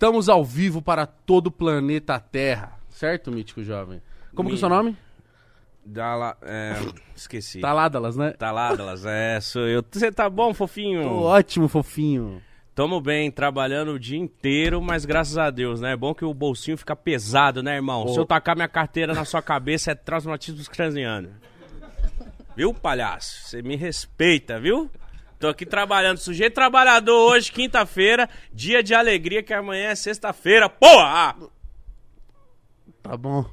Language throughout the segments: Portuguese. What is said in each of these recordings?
Estamos ao vivo para todo o planeta Terra. Certo, Mítico Jovem? Como que é o seu nome? Dala, é, esqueci. Taládalas, né? Taládalas, é, sou eu. Você tá bom, fofinho? Tô ótimo, fofinho. Tamo bem, trabalhando o dia inteiro, mas graças a Deus, né? É bom que o bolsinho fica pesado, né, irmão? Se eu tacar minha carteira na sua cabeça, é traumatismo craniano. Viu, palhaço? Você me respeita, viu? Tô aqui trabalhando, sujeito trabalhador hoje, quinta-feira, dia de alegria, que amanhã é sexta-feira, porra! Tá bom.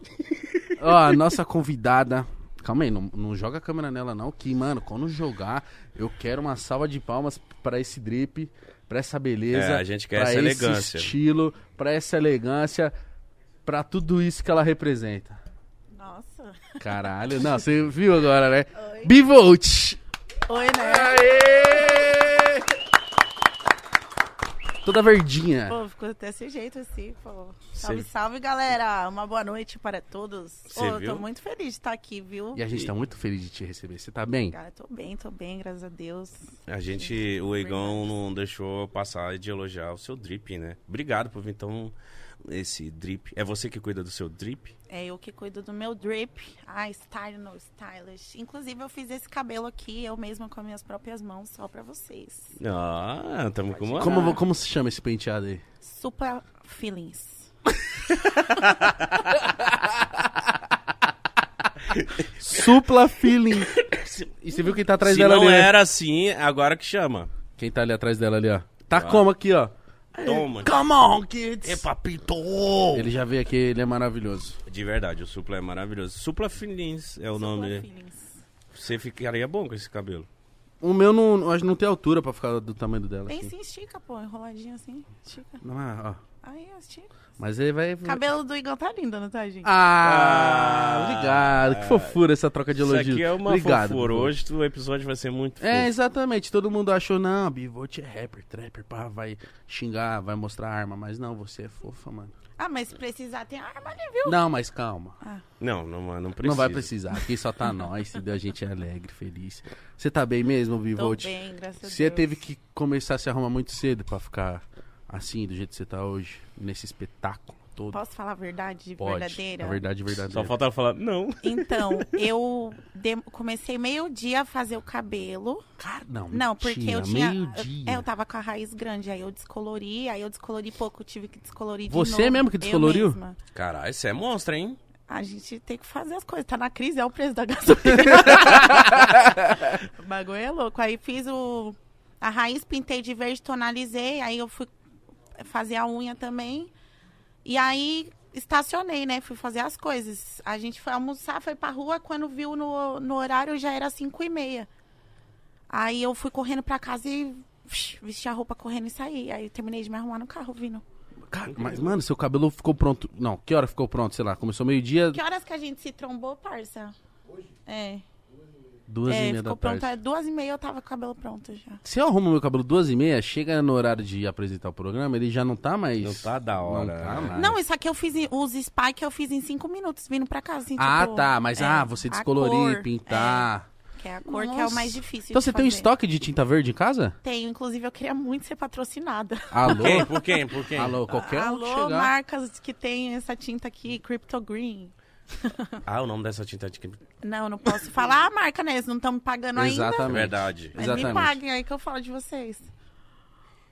Ó, a nossa convidada. Calma aí, não, não joga a câmera nela, não. Que, mano, quando jogar, eu quero uma salva de palmas pra esse drip, pra essa beleza. É, a gente quer pra essa esse elegância. estilo, pra essa elegância, pra tudo isso que ela representa. Nossa. Caralho, não, você viu agora, né? Bivolt! Oi, né? Aê! Toda verdinha. Pô, ficou até sem jeito assim, pô. Cê- Salve, salve, galera. Uma boa noite para todos. Pô, eu viu? tô muito feliz de estar aqui, viu? E a gente tá muito feliz de te receber. Você tá bem? Cara, tô bem, tô bem, graças a Deus. A gente, o Egão não deixou passar de elogiar o seu drip, né? Obrigado por vir então esse drip. É você que cuida do seu drip? É eu que cuido do meu drip. Ah, style no stylish. Inclusive, eu fiz esse cabelo aqui, eu mesma com as minhas próprias mãos, só pra vocês. Ah, tamo com uma... Como, como se chama esse penteado aí? Super feelings. Supla Feeling. E você viu quem tá atrás Se dela não ali? né? era assim, agora que chama. Quem tá ali atrás dela ali, ó. Tá como aqui, ó? Toma. Come on, kids! É papito! Ele já veio aqui, ele é maravilhoso. De verdade, o Supla é maravilhoso. Supla Filins é o nome Super dele. Você ficaria bom com esse cabelo. O meu não, acho que não tem altura pra ficar do tamanho do dela. Bem assim. sim, estica, pô. Enroladinho assim. Estica. Não, ó. Aí, estica. Mas ele vai. Cabelo do Igão tá lindo, não tá, gente? Ah, Ah, obrigado. Que fofura essa troca de Isso elogios. aqui é uma obrigado, fofura. Bivolt. Hoje o episódio vai ser muito É, fofo. exatamente. Todo mundo achou, não, Bivolt é rapper, trapper, pá, vai xingar, vai mostrar arma. Mas não, você é fofa, mano. Ah, mas se precisar, tem arma ali, viu? Não, mas calma. Não, não, não precisa. Não vai precisar. Aqui só tá nós, entendeu? A gente é alegre, feliz. Você tá bem mesmo, Tô Bivolt? bem, graças a Você Deus. teve que começar a se arrumar muito cedo pra ficar assim, do jeito que você tá hoje, nesse espetáculo todo. Posso falar a verdade Pode. verdadeira? A verdade verdadeira. Só falta ela falar, não. Então, eu de- comecei meio-dia a fazer o cabelo. Cara, não. Não, porque eu tinha. Meio-dia. É, eu tava com a raiz grande, aí eu descolori, aí eu descolori pouco, tive que descolorir de Você novo. mesmo que Eu descoloriu? Caralho, você é monstro, hein? A gente tem que fazer as coisas. Tá na crise, é o preço da gasolina. o bagulho é louco. Aí fiz o. A raiz, pintei de verde, tonalizei. Aí eu fui fazer a unha também. E aí estacionei, né? Fui fazer as coisas. A gente foi almoçar, foi pra rua. Quando viu no, no horário já era 5 e meia. Aí eu fui correndo pra casa e vesti a roupa correndo e saí. Aí terminei de me arrumar no carro vindo. Cara, mas, mano, seu cabelo ficou pronto. Não, que hora ficou pronto? Sei lá, começou meio-dia, Que horas que a gente se trombou, parça? Hoje? É. duas e É, meia da ficou tarde. pronto. é Duas e meia eu tava com o cabelo pronto já. Se eu arrumo meu cabelo duas e meia, chega no horário de apresentar o programa, ele já não tá mais. Não tá da hora. Não tá mais. Não, isso aqui eu fiz, em- os spike eu fiz em cinco minutos vindo pra casa. Assim, Ah, tipo, tá. Mas é, ah, você descolorir, cor, pintar. é, que é a cor que é o Nossa. mais difícil. Então você tem um fazer. estoque de tinta verde em casa? Tenho, inclusive eu queria muito ser patrocinada. Alô? Quem? Por quem? Por quem? Alô, qualquer um que Alô, chegar. marcas que tem essa tinta aqui, Crypto Green. Ah, o nome dessa tinta de... Não, eu não posso falar a marca, né? Eles não estão me pagando ainda. Exatamente. Verdade. Mas Exatamente. me paguem aí que eu falo de vocês.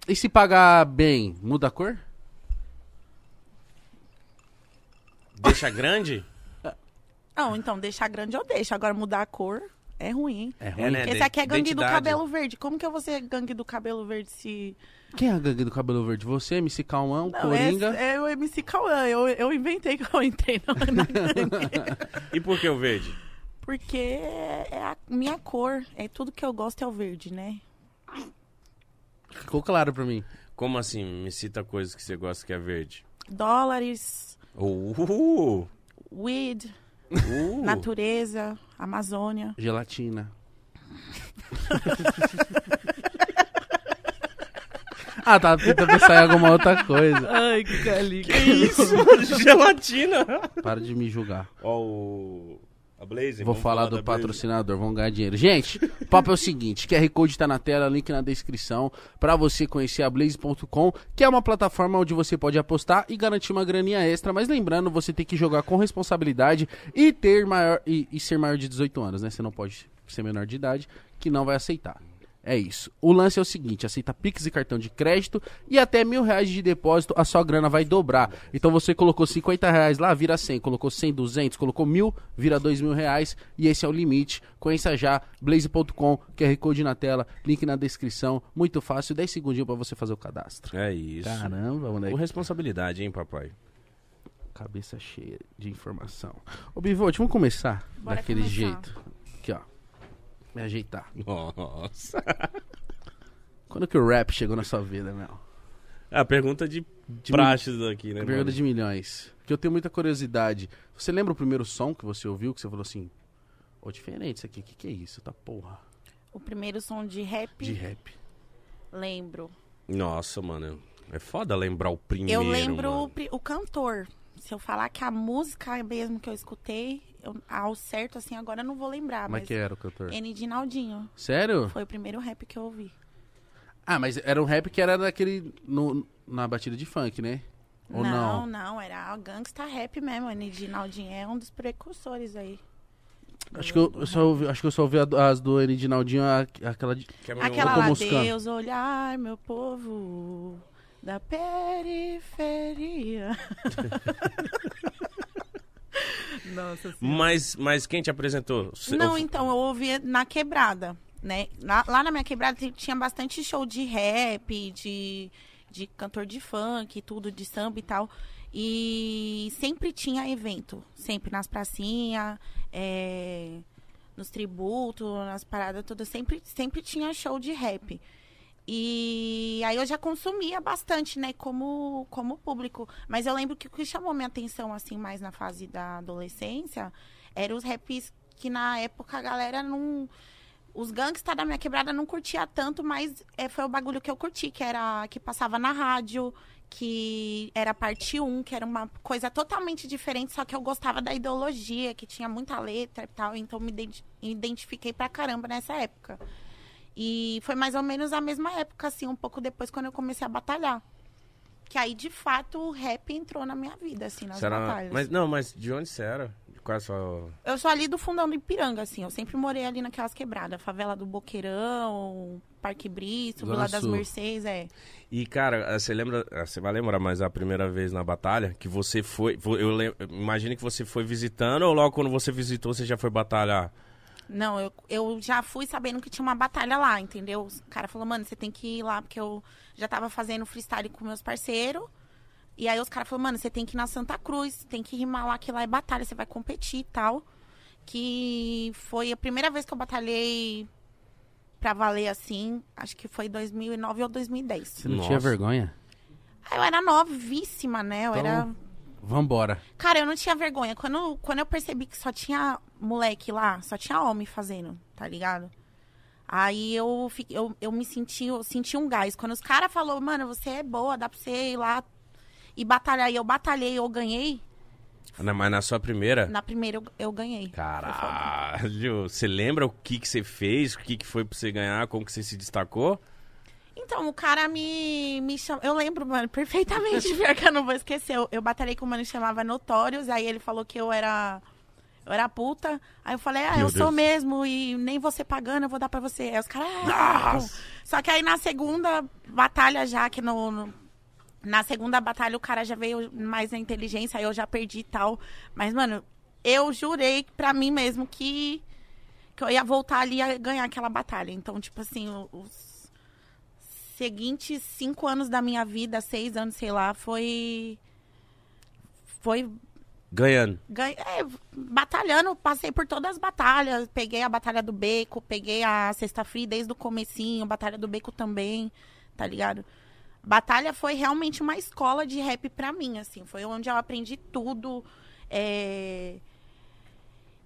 E se pagar bem, muda a cor? Deixa grande? Não, então deixar grande eu deixo. Agora mudar a cor é ruim, hein? É ruim. É, né? Esse aqui é gangue do identidade. cabelo verde. Como que eu vou ser gangue do cabelo verde se. Quem é a gangue do cabelo verde? Você, MC Calmão, Não, Coringa? é, é o MC Cauã. Eu, eu inventei que eu entrei na, na gangue. E por que o verde? Porque é a minha cor. É tudo que eu gosto é o verde, né? Ficou claro pra mim. Como assim? Me cita coisas que você gosta que é verde. Dólares, Uh, weed, uh. natureza, Amazônia. Gelatina. ah, tá tentando pensar em alguma outra coisa. Ai, que calica. Que isso? Gelatina. Para de me julgar. Ó o... Blaze, Vou falar do patrocinador, vamos ganhar dinheiro. Gente, o papo é o seguinte: QR Code tá na tela, link na descrição, pra você conhecer a Blaze.com, que é uma plataforma onde você pode apostar e garantir uma graninha extra. Mas lembrando, você tem que jogar com responsabilidade e ter maior e, e ser maior de 18 anos, né? Você não pode ser menor de idade, que não vai aceitar. É isso. O lance é o seguinte: aceita Pix e cartão de crédito e até mil reais de depósito, a sua grana vai dobrar. Então você colocou 50 reais lá, vira 100. Colocou 100, 200, colocou mil, vira 2 mil reais. E esse é o limite. Conheça já, blaze.com, QR Code na tela, link na descrição. Muito fácil, 10 segundinhos pra você fazer o cadastro. É isso. Caramba, Com moleque. responsabilidade, hein, papai? Cabeça cheia de informação. Ô, Bivote, vamos começar Bora daquele começar. jeito. Me ajeitar. Nossa. Quando que o rap chegou na sua vida, Mel? É a pergunta de, De praxes aqui, né? Pergunta mano? de milhões. Porque eu tenho muita curiosidade. Você lembra o primeiro som que você ouviu, que você falou assim, ô, diferente isso aqui, o que, que é isso? Tá porra. O primeiro som de rap, De rap. lembro. Nossa, mano. É foda lembrar o primeiro. eu lembro o, o cantor. Se eu falar que a música mesmo que eu escutei, eu- ao certo, assim, agora eu não vou lembrar. Como é mas que era o cantor? N de Naldinho. Sério? Foi o primeiro rap que eu ouvi. Ah, mas era um rap que era daquele. No, na batida de funk, né? Ou não? não, não, era a gangsta rap mesmo. N de Naldinho é um dos precursores aí. Acho que eu, eu só ouvi, acho que eu só ouvi as do N de Naldinho, a- aquela de. É Aquela lá. Deus olhar, meu povo da periferia. Nossa Mas, mas quem te apresentou? Não, então, eu ouvia na quebrada, né? Lá, lá na minha quebrada ti- tinha bastante show de rap, de, de cantor de funk, tudo, de samba e tal. E sempre tinha evento, sempre nas pracinhas, é, nos tributos, nas paradas todas, sempre, sempre tinha show de rap. E aí eu já consumia bastante, né, como, como público. Mas eu lembro que o que chamou minha atenção, assim, mais na fase da adolescência, eram os raps que na época a galera não. Os gangsta da minha quebrada não curtia tanto, mas é, foi o bagulho que eu curti, que era que passava na rádio, que era parte 1, que era uma coisa totalmente diferente, só que eu gostava da ideologia, que tinha muita letra e tal, então me identi- identifiquei pra caramba nessa época. E foi mais ou menos a mesma época, assim, um pouco depois, quando eu comecei a batalhar. Que aí, de fato, o rap entrou na minha vida, assim, nas era- batalhas. Mas não, mas de onde você era? Qual é a sua. Eu sou ali do fundão do Ipiranga, assim. Eu sempre morei ali naquelas quebradas. Favela do Boqueirão, Parque Brito, Vila das. Mercedes, é. E, cara, você lembra. ah, Você vai lembrar, mas a primeira vez na batalha que você foi. Eu lem- imagino que você foi visitando ou logo quando você visitou você já foi batalhar? Não, eu, eu já fui sabendo que tinha uma batalha lá, entendeu? O cara falou, mano, você tem que ir lá, porque eu já tava fazendo freestyle com meus parceiros. E aí os caras falaram, mano, você tem que ir na Santa Cruz, tem que rimar lá, que lá é batalha, você vai competir e tal. Que foi a primeira vez que eu batalhei pra valer assim, acho que foi 2009 ou 2010. Você não Nossa. tinha vergonha? Aí eu era novíssima, né? Eu Então- era. Vambora. Cara, eu não tinha vergonha. Quando, quando eu percebi que só tinha moleque lá, só tinha homem fazendo, tá ligado? Aí eu, fi- eu, eu me senti, eu senti um gás. Quando os caras falaram, mano, você é boa, dá pra você ir lá e batalhar. E eu batalhei, eu ganhei. Na- Mas na sua primeira? Na primeira eu, eu ganhei. Caralho, você lembra o que, que você fez? O que, que foi pra você ganhar? Como que você se destacou? Então, o cara me, me chamou. Eu lembro, mano, perfeitamente, pior que eu não vou esquecer. Eu, eu batalhei com um mano que chamava Notórios, aí ele falou que eu era. Eu era puta. Aí eu falei, ah, Meu eu sou Deus. mesmo, e nem você pagando, eu vou dar pra você. Aí os caras. Ah, pô. Só que aí na segunda batalha, já que no, no- Na segunda batalha o cara já veio mais na inteligência, aí eu já perdi e tal. Mas, mano, eu jurei pra mim mesmo que. Que eu ia voltar ali a ganhar aquela batalha. Então, tipo assim, o- os seguintes cinco anos da minha vida, seis anos, sei lá, foi. Foi Ganhando. ganha- é, batalhando, passei por todas as batalhas. Peguei a Batalha do Beco, peguei a Sexta Free desde o comecinho, Batalha do Beco também, tá ligado? Batalha foi realmente uma escola de rap pra mim, assim. Foi onde eu aprendi tudo. é,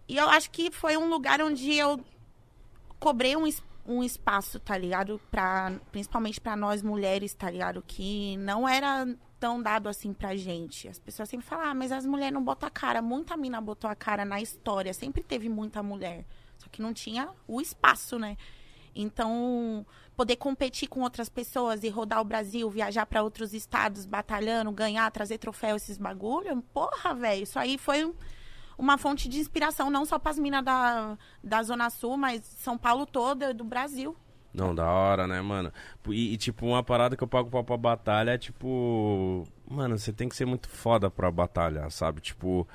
E eu acho que foi um lugar onde eu cobrei um, um espaço, tá ligado? Pra, principalmente pra nós mulheres, tá ligado? Que não era tão dado assim pra gente. As pessoas sempre falam, ah, mas as mulheres não botam a cara. Muita mina botou a cara na história. Sempre teve muita mulher. Só que não tinha o espaço, né? Então, poder competir com outras pessoas e rodar o Brasil, viajar para outros estados, batalhando, ganhar, trazer troféu, esses bagulho, porra, velho. Isso aí foi uma fonte de inspiração, não só para as minas da, da Zona Sul, mas São Paulo toda, do Brasil. Não, da hora, né, mano? E, e, tipo, uma parada que eu pago pau pra batalha é tipo. Mano, você tem que ser muito foda pra batalhar, sabe? Tipo.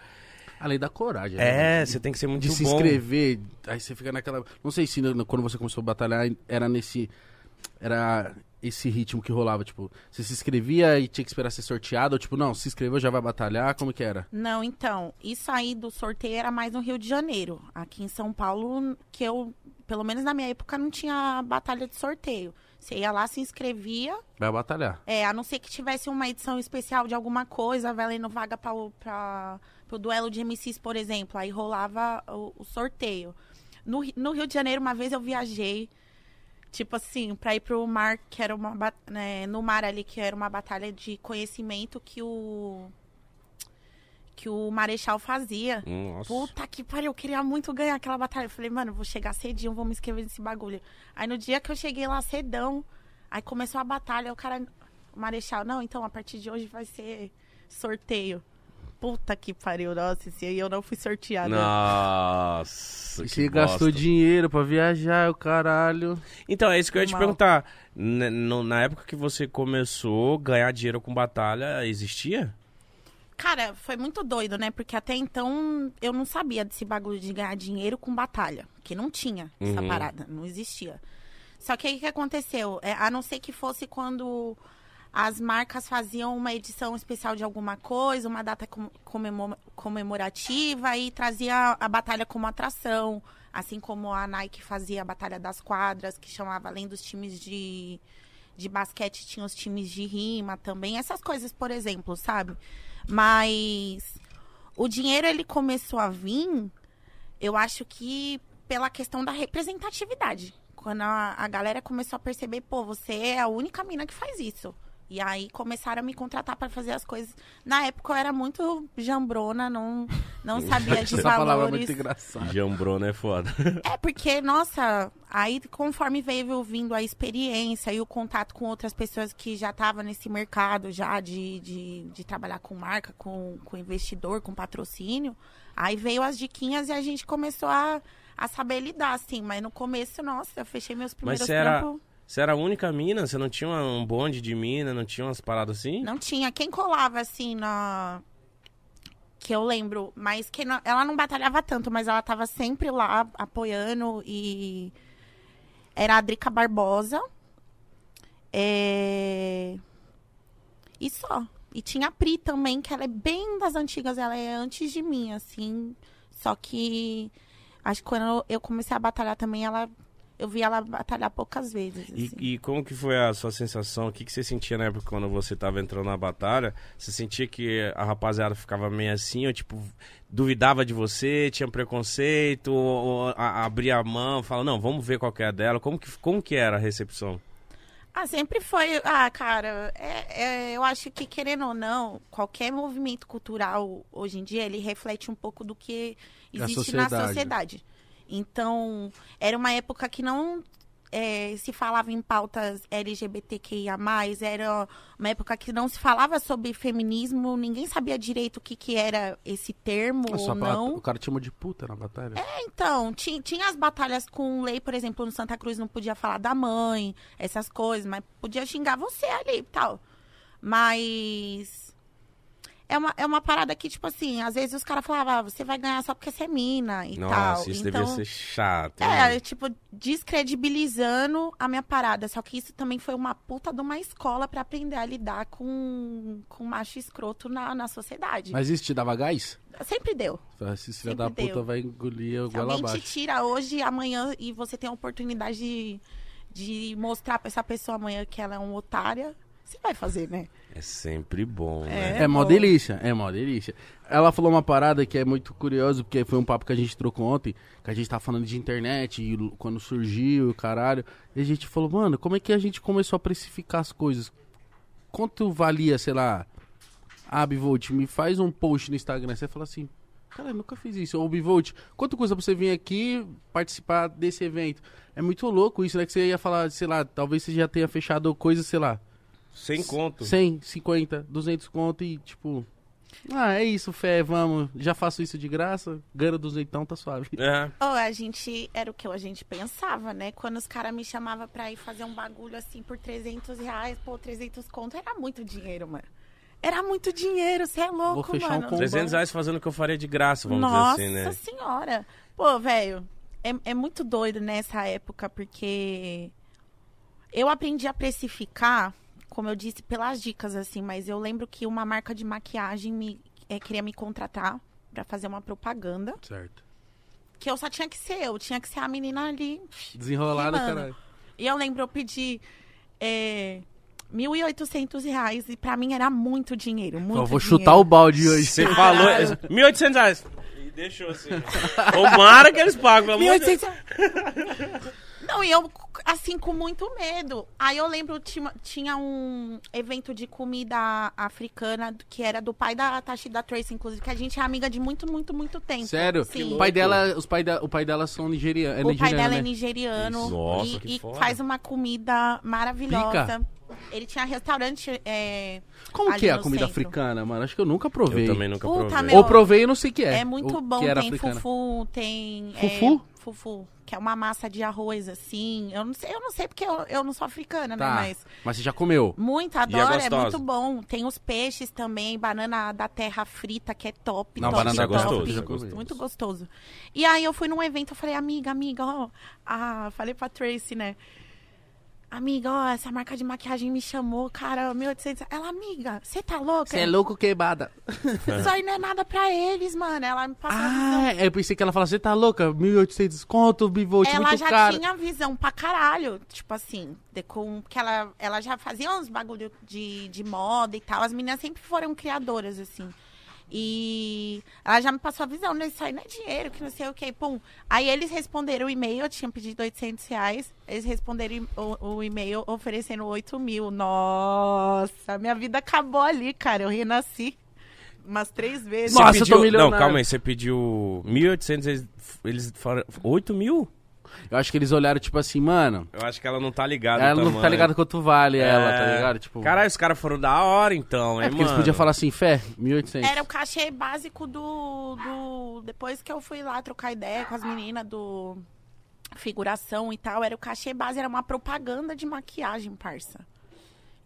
Além da coragem. né, É, mano? você tem que ser muito de se bom. inscrever, aí você fica naquela. Não sei se quando você começou a batalhar era nesse. Era esse ritmo que rolava, tipo, você se inscrevia e tinha que esperar ser sorteado, ou tipo, não, se inscreveu já vai batalhar, como que era? Não, então, isso aí do sorteio era mais no Rio de Janeiro. Aqui em São Paulo, que eu, pelo menos na minha época, não tinha batalha de sorteio. Você ia lá, se inscrevia, Vai batalhar. é, a não ser que tivesse uma edição especial de alguma coisa, valendo vaga para o duelo de MCs, por exemplo. Aí rolava o, o sorteio. No, no Rio de Janeiro, uma vez eu viajei, tipo assim, pra ir pro mar, que era uma. Né, no mar ali, que era uma batalha de conhecimento que o. Que o Marechal fazia. Nossa. Puta que pariu, eu queria muito ganhar aquela batalha. Eu falei, mano, vou chegar cedinho, vou me inscrever nesse bagulho. Aí no dia que eu cheguei lá cedão, aí começou a batalha, o cara, o Marechal, não, então a partir de hoje vai ser sorteio. Puta que pariu, nossa, esse aí eu não fui sorteada. Nossa. Que você gastou dinheiro pra viajar, o caralho. Então, é isso que eu ia te Mal. perguntar. N- no- na época que você começou, ganhar dinheiro com batalha existia? Cara, foi muito doido, né? Porque até então eu não sabia desse bagulho de ganhar dinheiro com batalha. Que não tinha essa Uhum. parada, não existia. Só que aí o que aconteceu? É, a não ser que fosse quando as marcas faziam uma edição especial de alguma coisa, uma data com- comemo- comemorativa e trazia a batalha como atração. Assim como a Nike fazia a Batalha das Quadras, que chamava além dos times de, de basquete, tinha os times de rima também. Essas coisas, por exemplo, sabe? Mas o dinheiro ele começou a vir, eu acho que pela questão da representatividade. Quando a, a galera começou a perceber, pô, você é a única mina que faz isso. E aí começaram a me contratar para fazer as coisas. Na época eu era muito jambrona, não, não sabia de Essa palavra é valores. muito engraçada. Jambrona é foda. É, porque, nossa, aí conforme veio vindo a experiência e o contato com outras pessoas que já estavam nesse mercado já de, de, de trabalhar com marca, com, com investidor, com patrocínio, aí veio as diquinhas e a gente começou a, a saber lidar, assim. Mas no começo, nossa, eu fechei meus Mas primeiros era, trampos. Você era a única mina? Você não tinha um bonde de mina? Não tinha umas paradas assim? Não tinha. Quem colava, assim, na... Que eu lembro, mas que não- ela não batalhava tanto, mas ela tava sempre lá apoiando e... Era a Drica Barbosa. É... E só. E tinha a Pri também, que ela é bem das antigas, ela é antes de mim, assim. Só que acho que quando eu comecei a batalhar também, ela eu vi ela batalhar poucas vezes. E, assim. e como que foi a sua sensação? O que, que você sentia na época quando você tava entrando na batalha? Você sentia que a rapaziada ficava meio assim, ou tipo, duvidava de você, tinha preconceito, ou, ou a- abria a mão, fala, não, vamos ver qual que é a dela. Como que, como que era a recepção? Ah, sempre foi. Ah, cara, é, é, eu acho que, querendo ou não, qualquer movimento cultural hoje em dia, ele reflete um pouco do que existe na sociedade. Então, era uma época que não é, se falava em pautas LGBTQIA, era uma época que não se falava sobre feminismo, ninguém sabia direito o que, que era esse termo ou não. O cara te chamou de puta na batalha. Então, ti- tinha as batalhas com lei, por exemplo, no Santa Cruz não podia falar da mãe, essas coisas, mas podia xingar você ali e tal. Mas. É uma, é uma parada que, tipo assim, às vezes os caras falavam, ah, você vai ganhar só porque você é mina e tal. Nossa, isso então, devia ser chato. hein, É, mano? tipo, descredibilizando a minha parada. Só que isso também foi uma puta de uma escola pra aprender a lidar com, com macho escroto na, na sociedade. Mas isso te dava gás? Sempre deu. Filho Sempre da puta deu. vai engolir o Se goela alguém te abaixo. tira hoje, amanhã, e você tem a oportunidade de, de mostrar pra essa pessoa amanhã que ela é uma otária, você vai fazer, né? É sempre bom, né? É, mó bom. delícia, é mó delícia. Ela falou uma parada que é muito curioso, porque foi um papo que a gente trocou ontem, que a gente tava falando de internet, e quando surgiu, o caralho. E a gente falou, mano, como é que a gente começou a precificar as coisas? Quanto valia, sei lá, ah, Bivolt, me faz um post no Instagram. Você fala assim, cara, eu nunca fiz isso. Ô, Bivolt, quanto custa pra você vir aqui participar desse evento? É muito louco isso, né? Que você ia falar, sei lá, talvez você já tenha fechado coisa, sei lá, Sem conto. 100, 50, 200 conto e tipo... Ah, é isso, fé, vamos. Já faço isso de graça, ganho duzentão, tá suave. É. Ô, a gente, era o que a gente pensava, né? Quando os caras me chamavam pra ir fazer um bagulho assim por 300 reais, pô, 300 conto, era muito dinheiro, mano. Era muito dinheiro, você é louco, Vou fechar um mano. com- 300 reais fazendo o que eu faria de graça, vamos Nossa dizer assim, né? senhora. Pô, velho, é, é muito doido nessa época, porque eu aprendi a precificar, como eu disse, pelas dicas, assim, mas eu lembro que uma marca de maquiagem me, é, queria me contratar pra fazer uma propaganda, Certo. que eu só tinha que ser eu, tinha que ser a menina ali. Mano. caralho. E eu lembro, eu pedi é, 1.800 reais, e pra mim era muito dinheiro, muito Eu vou dinheiro. chutar o balde hoje. Você falou. 1.800 reais. E deixou assim. Tomara que eles pagam, pelo amor de Deus. 1800. Não, e eu, assim, com muito medo. Aí eu lembro, tinha, tinha um evento de comida africana que era do pai da Tashida Trace, inclusive, que a gente é amiga de muito, muito, muito tempo. Sério? Sim. O pai dela, os pai da, o pai dela são nigerianos. É o pai dela né? é nigeriano Isso. Nossa, e, que e foda. faz uma comida maravilhosa. Pica. Ele tinha restaurante. É, Como ali que é a comida centro. africana, mano? Acho que eu nunca provei. Eu também nunca Puta, provei. meu. Ou provei e não sei o que é. É, muito o bom. Tem africana. fufu, tem. Fufu? É, fufu. Que é uma massa de arroz, assim. Eu não sei, eu não sei porque eu, eu não sou africana, Tá. né? Mas. Mas você já comeu? Muito, é adoro, é, gostosa? muito bom. Tem os peixes também, banana da terra frita, que é top, Não, top, banana é top. gostoso, é gostoso. Muito gostoso. E aí eu fui num evento, eu falei, amiga, amiga, ó. Ah, falei pra Tracy, né? Amiga, ó, essa marca de maquiagem me chamou, cara, 1800. Ela, amiga, você tá louca? Você é louco queimada. Isso aí não é nada pra eles, mano. Ela me passou. Ah, eu pensei que ela falasse, você tá louca? 1.800 conto, bivolt, ela muito já caro. tinha visão pra caralho. Tipo assim, de, com, que ela, ela já fazia uns bagulho de, de moda e tal. As meninas sempre foram criadoras, assim. E ela já me passou a visão, né? Isso aí não é dinheiro, que não sei o que. Pum. Aí eles responderam o e-mail, eu tinha pedido 800 reais. Eles responderam o, o e-mail oferecendo 8 mil. Nossa, minha vida acabou ali, cara. Eu renasci umas três vezes. Você Nossa, eu tô pediu... Não, milionário. calma aí. Você pediu 1.800, eles, eles falaram... 8 mil? Eu acho que eles olharam, tipo assim, mano, Eu acho que ela não tá ligada. ela o não tá ligada quanto vale ela, tá É. ligado? Tipo, Caralho, os caras foram da hora então, é hein, porque eles mano? podiam falar assim, fé, 1.800. Era o cachê básico do, do. Depois que eu fui lá trocar ideia com as meninas do figuração e tal, era o cachê base, era uma propaganda de maquiagem, parça.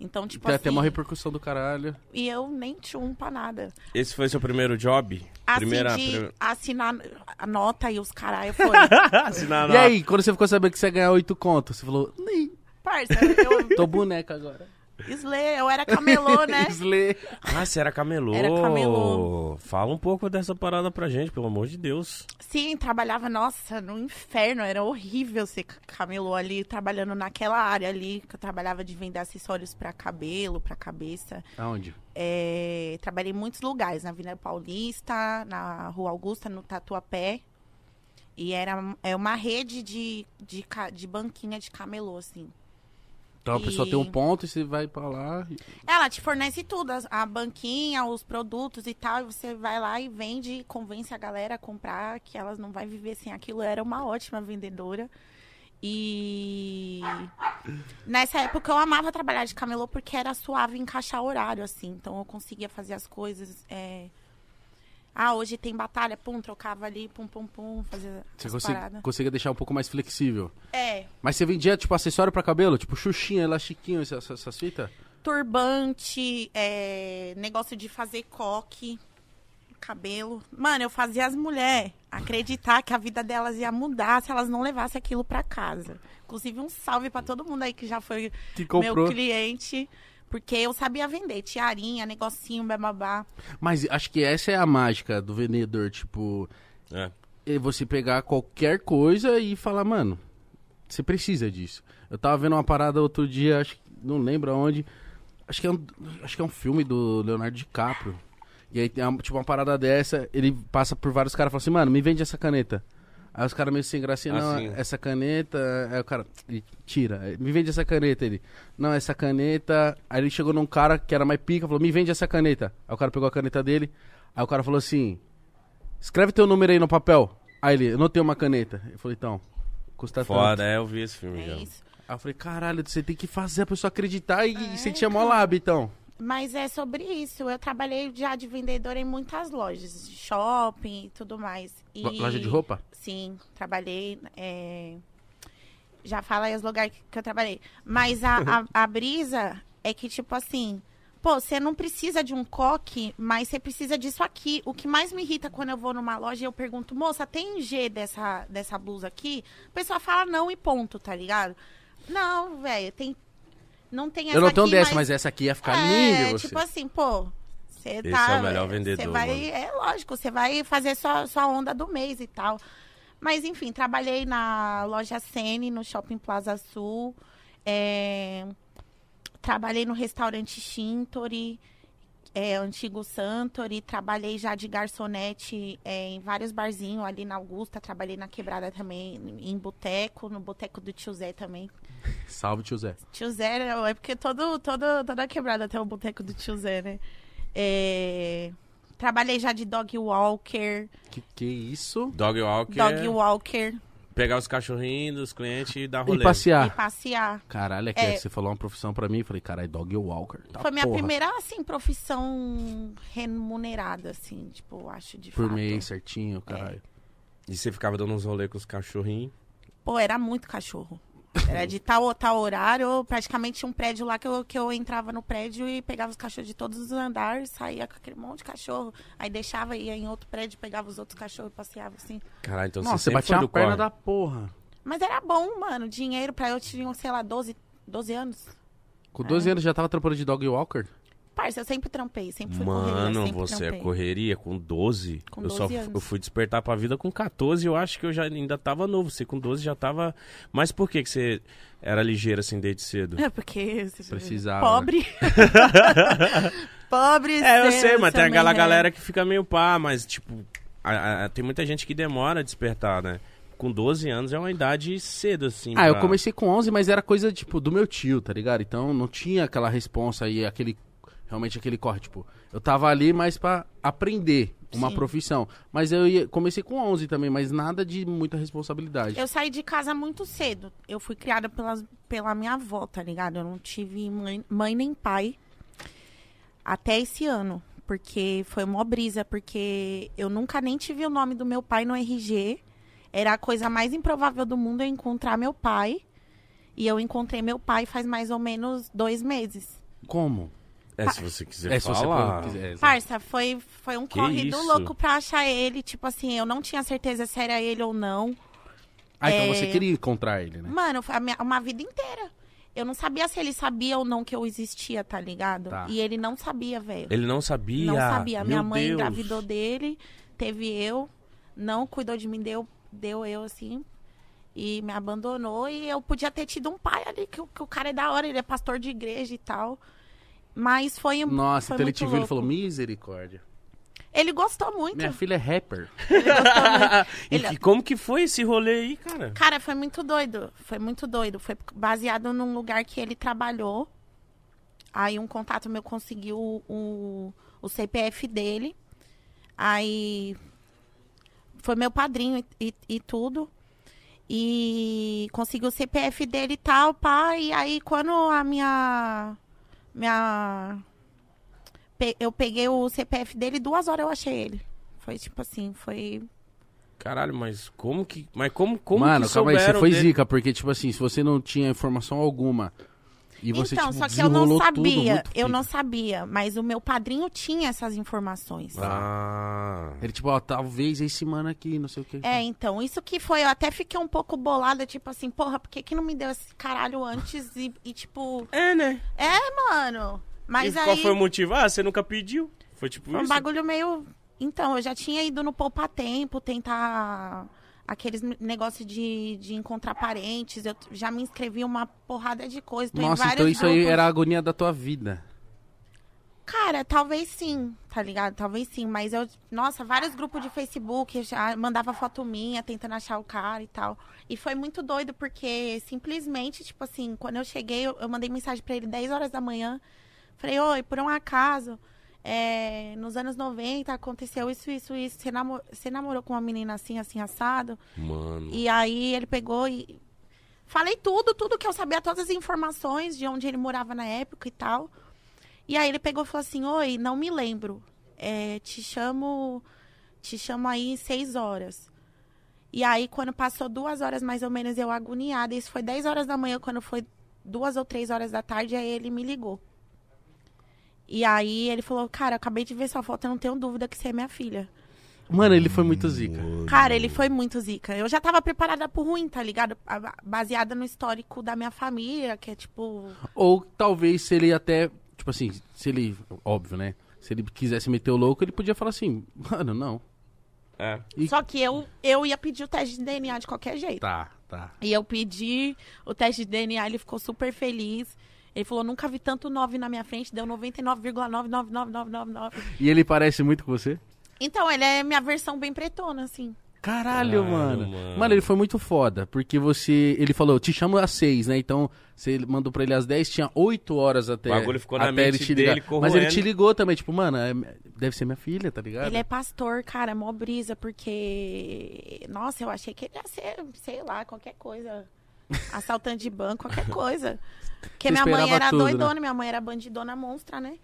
Então, tipo Tem assim. até uma repercussão do caralho. E eu nem tchum pra nada. Esse foi seu primeiro job? Assim, Primeira... de assinar a nota e os caralho foi. Assinar E na- aí, quando você ficou sabendo que você ia ganhar 8 contos, você falou, nem, Parça, eu. tô boneca agora. Slay, eu era camelô, né? Slay. Ah, você era camelô. Era camelô. Fala um pouco dessa parada pra gente, pelo amor de Deus. Sim, trabalhava, nossa, no inferno, era horrível ser ca- camelô ali, trabalhando naquela área ali, que eu trabalhava de vender acessórios pra cabelo, pra cabeça. Aonde? É, trabalhei em muitos lugares, na Avenida Paulista, na Rua Augusta, no Tatuapé. E era é uma rede de, de, de banquinha de camelô, assim. Então a pessoa tem um ponto e você vai pra lá. e- Ela te fornece tudo, as- a banquinha, os produtos e tal, e você vai lá e vende, e convence a galera a comprar, que elas não vai viver sem aquilo. Eu era uma ótima vendedora. E nessa época eu amava trabalhar de camelô porque era suave encaixar horário, assim. Então eu conseguia fazer as coisas. é, Ah, hoje tem batalha, pum, trocava ali, pum, pum, pum, fazia Você consegue, conseguia deixar um pouco mais flexível. É, Mas você vendia, tipo, acessório pra cabelo? Tipo, xuxinha, elastiquinho, essas, essas, fitas? turbante, é, negócio de fazer coque, cabelo. Mano, eu fazia as mulheres acreditar que a vida delas ia mudar se elas não levassem aquilo pra casa. Inclusive, um salve pra todo mundo aí que já foi Que meu comprou. cliente. Porque eu sabia vender tiarinha, negocinho, bababá. Mas acho que essa é a mágica do vendedor, tipo... É. é você pegar qualquer coisa e falar, mano, você precisa disso. Eu tava vendo uma parada outro dia, acho que não lembro aonde. Acho que é um, acho que é um filme do Leonardo DiCaprio. E aí tem uma, tipo uma parada dessa, ele passa por vários caras e fala assim, mano, me vende essa caneta. Aí os caras meio sem gracinha, não, Assim. essa caneta. Aí o cara, ele tira, me vende essa caneta. Ele, não, essa caneta. Aí ele chegou num cara que era mais pica, falou, me vende essa caneta. Aí o cara pegou a caneta dele, aí o cara falou assim: escreve teu número aí no papel. Aí ele, eu não tenho uma caneta. Eu falei, então, custa Foda, tanto. é, eu vi esse filme É já. isso. Aí eu falei, caralho, você tem que fazer a pessoa acreditar e, É, e você tinha mó lábio, então. Mas é sobre isso. Eu trabalhei já de vendedora em muitas lojas, shopping e tudo mais. E- Lo- Loja de roupa? Sim, trabalhei. é, Já fala aí os lugares que- que eu trabalhei. Mas a, a, a brisa é que, tipo assim, pô, você não precisa de um coque, mas você precisa disso aqui. O que mais me irrita quando eu vou numa loja e eu pergunto, moça, tem G dessa, dessa blusa aqui? A pessoa fala não e ponto, tá ligado? Não, velho, tem. Não tem essa Eu não tenho aqui, dessa, mas essa aqui ia ficar linda é, você. tipo assim, pô, você Esse tá. é o melhor Você vendedor, vai, mano. é lógico, você vai fazer sua, sua onda do mês e tal. Mas enfim, trabalhei na loja Sene, no Shopping Plaza Sul. é, trabalhei no restaurante Shintori, é, antigo Santori. Trabalhei já de garçonete é, em vários barzinhos ali na Augusta. Trabalhei na quebrada também, em boteco, no boteco do tio Zé também. Salve, tio Zé. Tio Zé, né? é porque todo, todo, toda quebrada tem o boteco do tio Zé, né? É, Trabalhei já de dog walker, Que que isso? Dog Walker. dog walker Pegar os cachorrinhos dos clientes e dar rolê. E e passear. passear. Caralho, é que É. você falou uma profissão pra mim, eu falei, caralho, dog walker. Tá Foi minha porra. primeira, assim, profissão remunerada, assim, tipo, eu acho de Por fato. mês, certinho, caralho. E você ficava dando uns rolês com os cachorrinhos. Pô, era muito cachorro. Era de tal, tal horário, praticamente tinha um prédio lá que eu, que eu entrava no prédio e pegava os cachorros de todos os andares, saía com aquele monte de cachorro. Aí deixava, ia em outro prédio, pegava os outros cachorros e passeava assim. Caralho, então Nossa, você batia a perna corre. da porra. Mas era bom, mano. Dinheiro pra eu tinha, sei lá, 12, 12 anos. Com É. 12 anos já tava trampando de dog walker? Parça, eu sempre trampei, sempre fui correria, Mano, sempre você é trampei. correria com 12. Com eu só 12 anos. eu fui despertar pra vida com 14 eu acho que eu já ainda tava novo. Você com 12 já tava. Mas por que, que você era ligeiro assim desde cedo? É porque... Precisava, Pobre. Pobre. É, eu sei, mas tem aquela é. galera que fica meio pá, mas tipo. a- a- tem muita gente que demora a despertar, né? Com 12 anos é uma idade cedo, assim. Ah, eu pra- comecei com 11, mas era coisa, tipo, do meu tio, tá ligado? Então não tinha aquela responsa aí, aquele... Realmente aquele corre, tipo... Eu tava ali mais pra aprender uma Sim. profissão. Mas eu ia- comecei com 11 também, mas nada de muita responsabilidade. Eu saí de casa muito cedo. Eu fui criada pelas, pela minha avó, tá ligado? Eu não tive mãe, mãe nem pai até esse ano. Porque foi uma brisa, porque eu nunca nem tive o nome do meu pai no RG. Era a coisa mais improvável do mundo eu encontrar meu pai. E eu encontrei meu pai faz mais ou menos dois meses. Como? É, se você quiser É, se você falar. quiser. exato. Parça, foi, foi um Que corrido isso? louco pra achar ele. Tipo assim, eu não tinha certeza se era ele ou não. Ah, então é- você queria encontrar ele, né? Mano, foi a minha- uma vida inteira. Eu não sabia se ele sabia ou não que eu existia, tá ligado? Tá. E ele não sabia, velho. Ele não sabia. Não sabia. Minha Meu mãe Deus. engravidou dele, teve eu, não cuidou de mim, deu, deu eu assim. E me abandonou. E eu podia ter tido um pai ali, que, o- que o cara é da hora, ele é pastor de igreja e tal. Mas foi. Nossa, foi então ele te viu e falou, misericórdia. Ele gostou muito. Minha filha é rapper. E Ele- que- como que foi esse rolê aí, cara? Cara, foi muito doido. Foi muito doido. Foi baseado num lugar que ele trabalhou. Aí um contato meu conseguiu o, o CPF dele. Aí foi meu padrinho e, e- e tudo. E conseguiu o CPF dele e tal, pá. E aí quando a minha. Minha. Eu peguei o CPF dele, duas horas eu achei ele. Foi tipo assim, foi. Caralho, mas como que. Mas como, como Mano, que calma aí, você foi dele? zica, porque, tipo assim, se você não tinha informação alguma e você, então, tipo, só que eu não sabia. Eu não sabia, mas o meu padrinho tinha essas informações. Ah. Ele, tipo, ó, talvez esse mano aqui, não sei o que. É, então, isso que foi, eu até fiquei um pouco bolada, tipo assim, porra, por que, que não me deu esse caralho antes e, e, tipo, É, né? é, mano. Mas e aí qual foi o motivo? Ah, você nunca pediu? Foi tipo foi um isso? bagulho meio. Então, eu já tinha ido no Poupa Tempo tentar aqueles negócios de, de encontrar parentes. Eu já me inscrevi uma porrada de coisa. Tô Nossa, então isso aí grupos. era a agonia da tua vida. Cara, talvez sim, tá ligado? Talvez sim, mas eu, nossa, vários grupos de Facebook, já mandava foto minha, tentando achar o cara e tal. E foi muito doido, porque simplesmente, tipo assim, quando eu cheguei, eu, eu mandei mensagem pra ele 10 horas da manhã. Falei, oi, por um acaso, é, nos anos 90 aconteceu isso, isso, isso. Você, namo você namorou com uma menina assim, assim, assado? Mano. E aí ele pegou e. Falei tudo, tudo que eu sabia, todas as informações de onde ele morava na época e tal. E aí ele pegou e falou assim: Oi, não me lembro. É, te chamo. Te chamo aí em seis horas. E aí, quando passou duas horas mais ou menos, eu agoniada. Isso foi 10 horas da manhã, quando foi duas ou três horas da tarde, aí ele me ligou. E aí ele falou, cara, eu acabei de ver sua foto, eu não tenho dúvida que você é minha filha. Mano, ele foi muito zica. Cara, ele foi muito zica. Eu já tava preparada pro ruim, tá ligado? Baseada no histórico da minha família, que é tipo. Ou talvez se ele até, tipo assim, se ele, óbvio, né? Se ele quisesse meter o louco, ele podia falar assim, mano, não. É. E- Só que eu, eu ia pedir o teste de DNA de qualquer jeito. Tá, tá. E eu pedi o teste de DNA, ele ficou super feliz. Ele falou, nunca vi tanto 9 na minha frente, deu 99,999999. E ele parece muito com você? Então, ele é minha versão bem pretona, assim. Caralho, Caralho, mano. mano. mano. ele foi muito foda, porque você. Ele falou, eu te chamo às seis, né? Então, você mandou pra ele às 10, tinha 8 horas até. O bagulho ficou na até mente ele te ligar. dele, Mas ele corroendo. te ligou também, tipo, mano, é- deve ser minha filha, tá ligado? Ele é pastor, cara, mó brisa, porque. Nossa, eu achei que ele ia ser, sei lá, qualquer coisa. Assaltante de banco, qualquer coisa. Porque Você minha mãe era tudo, né? doidona, minha mãe era bandidona monstra, né?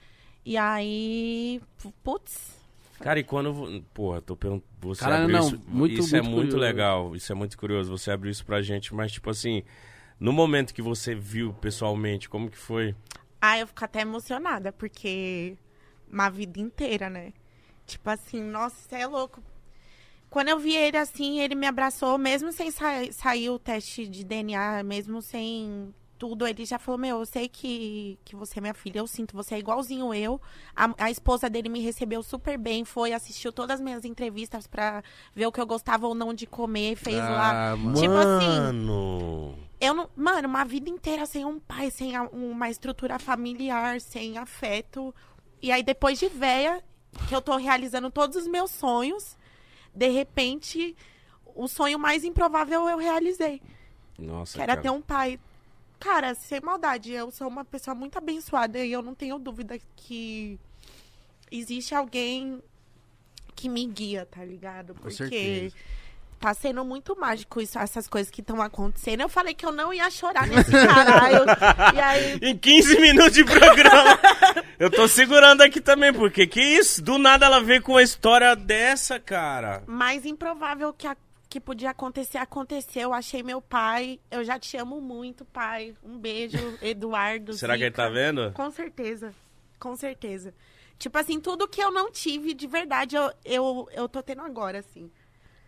E aí. Putz. Cara, e quando. Porra, tô perguntando. Você Caralho, abriu não, isso. muito- isso é muito muito curioso. legal. Isso é muito curioso. Você abriu isso pra gente, mas, tipo assim, no momento que você viu pessoalmente, como que foi? Ah, eu fico até emocionada, porque uma vida inteira, né? Tipo assim, nossa, isso é louco. Quando eu vi ele assim, ele me abraçou, mesmo sem sa sair o teste de DNA, mesmo sem tudo, ele já falou, meu, eu sei que, que você é minha filha, eu sinto, você é igualzinho eu. A, a esposa dele me recebeu super bem, foi, assistiu todas as minhas entrevistas pra ver o que eu gostava ou não de comer, fez lá. Ah, mano. Tipo assim, Mano. eu não. Mano, uma vida inteira sem um pai, sem a- uma estrutura familiar, sem afeto. E aí, depois de véia, que eu tô realizando todos os meus sonhos, de repente, o sonho mais improvável eu realizei. Nossa, Que era cara. ter um pai. Cara, sem maldade, eu sou uma pessoa muito abençoada e eu não tenho dúvida que existe alguém que me guia, tá ligado? Porque tá sendo muito mágico isso, essas coisas que estão acontecendo. Eu falei que eu não ia chorar nesse caralho. e aí, Em 15 minutos de programa. eu tô segurando aqui também, porque que isso? Do nada ela veio com uma história dessa, cara. mais improvável que, a- que podia acontecer, aconteceu. Achei meu pai. Eu já te amo muito, pai. Um beijo, Eduardo. Será que ele Zica. tá vendo? Com certeza. Com certeza. Tipo assim, tudo que eu não tive de verdade, eu, eu, eu tô tendo agora, assim.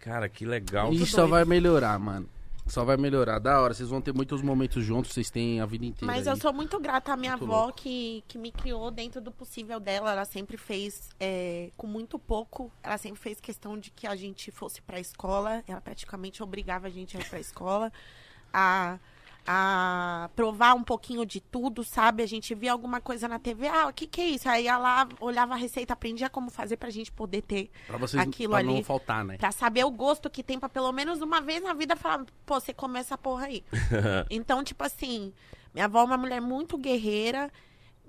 Cara, que legal. E Muito só vai melhorar, mano. Só vai melhorar. Da hora, vocês vão ter muitos momentos juntos, vocês têm a vida inteira. Mas aí. eu sou muito grata à minha Muito avó louco. que, que me criou dentro do possível dela. Ela sempre fez é, com muito pouco. Ela sempre fez questão de que a gente fosse pra escola. Ela praticamente obrigava a gente a ir pra escola. A, a provar um pouquinho de tudo, sabe? A gente via alguma coisa na TV. Ah, o que que é isso? Aí ela olhava a receita, aprendia como fazer pra gente poder ter Pra vocês aquilo pra ali. não faltar, né? Pra saber o gosto que tem pra pelo menos uma vez na vida falar, pô, você come essa porra aí. então, tipo assim, minha avó é uma mulher muito guerreira,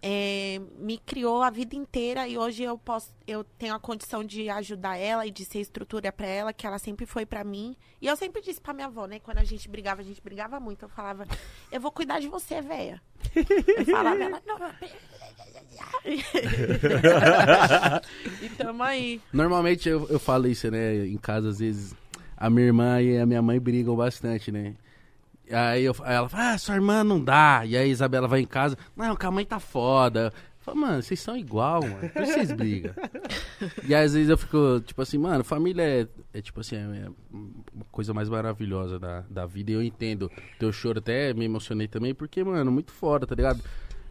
é, me criou a vida inteira e hoje eu posso, eu tenho a condição de ajudar ela e de ser estrutura pra ela, que ela sempre foi pra mim. E eu sempre disse pra minha avó, né, quando a gente brigava, a gente brigava muito, eu falava, eu vou cuidar de você, véia. Eu falava, ela, não, e tamo aí. Normalmente eu, eu falo isso, né? Em casa, às vezes, a minha irmã e a minha mãe brigam bastante, né? Aí, eu, ela fala, ah, sua irmã não dá. E aí a Isabela vai em casa, não, que a mãe tá foda. Eu falo, mano, vocês são igual, mano. Por que vocês brigam? e às vezes eu fico, tipo assim, mano, família é, é tipo assim, é uma coisa mais maravilhosa da, da vida. E eu entendo teu choro, até me emocionei também, porque, mano, muito foda, tá ligado?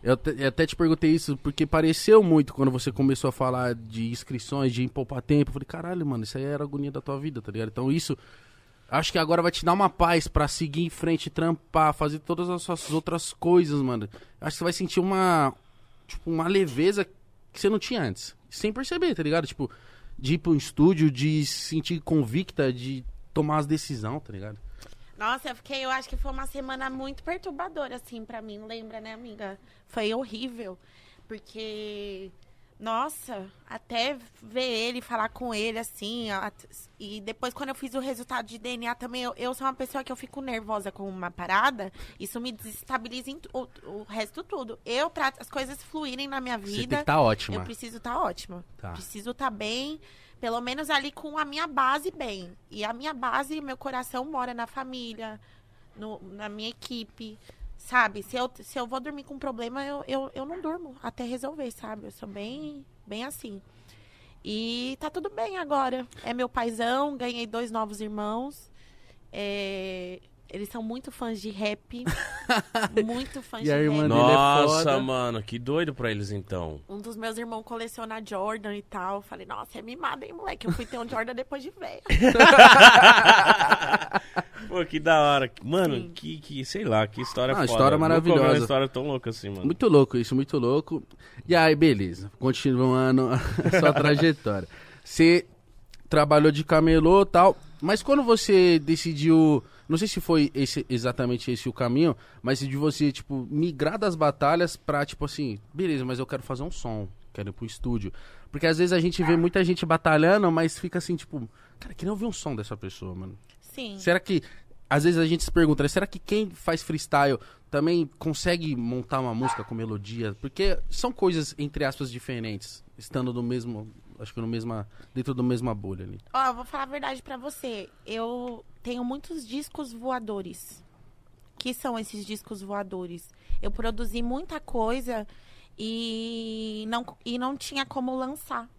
Eu até, eu até te perguntei isso porque pareceu muito quando você começou a falar de inscrições, de poupar tempo. Eu falei, caralho, mano, isso aí era a agonia da tua vida, tá ligado? Então isso, acho que agora vai te dar uma paz pra seguir em frente, trampar, fazer todas as suas outras coisas, mano. Acho que você vai sentir uma, tipo, uma leveza, que você não tinha antes. Sem perceber, tá ligado? Tipo, de ir pro estúdio, de se sentir convicta, de tomar as decisões, tá ligado? Nossa, eu fiquei, eu acho que foi uma semana muito perturbadora, assim, pra mim, lembra, né, amiga? Foi horrível, porque, nossa, até ver ele, falar com ele, assim, a- e depois quando eu fiz o resultado de DNA também, eu, eu sou uma pessoa que eu fico nervosa com uma parada, isso me desestabiliza em o, o resto tudo. Eu, pra as coisas fluírem na minha Você tem que vida, estar tá ótima. eu preciso estar ótima. Tá. Preciso estar bem, pelo menos ali com a minha base bem. E a minha base, meu coração mora na família, no- na minha equipe, sabe? Se eu, se eu vou dormir com problema, eu, eu, eu não durmo até resolver, sabe? Eu sou bem, bem assim. E tá tudo bem agora. É meu paizão, ganhei dois novos irmãos. É, eles são muito fãs de rap. muito fãs E de a irmã rap. dele é Nossa, foda. mano, que doido pra eles então. Um dos meus irmãos coleciona Jordan e tal. Falei, nossa, é mimado, hein, moleque? Eu fui ter um Jordan depois de velho. Pô, que da hora. Mano, Sim. que, que, sei lá, que história Ah, foda. história maravilhosa. uma história tão louca assim, mano. Muito louco isso, muito louco. E aí, beleza. Continuando a sua trajetória. Você trabalhou de camelô e tal, mas quando você decidiu, não sei se foi esse, exatamente esse o caminho, mas de você, tipo, migrar das batalhas pra, tipo assim, beleza, mas eu quero fazer um som, quero ir pro estúdio. Porque às vezes a gente vê muita gente batalhando, mas fica assim, tipo, cara, queria ouvir um som dessa pessoa, mano. Sim. Será que. Às vezes a gente se pergunta, né, será que quem faz freestyle também consegue montar uma música com melodia? Porque são coisas, entre aspas, diferentes, estando no mesmo. Acho que no mesma. dentro da mesma bolha ali. Ó, eu vou falar a verdade pra você. Eu tenho muitos discos voadores. Que são esses discos voadores? Eu produzi muita coisa e não, e não tinha como lançar.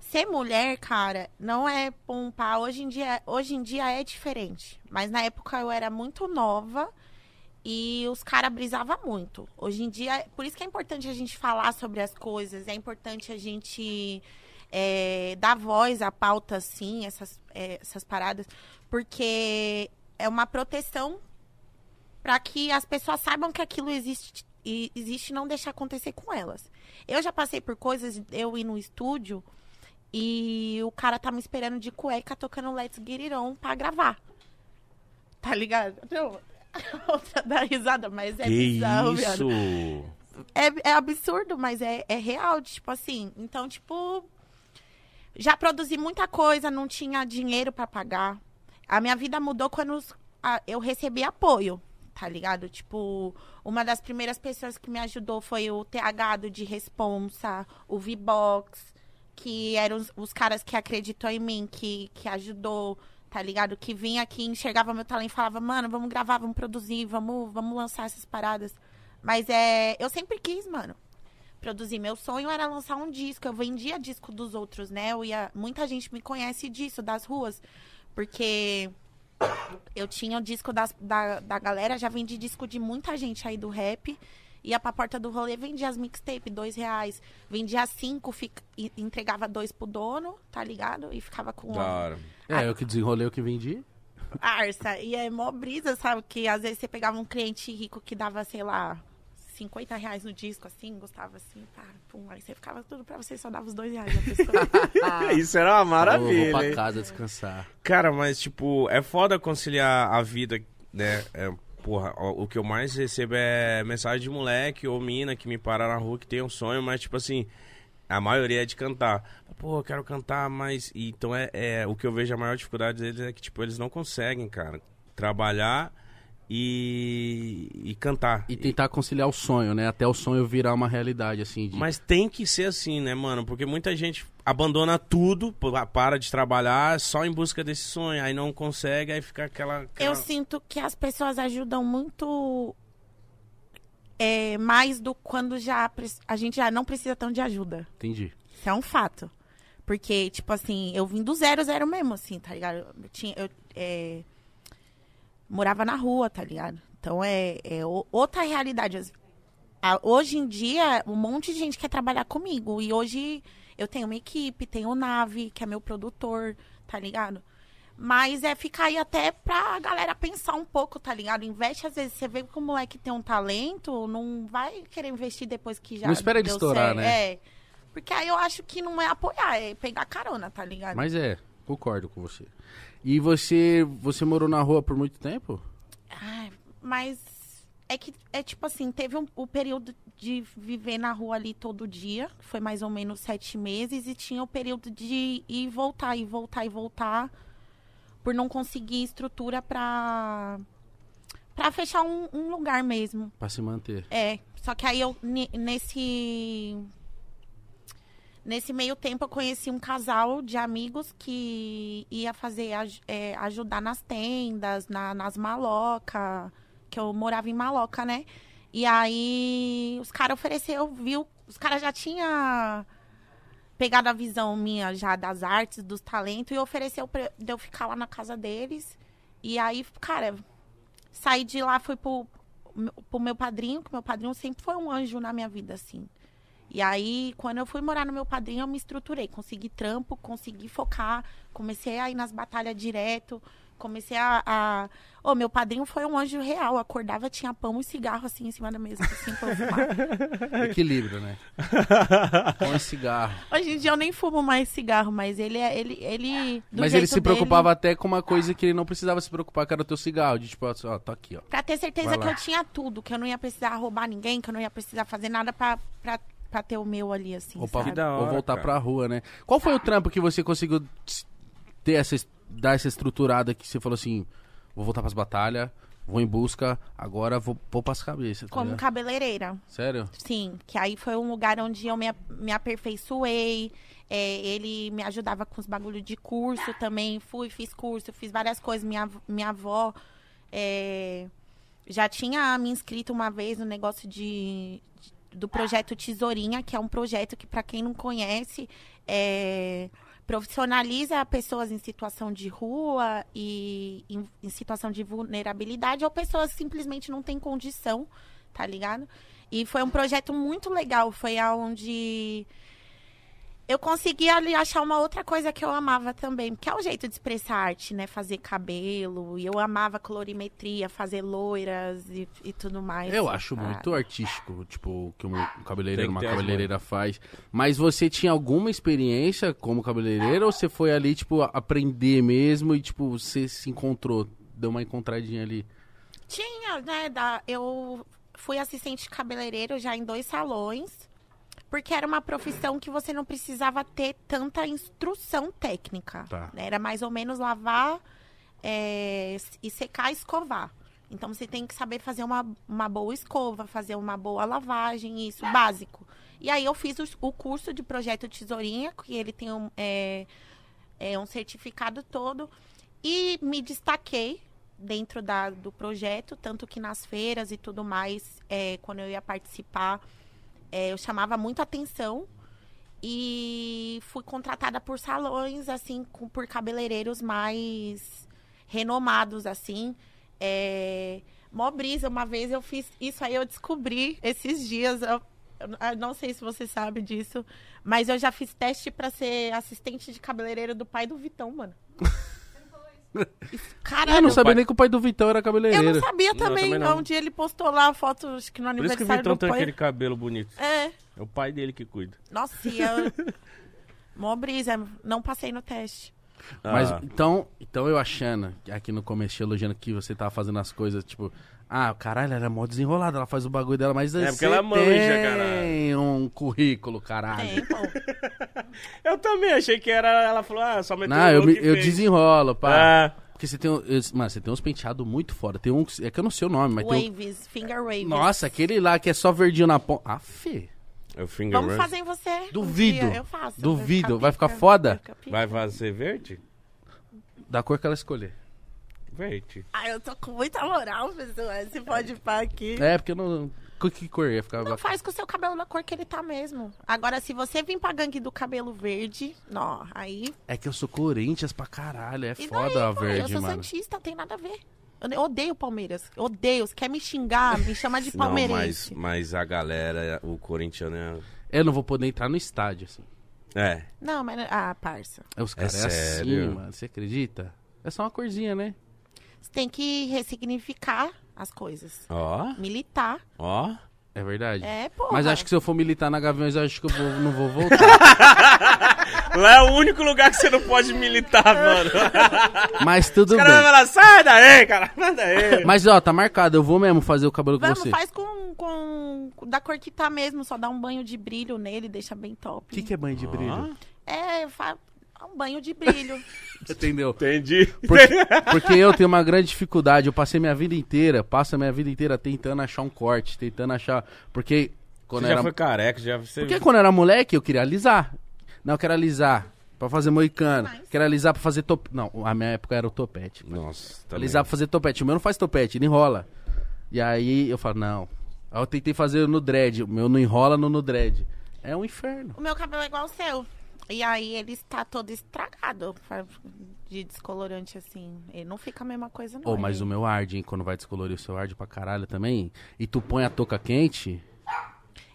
Ser mulher, cara, não é pompar. Hoje em dia, hoje em dia é diferente. Mas na época eu era muito nova e os caras brisavam muito. Hoje em dia, por isso que é importante a gente falar sobre as coisas, é importante a gente é, dar voz à pauta, assim, essas, é, essas paradas, porque é uma proteção para que as pessoas saibam que aquilo existe e existe não deixar acontecer com elas. Eu já passei por coisas, eu ir no estúdio e o cara tá me esperando de cueca tocando Let's Get It On pra gravar. Tá ligado? Não, outra dá risada, mas é que bizarro, isso? É, é absurdo, mas é, é real, tipo assim. Então, tipo, já produzi muita coisa, não tinha dinheiro pra pagar. A minha vida mudou quando eu recebi apoio, tá ligado? Tipo, uma das primeiras pessoas que me ajudou foi o TH do de Responsa, o V-Box, que eram os, os caras que acreditou em mim, que, que ajudou, tá ligado? Que vinha aqui, enxergava meu talento e falava, mano, vamos gravar, vamos produzir, vamos, vamos lançar essas paradas. Mas é. Eu sempre quis, mano. Produzir. Meu sonho era lançar um disco. Eu vendia disco dos outros, né? Eu ia. Muita gente me conhece disso, das ruas. Porque eu tinha o disco das- da, da galera, já vendi disco de muita gente aí do rap. Ia pra porta do rolê, vendia as mixtape, dois reais. Vendia cinco, fica, e- entregava dois pro dono, tá ligado? E ficava com Da hora. É, eu que desenrolei, eu que vendi. Arça. E é mó brisa, sabe? Que às vezes você pegava um cliente rico que dava, sei lá, 50 reais no disco, assim, gostava assim, pá, pum. Aí você ficava tudo pra você, só dava os dois reais a pessoa. Isso era uma eu vou maravilha. pra hein? casa descansar. Cara, mas tipo, é foda conciliar a vida, né? É, porra, o que eu mais recebo é mensagem de moleque ou mina que me para na rua que tem um sonho, mas tipo assim, a maioria é de cantar. Pô, eu quero cantar, mas. e Então é, é. O que eu vejo a maior dificuldade deles é que, tipo, eles não conseguem, cara, trabalhar e. e cantar. E tentar conciliar o sonho, né? Até o sonho virar uma realidade, assim. De... Mas tem que ser assim, né, mano? Porque muita gente abandona tudo, pa- para de trabalhar só em busca desse sonho, aí não consegue, aí fica aquela. aquela... Eu sinto que as pessoas ajudam muito é, mais do quando já a gente já não precisa tão de ajuda. Entendi. Isso é um fato. Porque, tipo assim, eu vim do zero, zero mesmo, assim, tá ligado? Eu tinha. Eu, é, morava na rua, tá ligado? Então é, é outra realidade. Hoje em dia, um monte de gente quer trabalhar comigo. E hoje eu tenho uma equipe, tenho o Nave, que é meu produtor, tá ligado? Mas é ficar aí até pra galera pensar um pouco, tá ligado? Investe, às vezes, você vê que o moleque tem um talento, não vai querer investir depois que já. Não espera ele estourar, certo. né? É. Porque aí eu acho que não é apoiar, é pegar carona, tá ligado? Mas é, concordo com você. E você, você morou na rua por muito tempo? Ai, mas é que é tipo assim, teve um, o período de viver na rua ali todo dia, foi mais ou menos sete meses, e tinha o período de ir e voltar, e voltar e voltar, por não conseguir estrutura pra, pra fechar um, um lugar mesmo. Pra se manter. É, só que aí eu, ne- nesse. Nesse meio tempo, eu conheci um casal de amigos que ia fazer, é, ajudar nas tendas, na- nas malocas, que eu morava em maloca, né? E aí, os caras ofereceu, viu? Os caras já tinham pegado a visão minha já das artes, dos talentos, e ofereceu pra eu ficar lá na casa deles. E aí, cara, saí de lá, fui pro, pro meu padrinho, que meu padrinho sempre foi um anjo na minha vida, assim. E aí, quando eu fui morar no meu padrinho, eu me estruturei. Consegui trampo, consegui focar. Comecei a ir nas batalhas direto. Comecei a. a... Ô, meu padrinho foi um anjo real. Acordava, tinha pão e cigarro assim em cima da mesa, assim, pra eu fumar. Equilíbrio, né? Com esse cigarro. Hoje em dia eu nem fumo mais cigarro, mas ele é. Ele, ele, Mas ele se dele- preocupava até com uma coisa que ele não precisava se preocupar, que era o teu cigarro. De tipo, ó, tá aqui, ó. Pra ter certeza Vai que lá. eu tinha tudo, que eu não ia precisar roubar ninguém, que eu não ia precisar fazer nada pra, pra, pra ter o meu ali, assim, Ou, sabe? Da ou hora, voltar cara. pra rua, né? Qual foi o trampo que você conseguiu ter essa, es- dar essa estruturada que você falou assim, vou voltar pras batalhas, vou em busca, agora vou pôr pras cabeças, tá Como ligado? cabeleireira. Sério? Sim, que aí foi um lugar onde eu me, me aperfeiçoei. é, ele me ajudava com os bagulho de curso também. Fui, fiz curso, fiz várias coisas. Minha, minha avó é, já tinha me inscrito uma vez no negócio de, de- do projeto Tesourinha, que é um projeto que, para quem não conhece, é, profissionaliza pessoas em situação de rua e em, em situação de vulnerabilidade ou pessoas que simplesmente não têm condição, tá ligado? E foi um projeto muito legal. Foi aonde eu consegui ali achar uma outra coisa que eu amava também, que é o jeito de expressar arte, né? Fazer cabelo. E eu amava colorimetria, fazer loiras e, e tudo mais. Eu acho Ah, muito artístico, tipo, o que um cabeleireiro, Tem que uma cabeleireira faz. Mas você tinha alguma experiência como cabeleireira ou você foi ali, tipo, aprender mesmo e, tipo, você se encontrou, deu uma encontradinha ali? Tinha, né? Da, eu fui assistente de cabeleireiro já em dois salões, porque era uma profissão que você não precisava ter tanta instrução técnica. Tá. né? Era mais ou menos lavar é, e secar e escovar. Então você tem que saber fazer uma, uma boa escova, fazer uma boa lavagem, isso, básico. E aí eu fiz o, o curso de projeto Tesourinha, que ele tem um, é, é, um certificado todo, e me destaquei dentro da, do projeto, tanto que nas feiras e tudo mais, é, quando eu ia participar, é, eu chamava muito atenção e fui contratada por salões, assim, com- por cabeleireiros mais renomados, assim. É, mó brisa, uma vez eu fiz isso aí, eu descobri esses dias, eu, eu não sei se você sabe disso, mas eu já fiz teste pra ser assistente de cabeleireiro do pai do Vitão, mano. Caralho, eu não sabia pai- nem que o pai do Vitão era eu cabeleireiro. não sabia Não, eu também, também não. onde ele postou lá a foto, acho que no Por isso que o aniversário Vitão do tem pai. aquele cabelo bonito. É, É o pai dele que cuida. nossa, e eu... Mó brisa, não passei no teste. Mas Ah, então, então eu achando, aqui no começo, elogiando que você tava fazendo as coisas, tipo, ah, caralho, ela é mó desenrolada, ela faz o bagulho dela, mas É, porque ela manja, tem um currículo, caralho. Tem, pô. eu também achei que era. Ela falou, ah, só meteu Não, o eu, me- eu fez. desenrolo, pá. Ah, Porque você tem, um- mano, você tem uns penteados muito foda. Tem um, que- é que eu não sei o nome, mas tem Waves, finger waves. um, Nossa, aquele lá que é só verdinho na ponta. Ah, fê. é o finger Vamos rush. fazer em você. Duvido. Um eu faço. Duvido. Vai Vai ficar pica. foda? Vai ficar pica. Vai fazer verde? Da cor que ela escolher. Verde. Ah, eu tô com muita moral, pessoal. Você pode pá aqui. É, porque eu não. Que, que cor ia ficar Não faz com o seu cabelo da cor que ele tá mesmo. Agora, se você vir pra gangue do cabelo verde, não, aí. É que eu sou Corinthians pra caralho. É E foda daí, a pô, Eu verde, sou mano. Santista, tem nada a ver. Eu odeio o Palmeiras. Eu Odeio. Se quer me xingar, me chama de Não, mas, palmeirense. mas a galera, o corintiano é. Eu não vou poder entrar no estádio, assim. É. Não, mas. Ah, parça. É, Os caras é, assim, sério? mano. Você acredita? É só uma corzinha, né? Você tem que ressignificar as coisas. Ó, Militar. ó. É verdade. É, porra. Mas acho que se eu for militar na Gaviões, eu acho que eu vou- não vou voltar. Lá é o único lugar que você não pode militar, mano. Mas tudo O cara vai bem. falar, sai daí, cara, sai daí. Mas ó, tá marcado, eu vou mesmo fazer o cabelo com Vamos, você. faz com, com. da cor que tá mesmo, só dá um banho de brilho nele, deixa bem top. O que, que é banho de brilho? É, fa... um banho de brilho. Entendeu? Entendi. Porque, porque eu tenho uma grande dificuldade. Eu passei minha vida inteira, passo a minha vida inteira tentando achar um corte, tentando achar. Porque quando Você eu já era. foi careca, já... Você... Porque quando era moleque, eu queria alisar. Não, eu quero alisar pra fazer moicano. Mas- Quero alisar pra fazer top. Não, a minha época era o topete. Nossa, tá Alisar pra fazer topete. O meu não faz topete, ele enrola. E aí eu falo, não. Aí eu tentei fazer no dread. O meu não enrola no, no dread. É um inferno. o meu cabelo é igual ao seu. E aí ele está todo estragado de descolorante, assim. Ele não fica a mesma coisa, não. Ô, mas o meu arde, hein? Quando vai descolorir o seu arde pra caralho também. E tu põe a touca quente.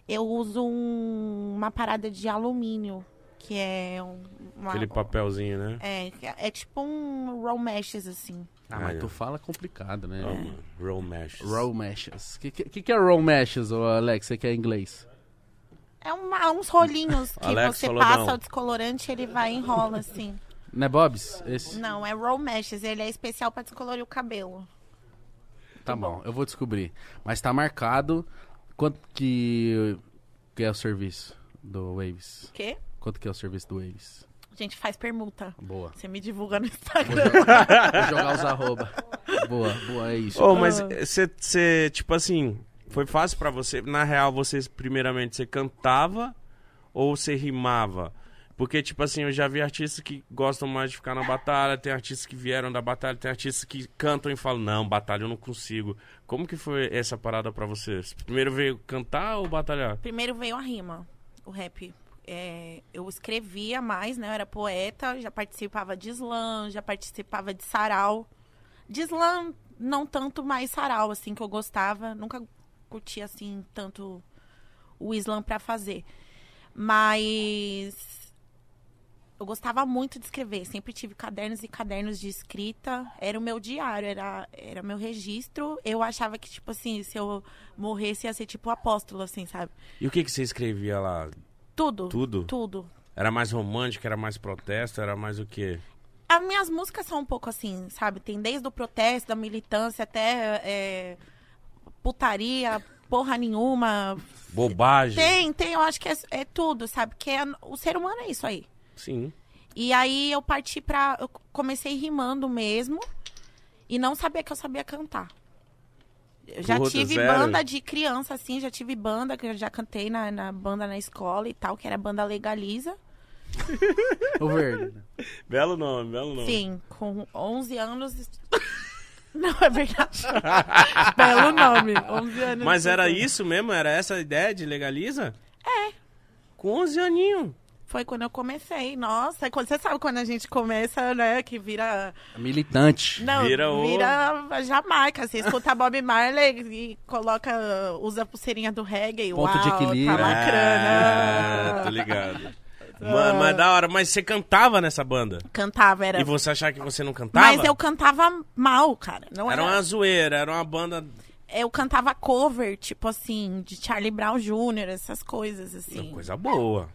Eu uso um- uma parada de alumínio, que é um, uma... Aquele papelzinho, né? É, é tipo um roll meshes, assim. Ah, Ah, mas é. tu fala complicado, né? Não, mano. Roll mesh. Roll meshes. O que, que, que é roll meshes, ô Alex? Você que é inglês? É uma- uns rolinhos que Alex você Solodão. passa o descolorante ele vai e enrola, assim. Não é Bob's? Esse? Não, é roll meshes. Ele é especial pra descolorir o cabelo. Tá bom, eu vou descobrir. Mas tá marcado. Quanto que, que é o serviço do Waves? O quê? Quanto que é o serviço do Waves? A gente faz permuta. Boa. Você me divulga no Vou Instagram. jogar, vou jogar os arroba. Boa, boa, é isso. Ô, mas você, tipo assim, foi fácil pra você? Na real, você, primeiramente, você cantava ou você rimava? Porque, tipo assim, eu já vi artistas que gostam mais de ficar na batalha, tem artistas que vieram da batalha, tem artistas que cantam e falam, não, batalha eu não consigo. Como que foi essa parada pra você? Primeiro veio cantar ou batalhar? Primeiro veio a rima, o rap. É, eu escrevia mais, né? Eu era poeta, já participava de slam, já participava de sarau. De slam, não tanto mais sarau, assim, que eu gostava. Nunca curti, assim, tanto o slam pra fazer. Mas eu gostava muito de escrever. Sempre tive cadernos e cadernos de escrita. Era o meu diário, era, era meu registro. Eu achava que, tipo assim, se eu morresse ia ser tipo apóstolo, assim, sabe? E o que que você escrevia lá? Tudo. Tudo? Tudo. Era mais romântico, era mais protesto, era mais o quê? As minhas músicas são um pouco assim, sabe? Tem desde o protesto, da militância, até é, putaria, porra nenhuma. Bobagem? Tem, tem, eu acho que é, é tudo, sabe? Porque é- o ser humano é isso aí. Sim. E aí eu parti pra. Eu comecei rimando mesmo. E não sabia que eu sabia cantar. Eu já Puta, tive zero. banda de criança, assim, já tive banda, que eu já cantei na, na banda na escola e tal, que era a banda Legaliza. O verde. Belo nome, belo nome. Sim, com 11 anos. Não, é verdade. Belo nome. 11 anos. Mas era isso mesmo? Era essa a ideia de legaliza? É. Com 11 aninhos. Foi quando eu comecei. Nossa, quando- você sabe quando a gente começa, né? Que vira. Militante. Não, Vira vira, o- Jamaica. Você escuta Bob Marley e coloca. Usa a pulseirinha do reggae. Ponto Uau, de equilíbrio. Tá Ah, bacana. tô ligado. Mas, mas da hora, mas você cantava nessa banda? Cantava, era. E você achava que você não cantava? Mas eu cantava mal, cara. Não Era era, uma zoeira, era uma banda. Eu cantava cover, tipo assim, de Charlie Brown Jr., essas coisas, assim. Coisa boa.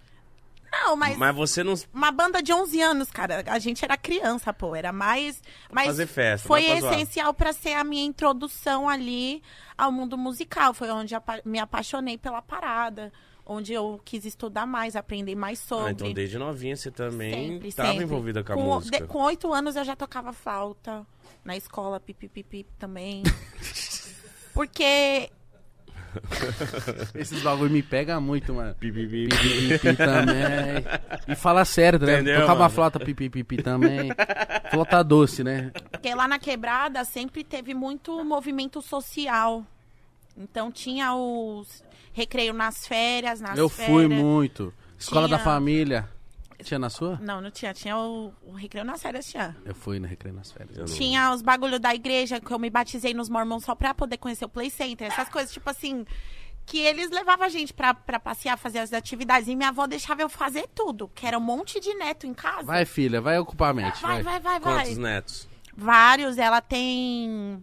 Não, mas, Mas você não. uma banda de 11 anos, cara. A gente era criança, pô. Era mais. Mas fazer festa, Foi pra essencial pra ser a minha introdução ali ao mundo musical. Foi onde apa- me apaixonei pela parada. Onde eu quis estudar mais, aprender mais sobre. Ah, então desde novinha você também estava envolvida com a com, música. de- com oito anos eu já tocava flauta. Na escola, pipi, pipi também. Porque Esses bagulho me pega muito, mano. Pi, pi, pi. Pipi também. E fala sério, né? Entendeu, Tocava mano? flauta pipi pipi também. Flauta doce, né? Porque lá na quebrada sempre teve muito movimento social. Então tinha os recreio nas férias, nas Eu férias. fui muito. Escola Tinha- da família. Tinha na sua? Não, não tinha. Tinha o, o recreio nas férias, tinha. Eu fui no Recreio nas Férias. Eu não- Tinha os bagulho da igreja, que eu me batizei nos mormons só pra poder conhecer o Play Center. Essas coisas, tipo assim, que eles levavam a gente pra, pra passear, fazer as atividades. E minha avó deixava eu fazer tudo, que era um monte de neto em casa. Vai, filha, vai ocupar a mente. vai, Vai, vai, vai. vai. Quantos netos? Vários, ela tem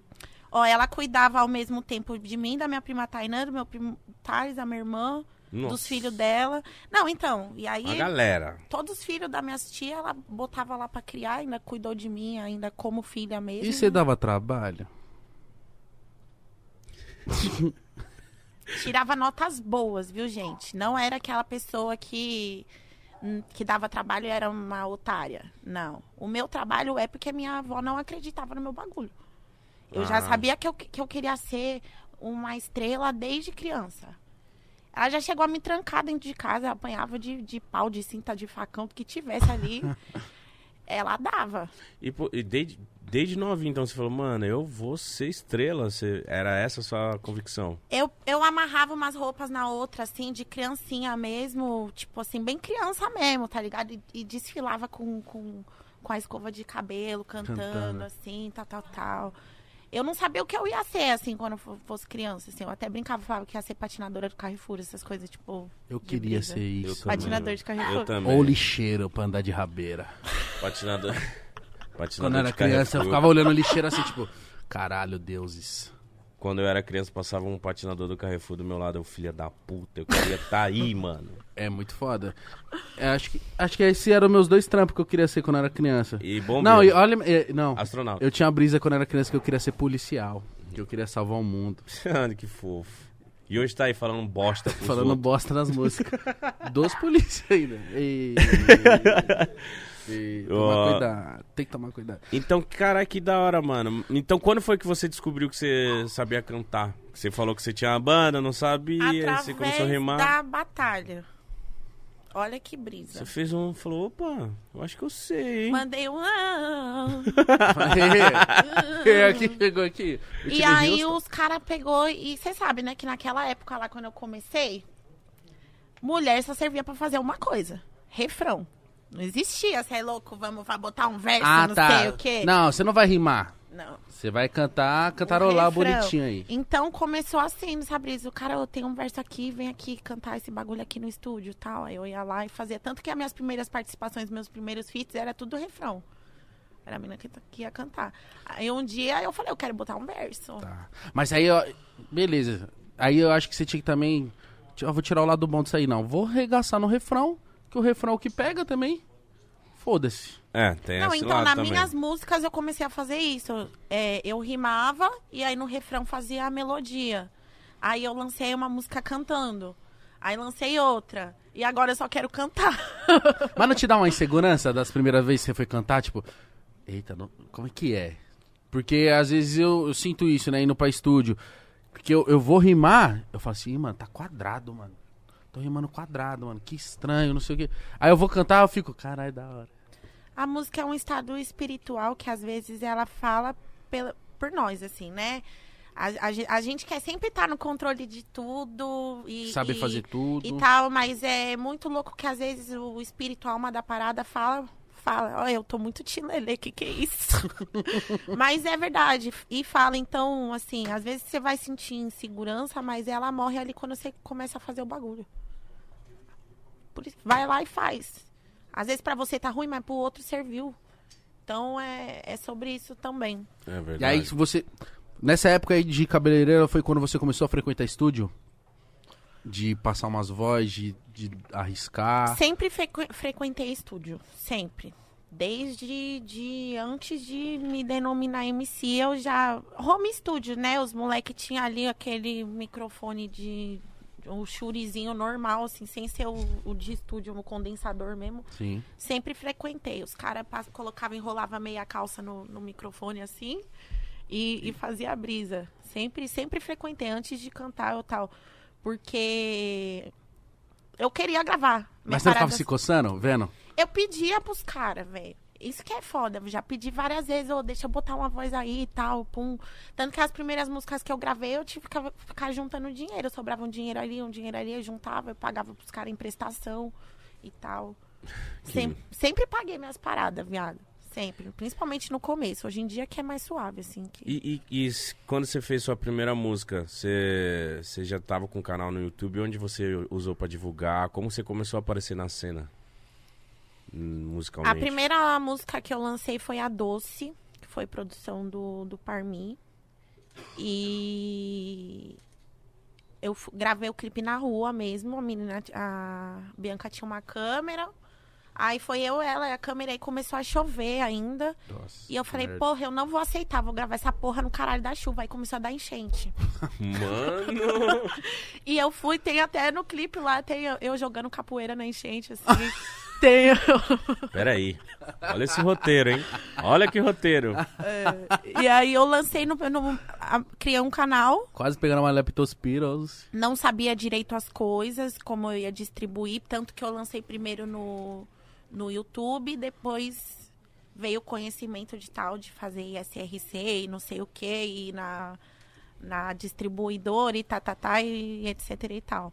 Ó, ela cuidava ao mesmo tempo de mim, da minha prima Tainã, do meu primo Thales, da minha irmã, Nossa. dos filhos dela. Não, então, e aí A galera. todos os filhos da minha tia, ela botava lá pra criar, ainda cuidou de mim, ainda como filha mesmo. E você dava trabalho? Tirava notas boas, viu, gente? Não era aquela pessoa que hum, que dava trabalho e era uma otária. Não. O meu trabalho é porque minha avó não acreditava no meu bagulho. Eu já Ah. sabia que eu, que eu queria ser uma estrela desde criança. Ela já chegou a me trancar dentro de casa, apanhava de, de pau, de cinta, de facão, que tivesse ali. ela dava. E, e desde, desde novinho, então, você falou, mano, eu vou ser estrela. Você, era essa a sua convicção? Eu, eu amarrava umas roupas na outra, assim, de criancinha mesmo, tipo assim, bem criança mesmo, tá ligado? E, e desfilava com, com, com a escova de cabelo, cantando, Cantando. assim, tal, tal, tal. Eu não sabia o que eu ia ser, assim, quando eu fo- fosse criança, assim. Eu até brincava, falava que ia ser patinadora do Carrefour, essas coisas, tipo... Eu queria brisa. ser isso. também. Patinador de Carrefour. Eu também. Ou lixeiro pra andar de rabeira. Patinador. Patinador Quando eu era de criança, eu ficava olhando lixeiro assim, tipo, caralho, deuses. Quando eu era criança, passava um patinador do Carrefour do meu lado. Eu, filha da puta, eu queria estar aí, mano. É muito foda. É, acho, que, acho que esses eram meus dois trampos que eu queria ser quando eu era criança. E bom Não, e olha, é, não. Astronauta. Eu tinha uma brisa quando eu era criança que eu queria ser policial. Que eu queria salvar o mundo. Que fofo. E hoje tá aí falando bosta pros Falando outros. bosta nas músicas. Dos polícias ainda. Ei, ei, tomar Ó. cuidado. Tem que tomar cuidado. Então, cara, que da hora, mano. Então, quando foi que você descobriu que você sabia cantar? Que Você falou que você tinha uma banda, não sabia, aí você começou a Através rimar. da batalha. Olha que brisa. Você fez um, falou, opa, eu acho que eu sei, hein? Mandei um... ah. é, aqui, chegou aqui. E aí Houston. os caras pegou e você sabe, né, que naquela época lá quando eu comecei, mulher só servia pra fazer uma coisa, refrão. Não existia, você é louco, vamos vai botar um verso, Ah, não tá. sei o quê. Não, você não vai rimar. Não. Você vai cantar, cantarolar bonitinho aí. Então começou assim, sabe? O cara, eu tenho um verso aqui, vem aqui cantar esse bagulho aqui no estúdio e tal. Aí eu ia lá e fazia. Tanto que as minhas primeiras participações, meus primeiros feats, era tudo refrão. Era a menina que, que ia cantar. Aí um dia eu falei, eu quero botar um verso. Tá. Mas aí, ó, beleza. Aí eu acho que você tinha que também. Eu vou tirar o lado bom disso aí, não. Vou regaçar no refrão, que o refrão é o que pega também. Foda-se. É, tem Não, esse então lado nas também. minhas músicas eu comecei a fazer isso. É, eu rimava e aí no refrão fazia a melodia. Aí eu lancei uma música cantando. Aí lancei outra. E agora eu só quero cantar. Mas não te dá uma insegurança das primeiras vezes que você foi cantar, tipo, eita, não- como é que é? Porque às vezes eu, eu sinto isso, né, indo pra estúdio. Porque eu, eu vou rimar, eu falo assim, "Ih, mano, tá quadrado, mano. Tô rimando quadrado, mano, que estranho, não sei o quê. Aí eu vou cantar, eu fico, caralho, da hora. A música é um estado espiritual que às vezes ela fala pela, por nós, assim, né? A, a a gente quer sempre estar no controle de tudo e. Saber e- fazer tudo. e tal, mas é muito louco que às vezes o espírito, a alma da parada fala, fala, ó, eu tô muito tilelê, que que é isso? mas é verdade, e fala, então, assim, às vezes você vai sentir insegurança, mas ela morre ali quando você começa a fazer o bagulho. Por isso, vai lá e faz. Às vezes pra você tá ruim, mas pro outro serviu. Então é, é sobre isso também. É verdade. E aí, você. Nessa época aí de cabeleireira foi quando você começou a frequentar estúdio? De passar umas vozes, de, de arriscar. Sempre frequ- frequentei estúdio, sempre. Desde de, antes de me denominar MC, eu já. Home studio, né? Os moleques tinham ali aquele microfone de. Um churizinho normal, assim, sem ser o, o de estúdio, o condensador mesmo. Sim. Sempre frequentei. Os caras colocavam, enrolava meia calça no, no microfone assim e, e fazia a brisa. Sempre, sempre frequentei, antes de cantar ou tal. Porque eu queria gravar. Mas você ficava parada- se coçando, vendo? eu pedia pros caras, velho. Isso que é foda. Eu já pedi várias vezes, ô, deixa eu botar uma voz aí e tal, pum. Tanto que as primeiras músicas que eu gravei, eu tive que ficar, juntando dinheiro. Sobrava um dinheiro ali, um dinheiro ali, eu juntava, eu pagava pros caras em prestação e tal. Sem- sempre paguei minhas paradas, viado. Sempre. Principalmente no começo. Hoje em dia que é mais suave, assim. Que... E, e- e quando você fez sua primeira música, você, você já tava com um canal no YouTube? Onde você usou pra divulgar? Como você começou a aparecer na cena? Musicalmente. A primeira música que eu lancei foi a Doce, que foi produção do, do Parmi. E eu gravei o clipe na rua mesmo. A menina, a Bianca tinha uma câmera. Aí foi eu, ela e a câmera e começou a chover ainda. Nossa, E eu falei, merda. porra, eu não vou aceitar, vou gravar essa porra no caralho da chuva. Aí começou a dar enchente. Mano. E eu fui, tem até no clipe lá, tem eu, eu jogando capoeira na enchente, assim. eu- Peraí. Olha esse roteiro, hein? Olha que roteiro. E aí eu lancei no. no a- criei um canal, Quase pegando uma leptospirose. não sabia direito as coisas, como eu ia distribuir, tanto que eu lancei primeiro no, no YouTube, depois veio o conhecimento de tal, de fazer ISRC e não sei o que, e na, na distribuidora e tá, tá, tá, e etc e tal.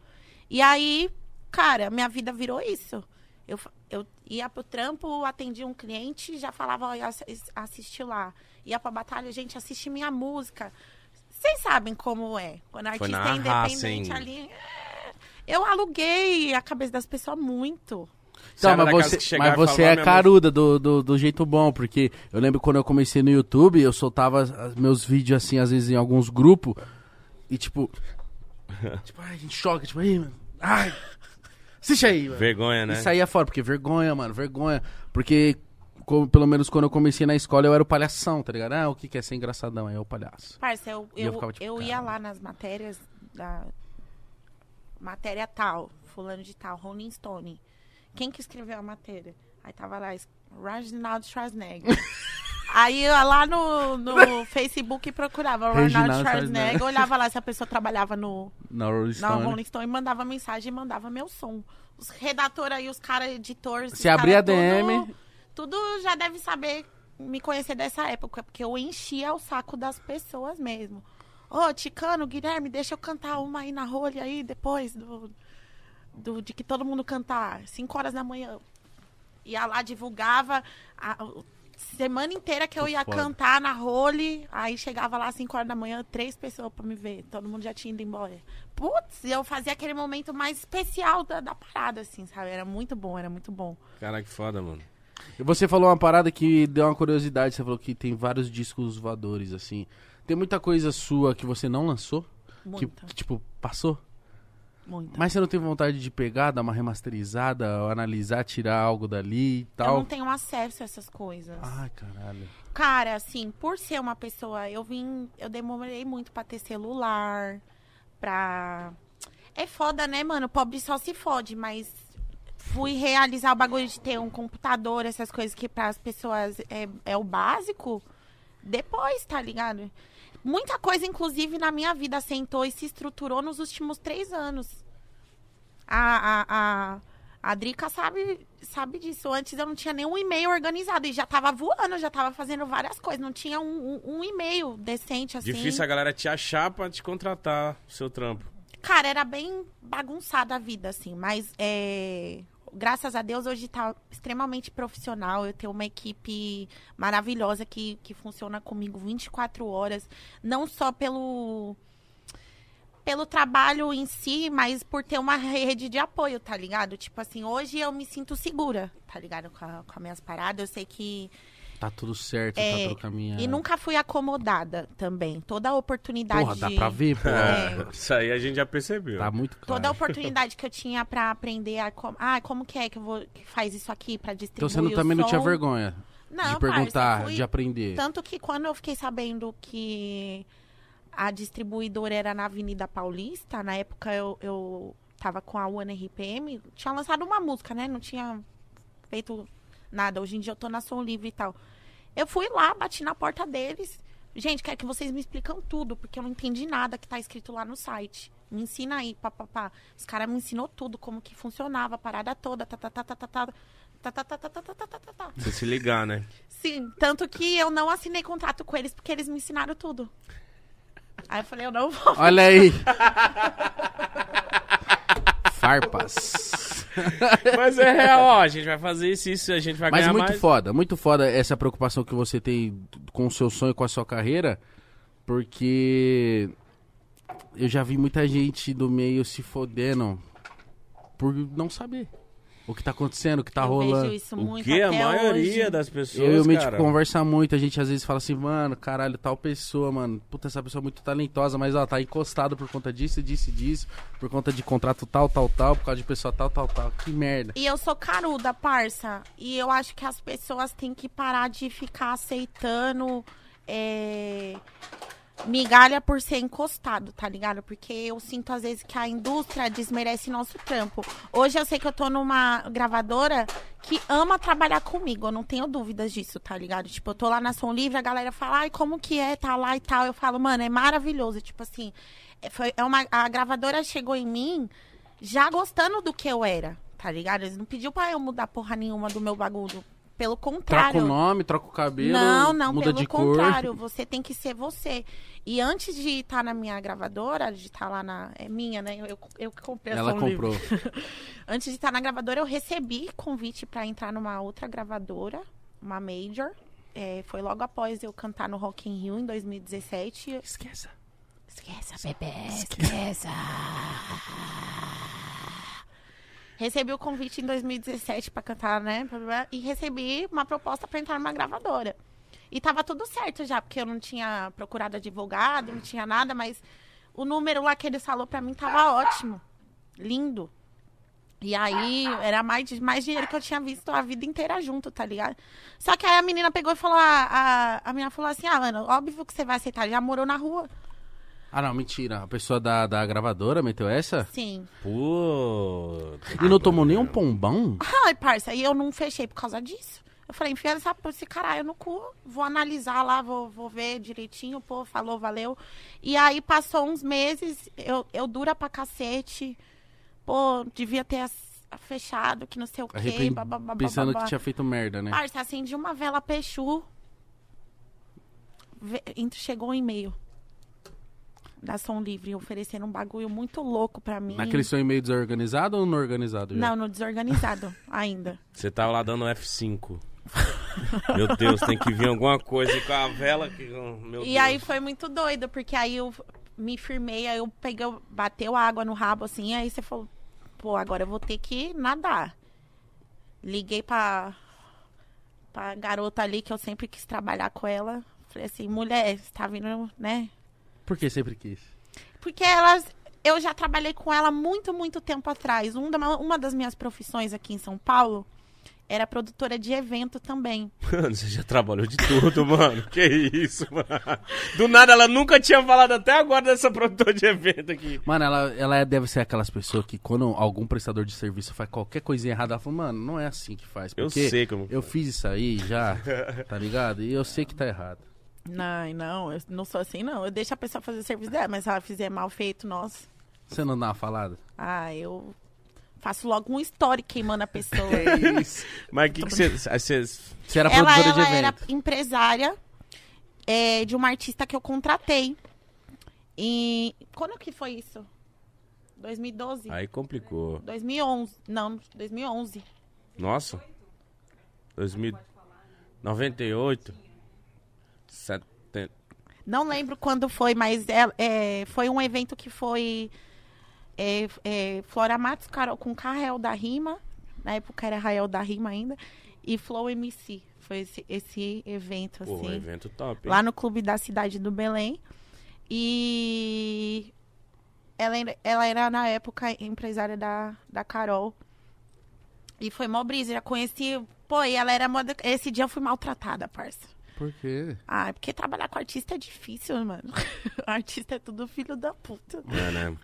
E aí, cara, minha vida virou isso. Eu, eu ia pro trampo, atendia um cliente, já falava, ó, ass- assiste lá. Ia pra batalha, gente, assiste minha música. Vocês sabem como é. Quando a artista na é independente raça, ali. é, Eu aluguei a cabeça das pessoas muito. Então, mas você, mas você é "Minha caruda do, do, do jeito bom, porque eu lembro quando eu comecei no YouTube, eu soltava meus vídeos assim, às vezes em alguns grupos, e tipo. tipo, ai, a gente choca, tipo, aí, mano. Ai. Assiste aí, mano. Vergonha, né? E saía fora, porque vergonha, mano, vergonha. Porque, como- pelo menos quando eu comecei na escola, eu era o palhação, tá ligado? Ah, o que, que é ser engraçadão? Aí é o palhaço. Parça, eu, E eu eu, ficava tipo, eu ia lá nas matérias da. Matéria tal, fulano de tal, Rolling Stone. Quem que escreveu a matéria? Aí tava lá, es- Reginald Schwarzenegger. Aí eu lá no, no Facebook e procurava o Reginald Reginald Schwarzenegger. Olhava lá se a pessoa trabalhava no, Na Rolling Stone. Rolling Stone, mandava mensagem e mandava meu som. Os redatores aí, os caras editores. Se abrir a DM. Tudo, tudo já deve saber me conhecer dessa época, porque eu enchia o saco das pessoas mesmo. Ô, Ticano, Guilherme, deixa eu cantar uma aí na rolha aí depois do, do, de que todo mundo cantar. 5 horas da manhã. Ia lá, divulgava a, semana inteira que eu ia Foda. cantar na role. Aí chegava lá às 5 horas da manhã, três pessoas pra me ver. Todo mundo já tinha ido embora. Putz, eu fazia aquele momento mais especial da, da parada, assim, sabe? Era muito bom, era muito bom. Cara, que foda, mano. E você falou uma parada que deu uma curiosidade, você falou que tem vários discos voadores, assim. Tem muita coisa sua que você não lançou? Que, Muita, que, tipo, passou? Muita. Mas você não teve vontade de pegar, dar uma remasterizada, analisar, tirar algo dali e Eu tal? não tenho acesso a essas coisas. Ai, caralho. Cara, assim, por ser uma pessoa, eu vim, eu demorei muito pra ter celular, pra. É foda, né, mano? Pobre só se fode, mas fui realizar o bagulho de ter um computador, essas coisas que para as pessoas é, é o básico, depois, tá ligado? Muita coisa, inclusive, na minha vida sentou e se estruturou nos últimos três anos. A, a, a, a Drica sabe, sabe disso. Antes eu não tinha nenhum e-mail organizado e já tava voando, já tava fazendo várias coisas. Não tinha um, um, um e-mail decente assim. Difícil a galera te achar pra te contratar o seu trampo. Cara, era bem bagunçada a vida, assim, mas é, graças a Deus hoje tá extremamente profissional. Eu tenho uma equipe maravilhosa que, que funciona comigo 24 horas, não só pelo pelo trabalho em si, mas por ter uma rede de apoio, tá ligado? Tipo assim, hoje eu me sinto segura, tá ligado? Com, a, com as minhas paradas. Eu sei que Tá tudo certo, É, tá tudo caminhando. E nunca fui acomodada também. Toda a oportunidade. Porra, dá pra ver, pô. É. Isso aí a gente já percebeu. Tá muito claro. Toda a oportunidade que eu tinha pra aprender a com... ah, como que é que eu vou que faz isso aqui pra distribuir Então você não, o também não tinha som? vergonha Não, de perguntar, parça, fui- de aprender. Tanto que quando eu fiquei sabendo que a distribuidora era na Avenida Paulista, na época eu, eu tava com a One RPM, tinha lançado uma música, né? Não tinha feito nada. Hoje em dia eu tô na Som Livre e tal. Eu fui lá, bati na porta deles. Gente, quero que vocês me explicam tudo, porque eu não entendi nada que tá escrito lá no site. Me ensina aí, papapá. Os caras me ensinou tudo, como que funcionava, a parada toda, tá, tá, tá, tá, tá, tá. Tá, tá, tá, tá, tá, tá, tá, tá. Você se ligar, né? Sim, tanto que eu não assinei contrato com eles porque eles me ensinaram tudo. Aí eu falei, eu não vou. Olha aí. Farpas. Mas é real, ó. A gente vai fazer isso, isso, a gente vai Mas ganhar muito mais. foda, muito foda essa preocupação que você tem com o seu sonho, com a sua carreira, porque eu já vi muita gente do meio se fodendo por não saber. O que tá acontecendo, o que tá eu rolando. vejo isso O muito que? A maioria hoje. das pessoas, Eu e o Mitch cara. conversa muito, a gente às vezes fala assim, mano, caralho, tal pessoa, mano, puta, essa pessoa é muito talentosa, mas ó, tá encostado por conta disso, disso e disso, por conta de contrato tal, tal, tal, por causa de pessoa tal, tal, tal. Que merda. E eu sou caruda, parça. E eu acho que as pessoas têm que parar de ficar aceitando é, migalha por ser encostado, tá ligado? Porque eu sinto às vezes que a indústria desmerece nosso trampo. Hoje eu sei que eu tô numa gravadora que ama trabalhar comigo, eu não tenho dúvidas disso, tá ligado? Tipo, eu tô lá na Som Livre, a galera fala, ai, como que é, tá lá e tal. Eu falo, mano, é maravilhoso. Tipo assim, é, foi, é uma, a gravadora chegou em mim já gostando do que eu era, tá ligado? Eles não pediu pra eu mudar porra nenhuma do meu bagulho. Pelo Troca contrário. o nome, troca o cabelo, Não, não, muda pelo de contrário, cor. você tem que ser você. E antes de estar na minha gravadora, de estar lá na. É minha, né? Eu, eu comprei Ela comprou. Antes de estar na gravadora, eu recebi convite pra entrar numa outra gravadora, uma major. É, foi logo após eu cantar no Rock in Rio em 2017. Esqueça. Esqueça, bebê, esqueça. Recebi o convite em 2017 pra cantar, né? E recebi uma proposta pra entrar numa gravadora. E tava tudo certo já, porque eu não tinha procurado advogado, não tinha nada, mas o número lá que eles falou pra mim tava ótimo. Lindo. E aí, era mais, mais dinheiro que eu tinha visto a vida inteira junto, tá ligado? Só que aí a menina pegou e falou, a, a, a menina falou assim, ah, mano, óbvio que você vai aceitar, já morou na rua. Ah, não, mentira. A pessoa da, da gravadora meteu essa? Sim. Pô. E não tomou nem um pombão? Ai, parça, e eu não fechei por causa disso. Eu falei, enfia essa, esse caralho no cu, vou analisar lá, vou, vou ver direitinho, pô, falou, valeu. E aí passou uns meses, eu, eu dura pra cacete, pô, devia ter as- fechado, que não sei o quê, Arrependi, bababá, pensando babá. que tinha feito merda, né? Parça, acendi uma vela Peixu, chegou um e-mail da Som Livre oferecendo um bagulho muito louco pra mim. Naquele seu e-mail desorganizado ou no organizado? já? Não, no desorganizado ainda. Você tava lá dando F5. Meu Deus, tem que vir alguma coisa com a vela. Que... Meu E Deus. aí foi muito doido, porque aí eu me firmei, aí eu peguei, bateu água no rabo assim, aí você falou, pô, agora eu vou ter que nadar. Liguei pra, pra garota ali que eu sempre quis trabalhar com ela. Falei assim, mulher, você tá vindo, né? Por que sempre quis? Porque elas. Eu já trabalhei com ela muito, muito tempo atrás. Um da- uma das minhas profissões aqui em São Paulo era produtora de evento também. Mano, você já trabalhou de tudo, mano. Que isso, mano. Do nada, ela nunca tinha falado até agora dessa produtora de evento aqui. Mano, ela, ela deve ser aquelas pessoas que quando algum prestador de serviço faz qualquer coisinha errada, ela fala, mano, não é assim que faz. Eu sei como. eu fiz isso aí já, tá ligado? E eu sei que tá errado. Não, não, eu não sou assim, não. Eu deixo a pessoa fazer o serviço dela, mas se ela fizer mal feito, nossa. Você não dá uma falada? Ah, eu faço logo um story queimando a pessoa. É isso. Mas o que você... você- era ela produtora de ela era evento. empresária é, de uma artista que eu contratei. E quando que foi isso? 2012? Aí complicou. 2011. Não, 2011. Nossa. 2000... 98. 70... Não lembro quando foi, mas é, é, foi um evento que foi é, é, Flora Matos Carol, com Carrel da Rima. Na época era Rael da Rima ainda. E Flow MC. Foi esse, esse evento, Pô, assim. evento top. hein? lá no clube da cidade do Belém. E ela, era- ela era, na época, empresária da, da Carol. E foi mó brisa, já conheci. Pô, e ela era moda. Esse dia eu fui maltratada, parça. Por quê? Ah, é porque trabalhar com artista é difícil, mano. artista é tudo filho da puta. É, né?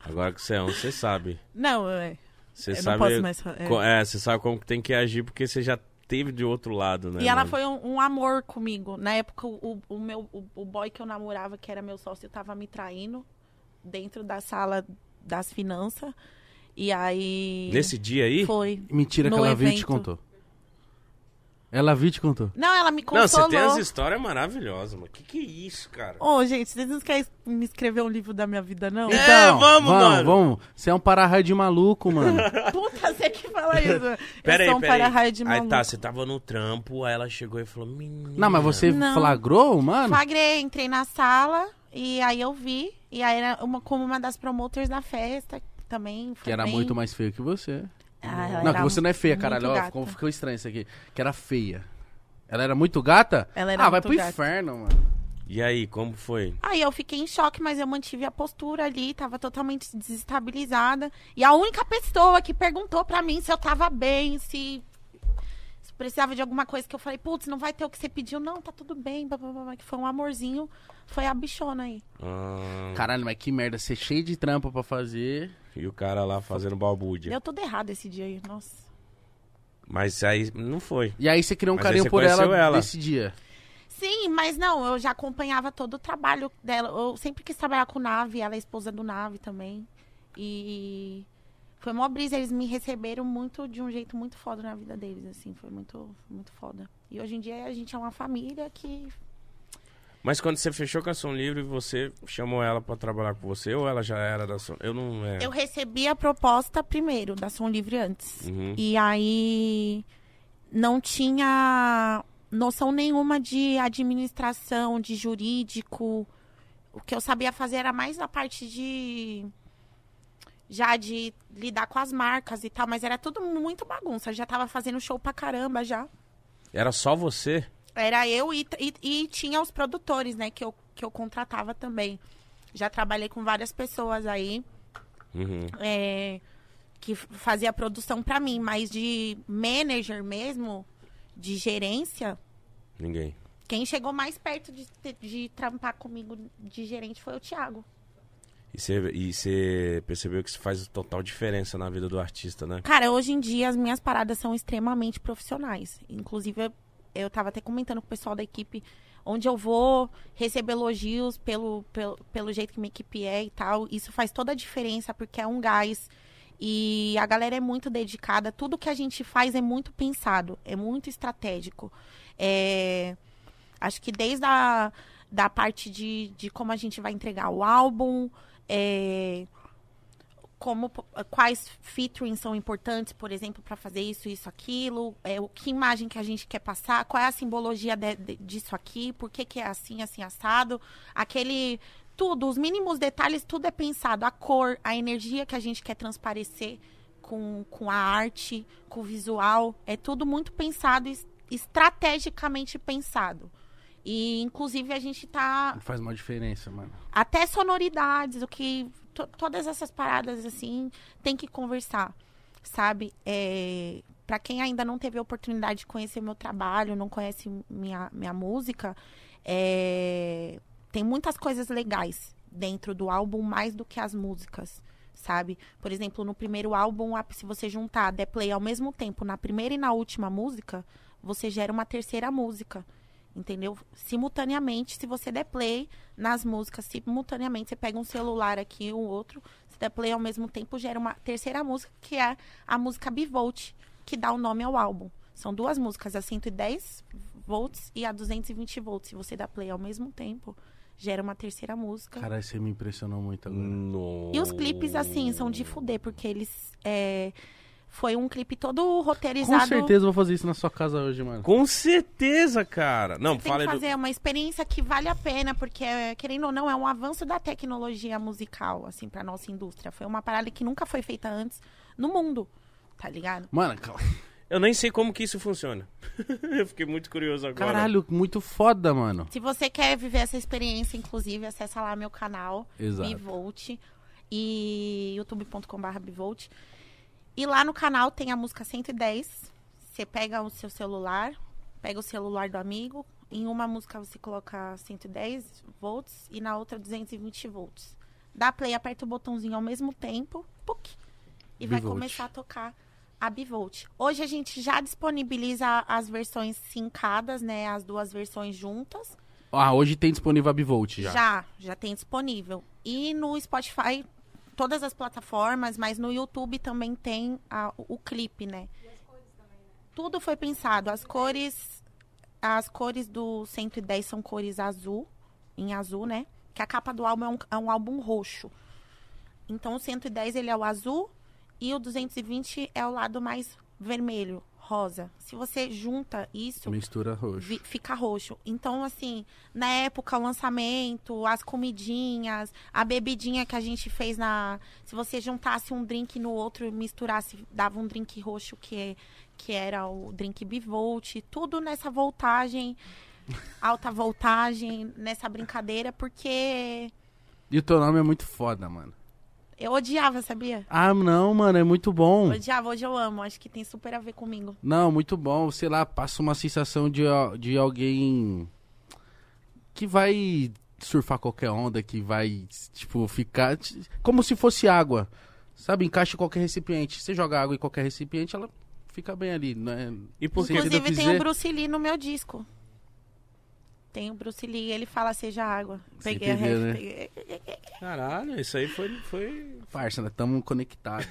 Agora que você é um, você sabe. Não, é. Você Eu não sabe... posso mais é. É, você sabe como que tem que agir, porque você já teve de outro lado, né? E ela mano? foi um, um amor comigo. Na época, o, o meu, o, o boy que eu namorava, que era meu sócio, tava me traindo dentro da sala das finanças. E aí. Nesse dia aí? Foi. Mentira que ela viu e te evento. contou. Ela viu e te contou. Não, ela me Não, consolou. você tem as histórias maravilhosas, mano. Que que é isso, cara? Ô, gente, vocês não querem me escrever um livro da minha vida, não? É, Então, vamos, vamos, mano. vamos. Você é um para-raio de maluco, mano. Puta, você que fala isso. Pera eu aí, sou um pera aí. para-raio de Aí maluco. tá, você tava no trampo, aí ela chegou e falou, menina... Não, mas você Não. flagrou, mano? Flagrei, entrei na sala e aí eu vi. E aí era uma, como uma das promoters da festa também. foi Que era bem- muito mais feio que você. Ah, ela Não, que você não é feia, caralho. Ó, gata. ficou, ficou estranho isso aqui. Que era feia. Ela era muito gata? Ela era ah, vai muito pro gata. inferno, mano. E aí, como foi? Aí eu fiquei em choque, mas eu mantive a postura ali, tava totalmente desestabilizada. E a única pessoa que perguntou pra mim se eu tava bem, se, se precisava de alguma coisa que eu falei, putz, não vai ter o que você pediu, não, tá tudo bem, blá, blá, blá, que foi um amorzinho, foi a bichona aí. Ah, Caralho, mas que merda. Ser cheio de trampa pra fazer. E o cara lá fazendo balbúrdia. Deu tudo errado esse dia aí, nossa. Mas aí não foi. E aí você criou um Mas aí carinho você por ela, conheceu ela. nesse dia. Sim, mas não, eu já acompanhava todo o trabalho dela. Eu sempre quis trabalhar com o Nave, ela é esposa do Nave também. E foi mó brisa, eles me receberam muito de um jeito muito foda na vida deles, assim, foi muito, muito foda. E hoje em dia a gente é uma família que. Mas quando você fechou com a Som Livre, você chamou ela pra trabalhar com você ou ela já era da Som? Eu não é. Eu recebi a proposta primeiro da Som Livre antes. Uhum. E aí não tinha noção nenhuma de administração, de jurídico. O que eu sabia fazer era mais a parte de já de lidar com as marcas e tal, mas era tudo muito bagunça. Já tava fazendo show pra caramba já. Era só você? Era eu e, e, e tinha os produtores, né, que eu, que eu contratava também. Já trabalhei com várias pessoas aí Uhum. é, que fazia produção pra mim, mas de manager mesmo, de gerência, Ninguém. quem chegou mais perto de, de trampar comigo de gerente foi o Thiago. E você, e você percebeu que isso faz total diferença na vida do artista, né? Cara, hoje em dia as minhas paradas são extremamente profissionais. Inclusive, eu, eu tava até comentando com o pessoal da equipe onde eu vou receber elogios pelo, pelo, pelo jeito que minha equipe é e tal. Isso faz toda a diferença porque é um gás. E a galera é muito dedicada. Tudo que a gente faz é muito pensado, é muito estratégico. É, acho que desde a da parte de, de como a gente vai entregar o álbum, é, como quais featurings são importantes, por exemplo, para fazer isso, isso, aquilo, é, o que imagem que a gente quer passar, qual é a simbologia de- de- disso aqui, por que, que é assim, assim, assado, aquele tudo, os mínimos detalhes, tudo é pensado, a cor, a energia que a gente quer transparecer com, com a arte, com o visual, é tudo muito pensado, es- estrategicamente pensado. E, inclusive, a gente tá Faz uma diferença, mano. até sonoridades, o que to- todas essas paradas assim tem que conversar, sabe? É, para quem ainda não teve a oportunidade de conhecer meu trabalho, não conhece minha, minha música, é, tem muitas coisas legais dentro do álbum mais do que as músicas. Sabe? Por exemplo, no primeiro álbum, se você juntar der play ao mesmo tempo na primeira e na última música, você gera uma terceira música entendeu? Simultaneamente, se você der play nas músicas, simultaneamente, você pega um celular aqui, o outro, se der play ao mesmo tempo, gera uma terceira música, que é a música Bivolt, que dá o nome ao álbum. São duas músicas, a 110 volts e a 220 volts. Se você der play ao mesmo tempo, gera uma terceira música. Caralho, você me impressionou muito agora. No... E os clipes, assim, são de fuder, porque eles. é, Foi um clipe todo roteirizado. Com certeza eu vou fazer isso na sua casa hoje, mano. Com certeza, cara. Não, Tem fala que aí do... fazer uma experiência que vale a pena, porque, querendo ou não, é um avanço da tecnologia musical, assim, pra nossa indústria. Foi uma parada que nunca foi feita antes no mundo, tá ligado? Mano, cal- Eu nem sei como que isso funciona. eu fiquei muito curioso agora. caralho, muito foda, mano. Se você quer viver essa experiência, inclusive, acessa lá meu canal, Exato. Bivolt, e youtube.com.br Bivolt. E lá no canal tem a música 110. Você pega o seu celular, pega o celular do amigo. Em uma música você coloca 110 volts e na outra 220 volts. Dá play, aperta o botãozinho ao mesmo tempo, puc, e vai Bivolt. começar a tocar a Bivolt. Hoje a gente já disponibiliza as versões sincadas, né? As duas versões juntas. Ah, hoje tem disponível a Bivolt já. Já, já tem disponível. E no Spotify, todas as plataformas, mas no YouTube também tem a- o, o clipe, né? Tudo foi pensado. As cores, as cores do 110 são cores azul, em azul, né? Que a capa do álbum é um, é um álbum roxo. Então o 110 ele é o azul e o 220 é o lado mais vermelho, rosa. Se você junta isso, Mistura roxo. vi- fica roxo. Então, assim, na época, o lançamento, as comidinhas, a bebidinha que a gente fez na. Se você juntasse um drink no outro e misturasse, dava um drink roxo que, que era o drink bivolt, tudo nessa voltagem, alta voltagem, nessa brincadeira, porque E o teu nome é muito foda, mano. Eu odiava, sabia? Ah, não, mano, é muito bom. Odiava, hoje eu amo. Acho que tem super a ver comigo. Não, muito bom. Sei lá, passa uma sensação de, de alguém que vai surfar qualquer onda, que vai, tipo, ficar. Como se fosse água. Sabe? Encaixa em qualquer recipiente. Você joga água em qualquer recipiente, ela fica bem ali. Né? E por Inclusive, tem o Bruce Lee no meu disco. Tem o Bruce Lee, ele fala seja água. Peguei a ref, né? peguei- Caralho, isso aí foi. foi... Parça, nós estamos conectados.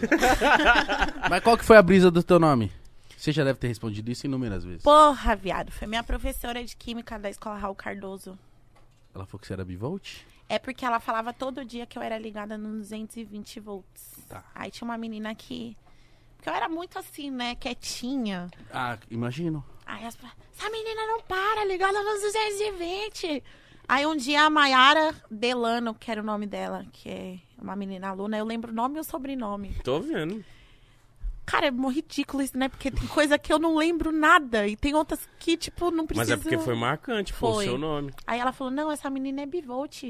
Mas qual que foi a brisa do teu nome? Você já deve ter respondido isso inúmeras vezes. Porra, viado. Foi minha professora de química da escola Raul Cardoso. Ela falou que você era bivolt? É porque ela falava todo dia que eu era ligada nos 220 volts. Tá. Aí tinha uma menina que. Porque eu era muito assim, né? Quietinha. Ah, imagino. Aí as essa menina não para, ligada nos 220. Aí um dia a Mayara Delano, que era o nome dela, que é uma menina aluna, eu lembro o nome e o sobrenome. Tô vendo. Cara, é ridículo isso, né? Porque tem coisa que eu não lembro nada. E tem outras que, tipo, não precisa. Mas é porque foi marcante, o Foi. seu nome. Aí ela falou, não, essa menina é bivolt.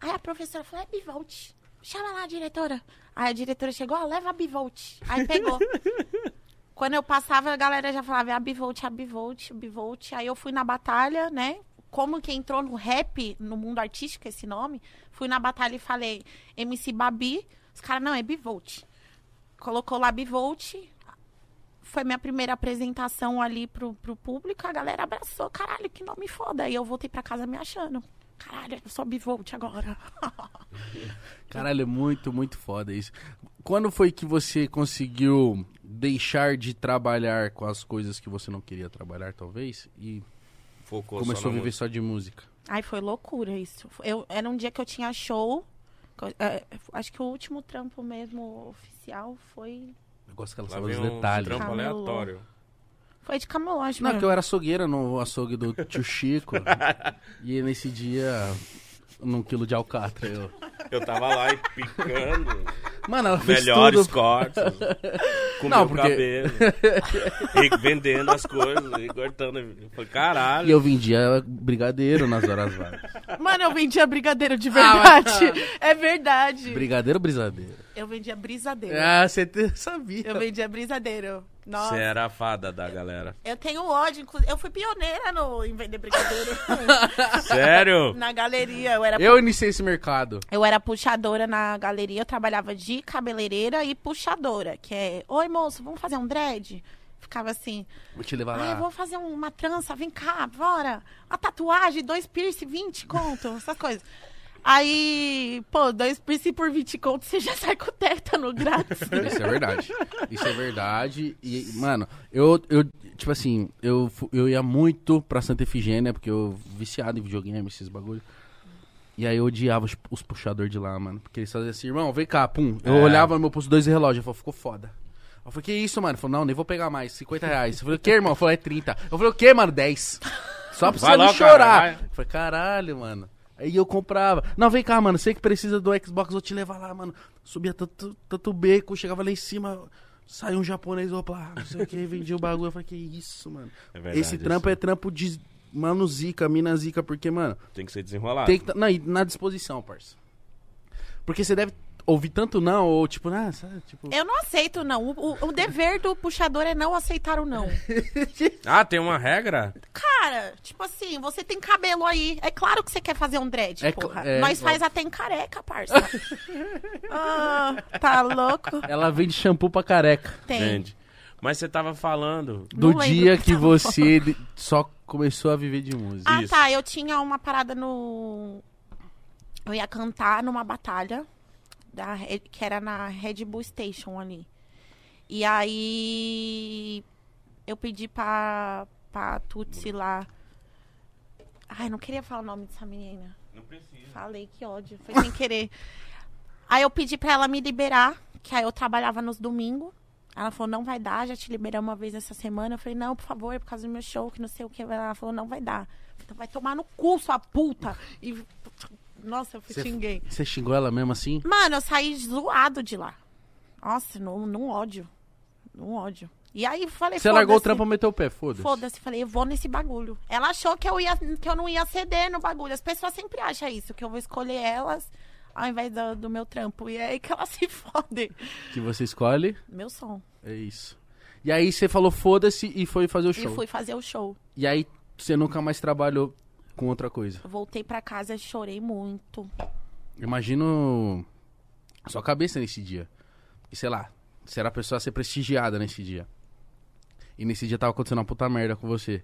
Aí a professora falou, é bivolt. Chama lá a diretora. Aí a diretora chegou, ó, leva a bivolt. Aí pegou. Quando eu passava, a galera já falava, é a bivolt, a bivolt, bivolt. Aí eu fui na batalha, né? Como que entrou no rap, no mundo artístico, esse nome. Fui na batalha e falei, MC Babi. Os caras, não, é bivolt. Colocou lá bivolt. Foi minha primeira apresentação ali pro, pro público. A galera abraçou. Caralho, que nome foda. Aí eu voltei pra casa me achando. Caralho, eu sou bivolt agora. Caralho, é muito, muito foda isso. Quando foi que você conseguiu deixar de trabalhar com as coisas que você não queria trabalhar, talvez? E Focou começou a na viver música. só de música? Aí foi loucura isso. Eu, era um dia que eu tinha show. que eu- é, acho que o último trampo mesmo oficial foi. Eu gosto que ela sabe os um detalhes. trampo Camelô. aleatório. Foi de camelógio Não, mesmo. que eu era açougueira no açougue do tio Chico. e nesse dia, num quilo de alcatra, eu... Eu tava lá e picando Mano, ela fez melhores tudo. cortes. Com Não, meu porque- cabelo. e vendendo as coisas e cortando. Eu falei, caralho. E eu vendia brigadeiro nas horas vagas. Mano, eu vendia brigadeiro de Ah, verdade. é verdade. Brigadeiro ou brisadeiro? Eu vendia brisadeiro. Ah, você sabia. Eu vendia brisadeiro. Nossa. Você era a fada da galera. Eu tenho ódio, inclusive. Eu fui pioneira no, em vender brigadeiro. Sério? na galeria. Eu era, Eu iniciei esse mercado. eu era puxadora na galeria. Eu trabalhava de cabeleireira e puxadora. Que é, oi moço, vamos fazer um dread? Ficava assim, Vou te levar ah, eu lá. vou fazer uma trança, vem cá, bora. A tatuagem, dois piercing, 20 conto, essas coisas. Aí, pô, dois piercing por 20 conto, você já sai com tétano grátis. Isso é verdade. Isso é verdade. E, mano, eu, eu tipo assim, eu, eu ia muito pra Santa Efigênia, porque eu viciado em videogame, esses bagulho. E aí eu odiava os, os puxadores de lá, mano. Porque eles faziam assim, irmão, vem cá, pum. Eu É. olhava no meu pulso dois relógios, eu falei, ficou foda. Eu falei, que isso, mano? Ele falou, não, nem vou pegar mais, 50 reais. Eu falei, o que, irmão? Eu falei, é 30. Eu falei, o que, mano? 10. Só pra Vai você não lá, cara, chorar. vai. Eu falei, caralho, mano. Aí eu comprava. Não, vem cá, mano. Sei que precisa do Xbox, vou te levar lá, mano. Subia tanto, tanto beco, chegava lá em cima, saiu um japonês, opa, não sei o que, vendia o bagulho. Eu falei, que isso, mano. É verdade, Esse trampo isso. é trampo de mano zica, mina zica, porque, mano, Tem que ser desenrolado. tem que tá, e na disposição, parça. Porque você deve ouvir tanto não, ou tipo, ah, sabe, tipo... Eu não aceito, não. O, o- o dever do puxador é não aceitar o não. Ah, tem uma regra? Cara, tipo assim, você tem cabelo aí. É claro que você quer fazer um dread, É porra. é, Nós faz até em careca, parça. ah, tá louco? Ela vende shampoo pra careca. Tem. Vende. Mas você tava falando. Do dia que que você de- só começou a viver de música. Ah, Isso. tá. Eu tinha uma parada no. Eu ia cantar numa batalha da, que era na Red Bull Station ali. E aí eu pedi pra, pra Tutsi lá. Ai, não queria falar o nome dessa menina. Não precisa. Falei, que ódio. Foi sem querer. Aí eu pedi pra ela me liberar, que aí eu trabalhava nos domingos. Ela falou, não vai dar, já te liberei uma vez essa semana. Eu falei, não, por favor, é por causa do meu show, que não sei o que. Ela falou, não vai dar. Então vai tomar no cu, sua puta. E. Nossa, eu Você- xinguei. Você xingou ela mesmo assim? Mano, eu saí zoado de lá. Nossa, num, num ódio. Num ódio. E aí falei, Você largou o trampo e meteu o pé, foda-se. Foda-se, falei, eu vou nesse bagulho. Ela achou que eu, ia, que eu não ia ceder no bagulho. As pessoas sempre acham isso, que eu vou escolher elas ao invés do, do meu trampo. E é aí que elas se fodem. Que você escolhe, Meu som. é isso. E aí você falou foda-se e foi fazer o show. E fui fazer o show. E aí você nunca mais trabalhou com outra coisa. Voltei pra casa, chorei muito. Imagino sua cabeça nesse dia. E sei lá, era a pessoa a ser prestigiada nesse dia. E nesse dia tava acontecendo uma puta merda com você.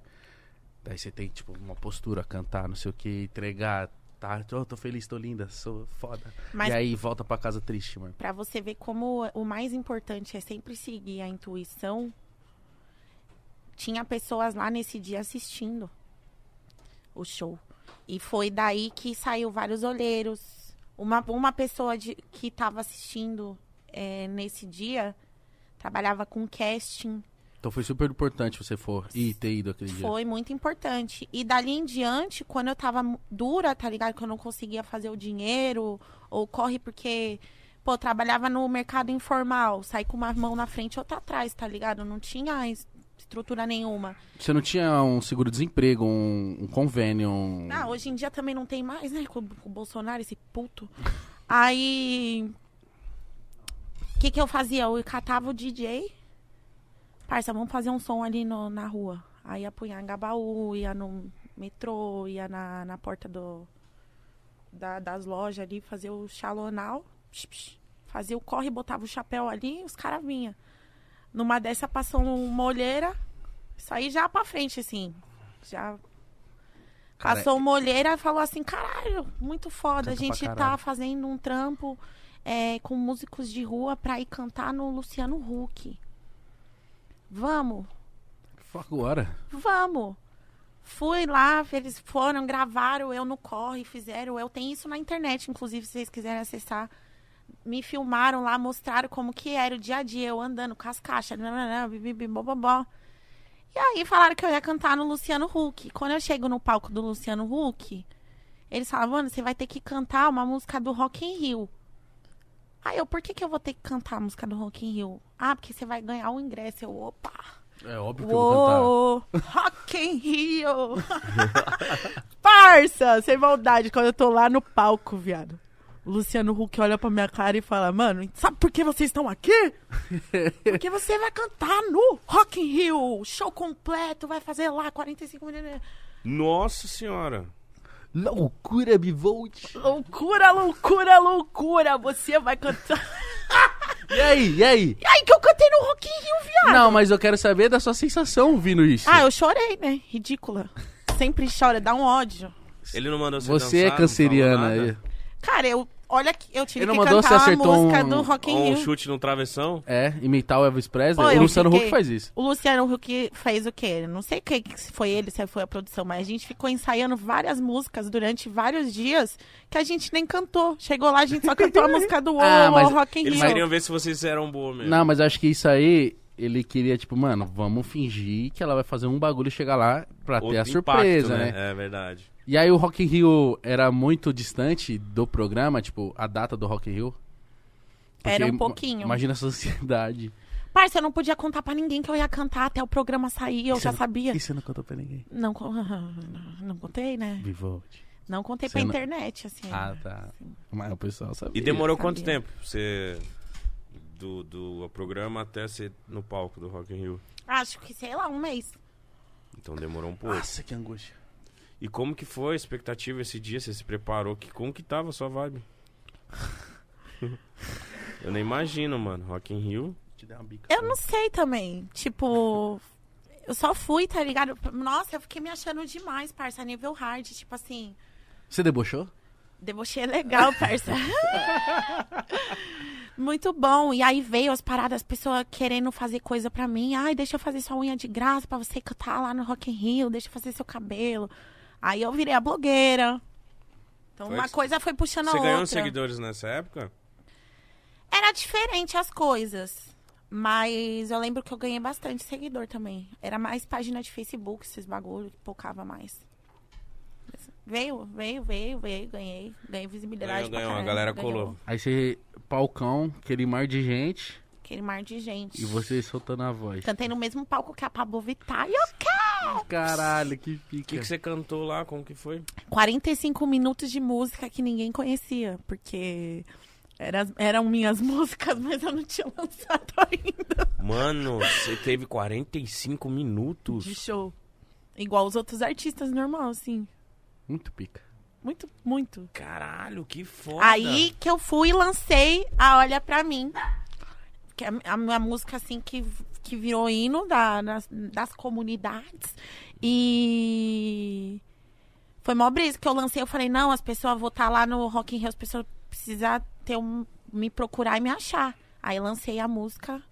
Daí você tem, tipo, uma postura, cantar, não sei o que, entregar, tá? Oh, tô feliz, tô linda, sou foda. Mas E aí volta pra casa triste, mano. Pra você ver como o mais importante é sempre seguir a intuição. Tinha pessoas lá nesse dia assistindo o show. E foi daí que saiu vários olheiros. Uma, uma pessoa de, que estava assistindo é, nesse dia trabalhava com casting. Então foi super importante você for e ter ido aquele dia. Foi muito importante. E dali em diante, quando eu tava dura, tá ligado? Que eu não conseguia fazer o dinheiro, ou corre porque, pô, trabalhava no mercado informal, saí com uma mão na frente e outra atrás, tá ligado? Não tinha estrutura nenhuma. Você não tinha um seguro-desemprego, um, um convênio, um... Ah, hoje em dia também não tem mais, né? Com, com o Bolsonaro, esse puto. Aí. O que, que eu fazia? Eu catava o DJ. Parça, vamos fazer um som ali no- na rua. Aí ia pro Anhangabaú, ia no metrô, ia na, na porta do, da- das lojas ali, fazer o xalonal. Psh, psh. Fazia o corre, botava o chapéu ali os caras vinham. Numa dessa passou uma olheira. Isso aí já pra frente, assim. Já Cara, Passou uma olheira e falou assim, caralho, muito foda. A gente tá caralho." fazendo um trampo é, com músicos de rua pra ir cantar no Luciano Huck. Vamos, Agora. vamos. Fui lá, eles foram, gravaram, eu no corre, fizeram. Eu tenho isso na internet, inclusive, se vocês quiserem acessar. Me filmaram lá, mostraram como que era o dia a dia, eu andando com as caixas, nananã, bibibi, bobobó. E aí falaram que eu ia cantar no Luciano Huck. Quando eu chego no palco do Luciano Huck, eles falaram, mano, você vai ter que cantar uma música do Rock in Rio. Aí eu, por que, que eu vou ter que cantar a música do Rock in Rio? Ah, porque você vai ganhar o ingresso. Eu, opa! É óbvio que eu vou cantar. Uou, Rock in Rio! Parça, sem maldade, quando eu tô lá no palco, viado. O Luciano Huck olha pra minha cara e fala, mano, sabe por que vocês estão aqui? Porque você vai cantar no Rock in Rio, show completo, vai fazer lá 45 minutos. Nossa senhora. Loucura, Bivolt. Loucura, loucura, loucura, você vai cantar. E aí, e aí? E aí que eu cantei no Rock in Rio, viado. Não, mas eu quero saber da sua sensação ouvindo isso. Ah, eu chorei, né? Ridícula. Sempre chora, dá um ódio. Ele não mandou você Você é canceriana aí. Cara, eu. Olha que eu tive Ele não que mandou, cantar você acertou música um- do Rock in Ou um Rio. chute no travessão? É, imitar o Elvis Presley. Pô, o eu Luciano fiquei- Huck faz isso. O Luciano Huck fez o quê? Não sei que, que se foi ele, se foi a produção, mas a gente ficou ensaiando várias músicas durante vários dias que a gente nem cantou. Chegou lá, a gente só cantou a música do Ah, ah, mas Rock in Eles Rio. queriam ver se vocês eram boa mesmo. Não, mas eu acho que isso aí, ele queria, tipo, mano, vamos fingir que ela vai fazer um bagulho e chegar lá pra ter Outro a impacto, surpresa, né? É verdade. E aí o Rock in Rio era muito distante do programa, tipo, a data do Rock in Rio? Era um pouquinho. Imagina essa ansiedade. Parça, eu não podia contar pra ninguém que eu ia cantar até o programa sair, eu E já não- sabia. E você não contou pra ninguém? Não, não contei, né? Bivolt. Não contei Você pra não- internet, assim. Ah, tá. Mas o pessoal sabia. E demorou sabia. quanto tempo? Você. Do, do programa até ser no palco do Rock in Rio. Acho que, sei lá, um mês. Então demorou um pouco. Nossa, que angústia. E como que foi a expectativa esse dia? Você se preparou? Que, como que tava a sua vibe? Eu nem imagino, mano. Rock in Rio. Te dei uma bica. Eu não sei também. Tipo, eu só fui, tá ligado? Nossa, eu fiquei me achando demais, parça, nível hard. Tipo assim, Você debochou? debochei legal, parça. Muito bom. E aí veio as paradas, as pessoas querendo fazer coisa pra mim. Ai, deixa eu fazer sua unha de graça pra você cantar lá no Rock in Rio. Deixa eu fazer seu cabelo. Aí eu virei a blogueira. Então Foi uma isso? coisa foi puxando a Você outra. ganhou uns seguidores nessa época? Era diferente as coisas. Mas eu lembro que eu ganhei bastante seguidor também. Era mais página de Facebook, esses bagulho, que pocava mais. Veio, veio, veio, veio, ganhei. Ganhei visibilidade. Ganhou, ganhou, a galera ganhou. colou. Aí você, palcão, aquele mar de gente, Aquele mar de gente. e você soltando a voz. Cantei no mesmo palco que a Pablo Vittar e eu quero! Caralho, que O pica. que, que você cantou lá? Como que foi? 45 minutos de música que ninguém conhecia, porque era, eram minhas músicas, mas eu não tinha lançado ainda Mano, você teve 45 minutos. de show. Igual os outros artistas normal, assim. Muito pica. Muito, muito. Caralho, que foda. Aí que eu fui e lancei a Olha Pra Mim. Que é a minha música, assim, que, que virou hino da, das, das comunidades. E foi mó brisa que eu lancei. Eu falei, não, as pessoas vão estar lá no Rock in Rio, as pessoas precisam ter um, me procurar e me achar. Aí lancei a música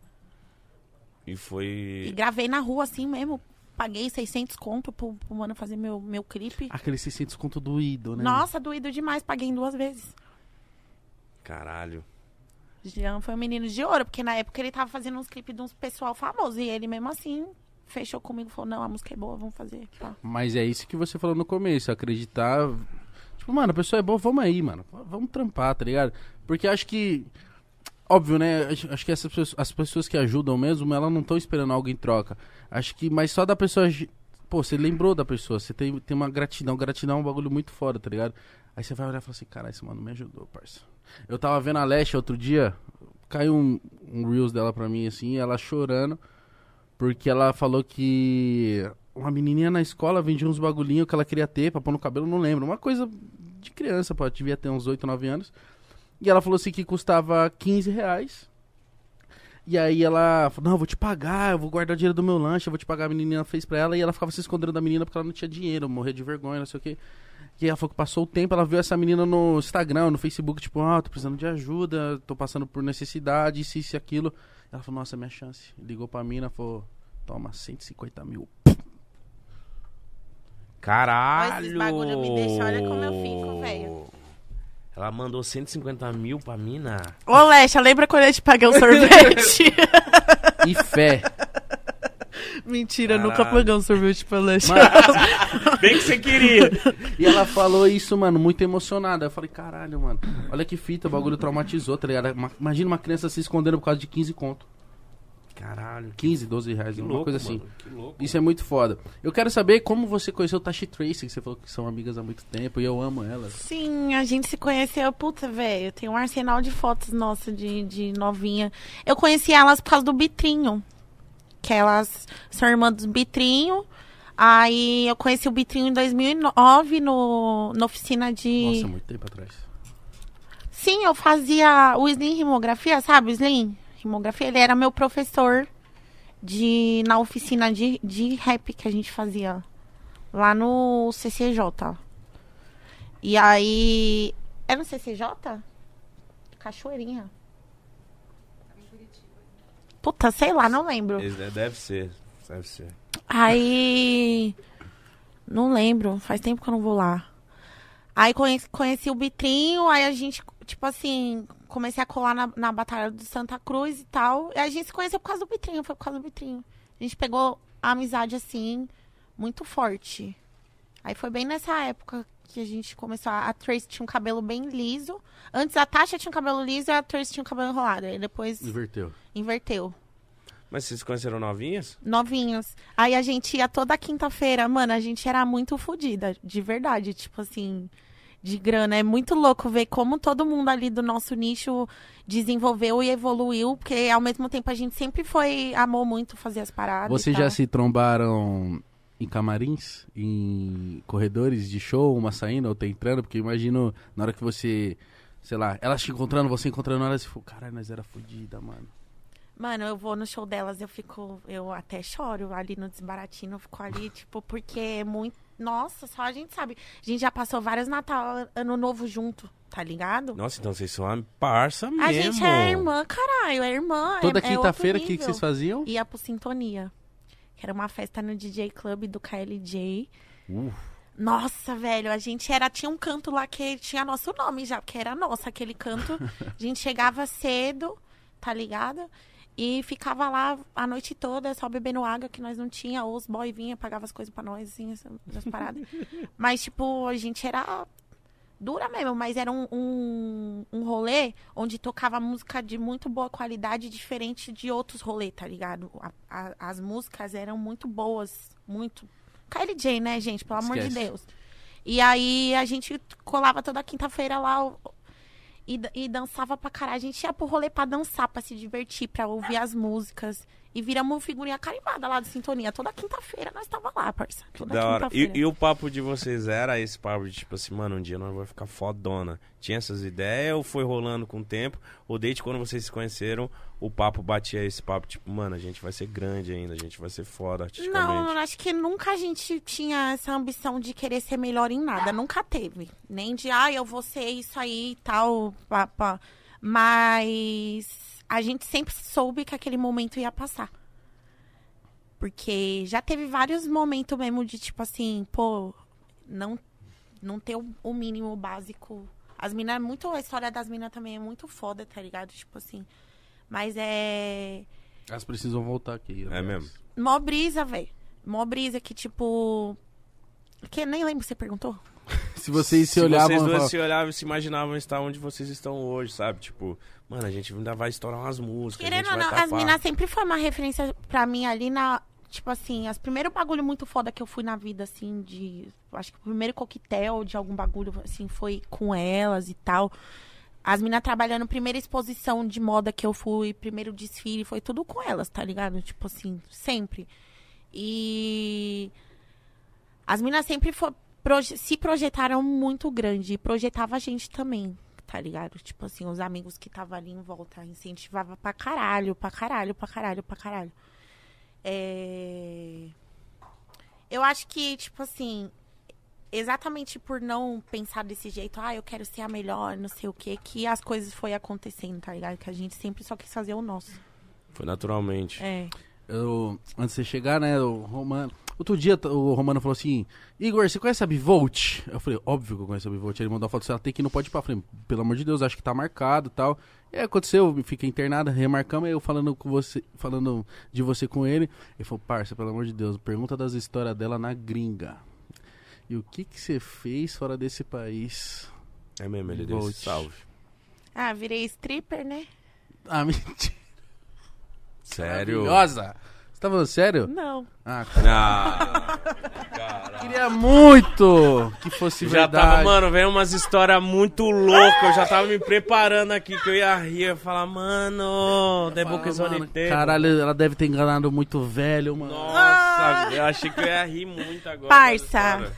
E e foi. gravei na rua, assim mesmo. Paguei 600 conto pro, pro mano fazer meu, meu clipe. Aquele 600 conto doído, né? Nossa, doído demais. Paguei em duas vezes. Caralho. Jean foi um menino de ouro, porque na época ele tava fazendo uns clipes de uns pessoal famoso. E ele mesmo assim fechou comigo falou, não, a música é boa, vamos fazer. Tá. Mas é isso que você falou no começo, acreditar. Tipo, mano, a pessoa é boa, vamos aí, mano. Vamos trampar, tá ligado? Porque acho que. Óbvio, né? Acho que essas pessoas, as pessoas que ajudam mesmo, elas não estão esperando algo em troca. Acho que, mas só da pessoa. Pô, você lembrou da pessoa, você tem, tem uma gratidão. Gratidão é um bagulho muito foda, tá ligado? Aí você vai olhar e fala assim, cara, esse mano me ajudou, parça. Eu tava vendo a Leste outro dia, caiu um, um Reels dela pra mim, assim, ela chorando, porque ela falou que uma menininha na escola vendia uns bagulhinhos que ela queria ter pra pôr no cabelo, não lembro. Uma coisa de criança, pô, devia ter uns 8, 9 anos. E ela falou assim que custava 15 reais. E aí ela falou, não, eu vou te pagar, eu vou guardar o dinheiro do meu lanche, eu vou te pagar. A menina fez pra ela e ela ficava se escondendo da menina porque ela não tinha dinheiro, morria de vergonha, não sei o quê. E aí ela falou que passou o tempo, ela viu essa menina no Instagram, no Facebook, tipo, ah, tô precisando de ajuda, tô passando por necessidade, isso, isso e aquilo. Ela falou, nossa, é minha chance. Ligou pra mina, falou, toma, 150 mil. Caralho! Olha esses bagulho me deixa, olha como eu fico, velho. Ela mandou 150 mil pra mina. Ô, Lecha, lembra quando eu te paguei um sorvete? E fé. Mentira, Caralho. nunca paguei um sorvete pra Lecha. Bem que você queria. E ela falou isso, mano, muito emocionada. Eu falei, caralho, mano, olha que fita, o bagulho traumatizou, tá ligado? Ma- Imagina uma criança se escondendo por causa de 15 conto. Caralho. 15, 12 reais, Que uma louco, coisa assim. mano. Que louco. Isso é muito foda. Eu quero saber como você conheceu o Tashi Tracy, que você falou que são amigas há muito tempo, e eu amo elas. Sim, a gente se conheceu, puta, velho. Tem um arsenal de fotos nossa de, de novinha. Eu conheci elas por causa do Bitrinho. Que elas são irmãs do Bitrinho. Aí eu conheci o Bitrinho em 2009 no, na oficina de. Nossa, muito tempo atrás. Sim, eu fazia o Slim Rimografia, sabe? o Slim Rimografia. Ele era meu professor de, na oficina de, de rap que a gente fazia lá no CCJ. E aí. É no CCJ? Cachoeirinha. Puta, sei lá, não lembro. Deve ser. Deve ser. Aí. Não lembro, faz tempo que eu não vou lá. Aí conheci, conheci o Bitrinho, aí a gente, tipo assim, comecei a colar na, na Batalha do Santa Cruz e tal. E a gente se conheceu por causa do Bitrinho, foi por causa do Bitrinho. A gente pegou a amizade assim, muito forte. Aí foi bem nessa época que a gente começou. A, a Trace tinha um cabelo bem liso. Antes a Tasha tinha um cabelo liso e a Trace tinha um cabelo enrolado. Aí depois Inverteu. inverteu. Mas vocês se conheceram novinhas? novinhos. Aí a gente ia toda quinta-feira. Mano, a gente era muito fodida, de verdade. Tipo assim, de grana. É muito louco ver como todo mundo ali do nosso nicho desenvolveu e evoluiu. Porque ao mesmo tempo a gente sempre foi, amou muito fazer as paradas. Vocês e já se trombaram em camarins? Em corredores de show, uma saindo, outra entrando? Porque eu imagino, na hora que você, sei lá, elas te encontrando, você encontrando elas, você falou, caralho, nós era fodida, mano. Mano, eu vou no show delas, eu fico. Eu até choro ali no desbaratino, eu fico ali, tipo, porque é muito. Nossa, só a gente sabe. A gente já passou vários Natal, Ano Novo junto, tá ligado? Nossa, então vocês são uma parça mesmo. A gente é irmã, caralho, é irmã. Toda é, é quinta-feira, o que, que vocês faziam? Ia pro Sintonia. Que era uma festa no DJ Club do KLJ. Uh, Nossa, velho, a gente era. Tinha um canto lá que tinha nosso nome já, porque era nosso aquele canto. a gente chegava cedo, tá ligado? E ficava lá a noite toda, só bebendo água que nós não tinha, ou os boy vinha, pagava as coisas pra nós, assim, essas, essas paradas. mas, tipo, a gente era dura mesmo, mas era um, um, um rolê onde tocava música de muito boa qualidade, diferente de outros rolês, tá ligado? A- a- as músicas eram muito boas, muito. KLJ, né, gente? Pelo amor de Esquece. Deus. E aí a gente colava toda quinta-feira lá o- e, e dançava pra caralho. A gente ia pro rolê pra dançar, pra se divertir, pra ouvir as músicas. E viramos figurinha carimbada lá de sintonia. Toda quinta-feira nós tava lá, parça. Toda Da hora. E, e o papo de vocês era esse papo de tipo assim, mano, um dia nós vamos ficar fodona. Tinha essas ideias ou foi rolando com o tempo? Ou desde quando vocês se conheceram, o papo batia esse papo, tipo, mano, a gente vai ser grande ainda, a gente vai ser foda. Não, acho que nunca a gente tinha essa ambição de querer ser melhor em nada. Nunca teve. Nem de, ah, eu vou ser isso aí e tal. Pá, pá. Mas a gente sempre soube que aquele momento ia passar. Porque já teve vários momentos mesmo de, tipo assim, pô, não, não ter o mínimo básico. As minas, muito, a história das minas também é muito foda, tá ligado? Tipo assim. Mas é. Elas precisam voltar aqui. É mesmo? Mó brisa, velho. Mó brisa que, tipo. Que nem lembro que você perguntou. Se vocês se, Se olhavam vocês dois falavam, se olhavam e se imaginavam estar onde vocês estão hoje, sabe? Tipo, mano, a gente ainda vai estourar umas músicas. Querendo ou não, tá as minas sempre foi uma referência pra mim ali na. Tipo assim, as primeiros bagulho muito foda que eu fui na vida, assim, de. Acho que o primeiro coquetel de algum bagulho, assim, foi com elas e tal. As minas trabalhando, primeira exposição de moda que eu fui, primeiro desfile, foi tudo com elas, tá ligado? Tipo assim, sempre. E. As minas sempre proje- se projetaram muito grande e projetava a gente também, tá ligado? Tipo assim, os amigos que estavam ali em volta incentivava pra caralho, pra caralho, pra caralho, pra caralho. É... Eu acho que, tipo assim, exatamente por não pensar desse jeito, ah, eu quero ser a melhor, não sei o que, que as coisas foi acontecendo, tá ligado? Que a gente sempre só quis fazer o nosso. Foi naturalmente. É. eu, antes de você chegar, né, o Romano. Outro dia o Romano falou assim: Igor, você conhece a Bivolt? Eu falei: Óbvio que eu conheço a Bivolt. Ele mandou a foto, você tem que ir no Pode Pá. Eu falei: Pelo amor de Deus, acho que tá marcado e tal. E aí aconteceu, fica internada, remarcamos, eu falando com você, falando de você com ele. Ele falou: Parça, pelo amor de Deus, pergunta das histórias dela na gringa. E o que que você fez fora desse país? É mesmo, ele deu Volte. esse salve. Ah, virei stripper, né? Ah, mentira. Sério? Maravilhosa. Você tá falando sério? Não. Ah, Ah, queria muito que fosse já verdade. tava, mano, vem umas histórias muito loucas. Eu já tava me preparando aqui que eu ia rir. Eu ia falar, mano, The Book is. Caralho, ela deve ter enganado muito velho, mano. Nossa, eu achei que eu ia rir muito agora. Parça.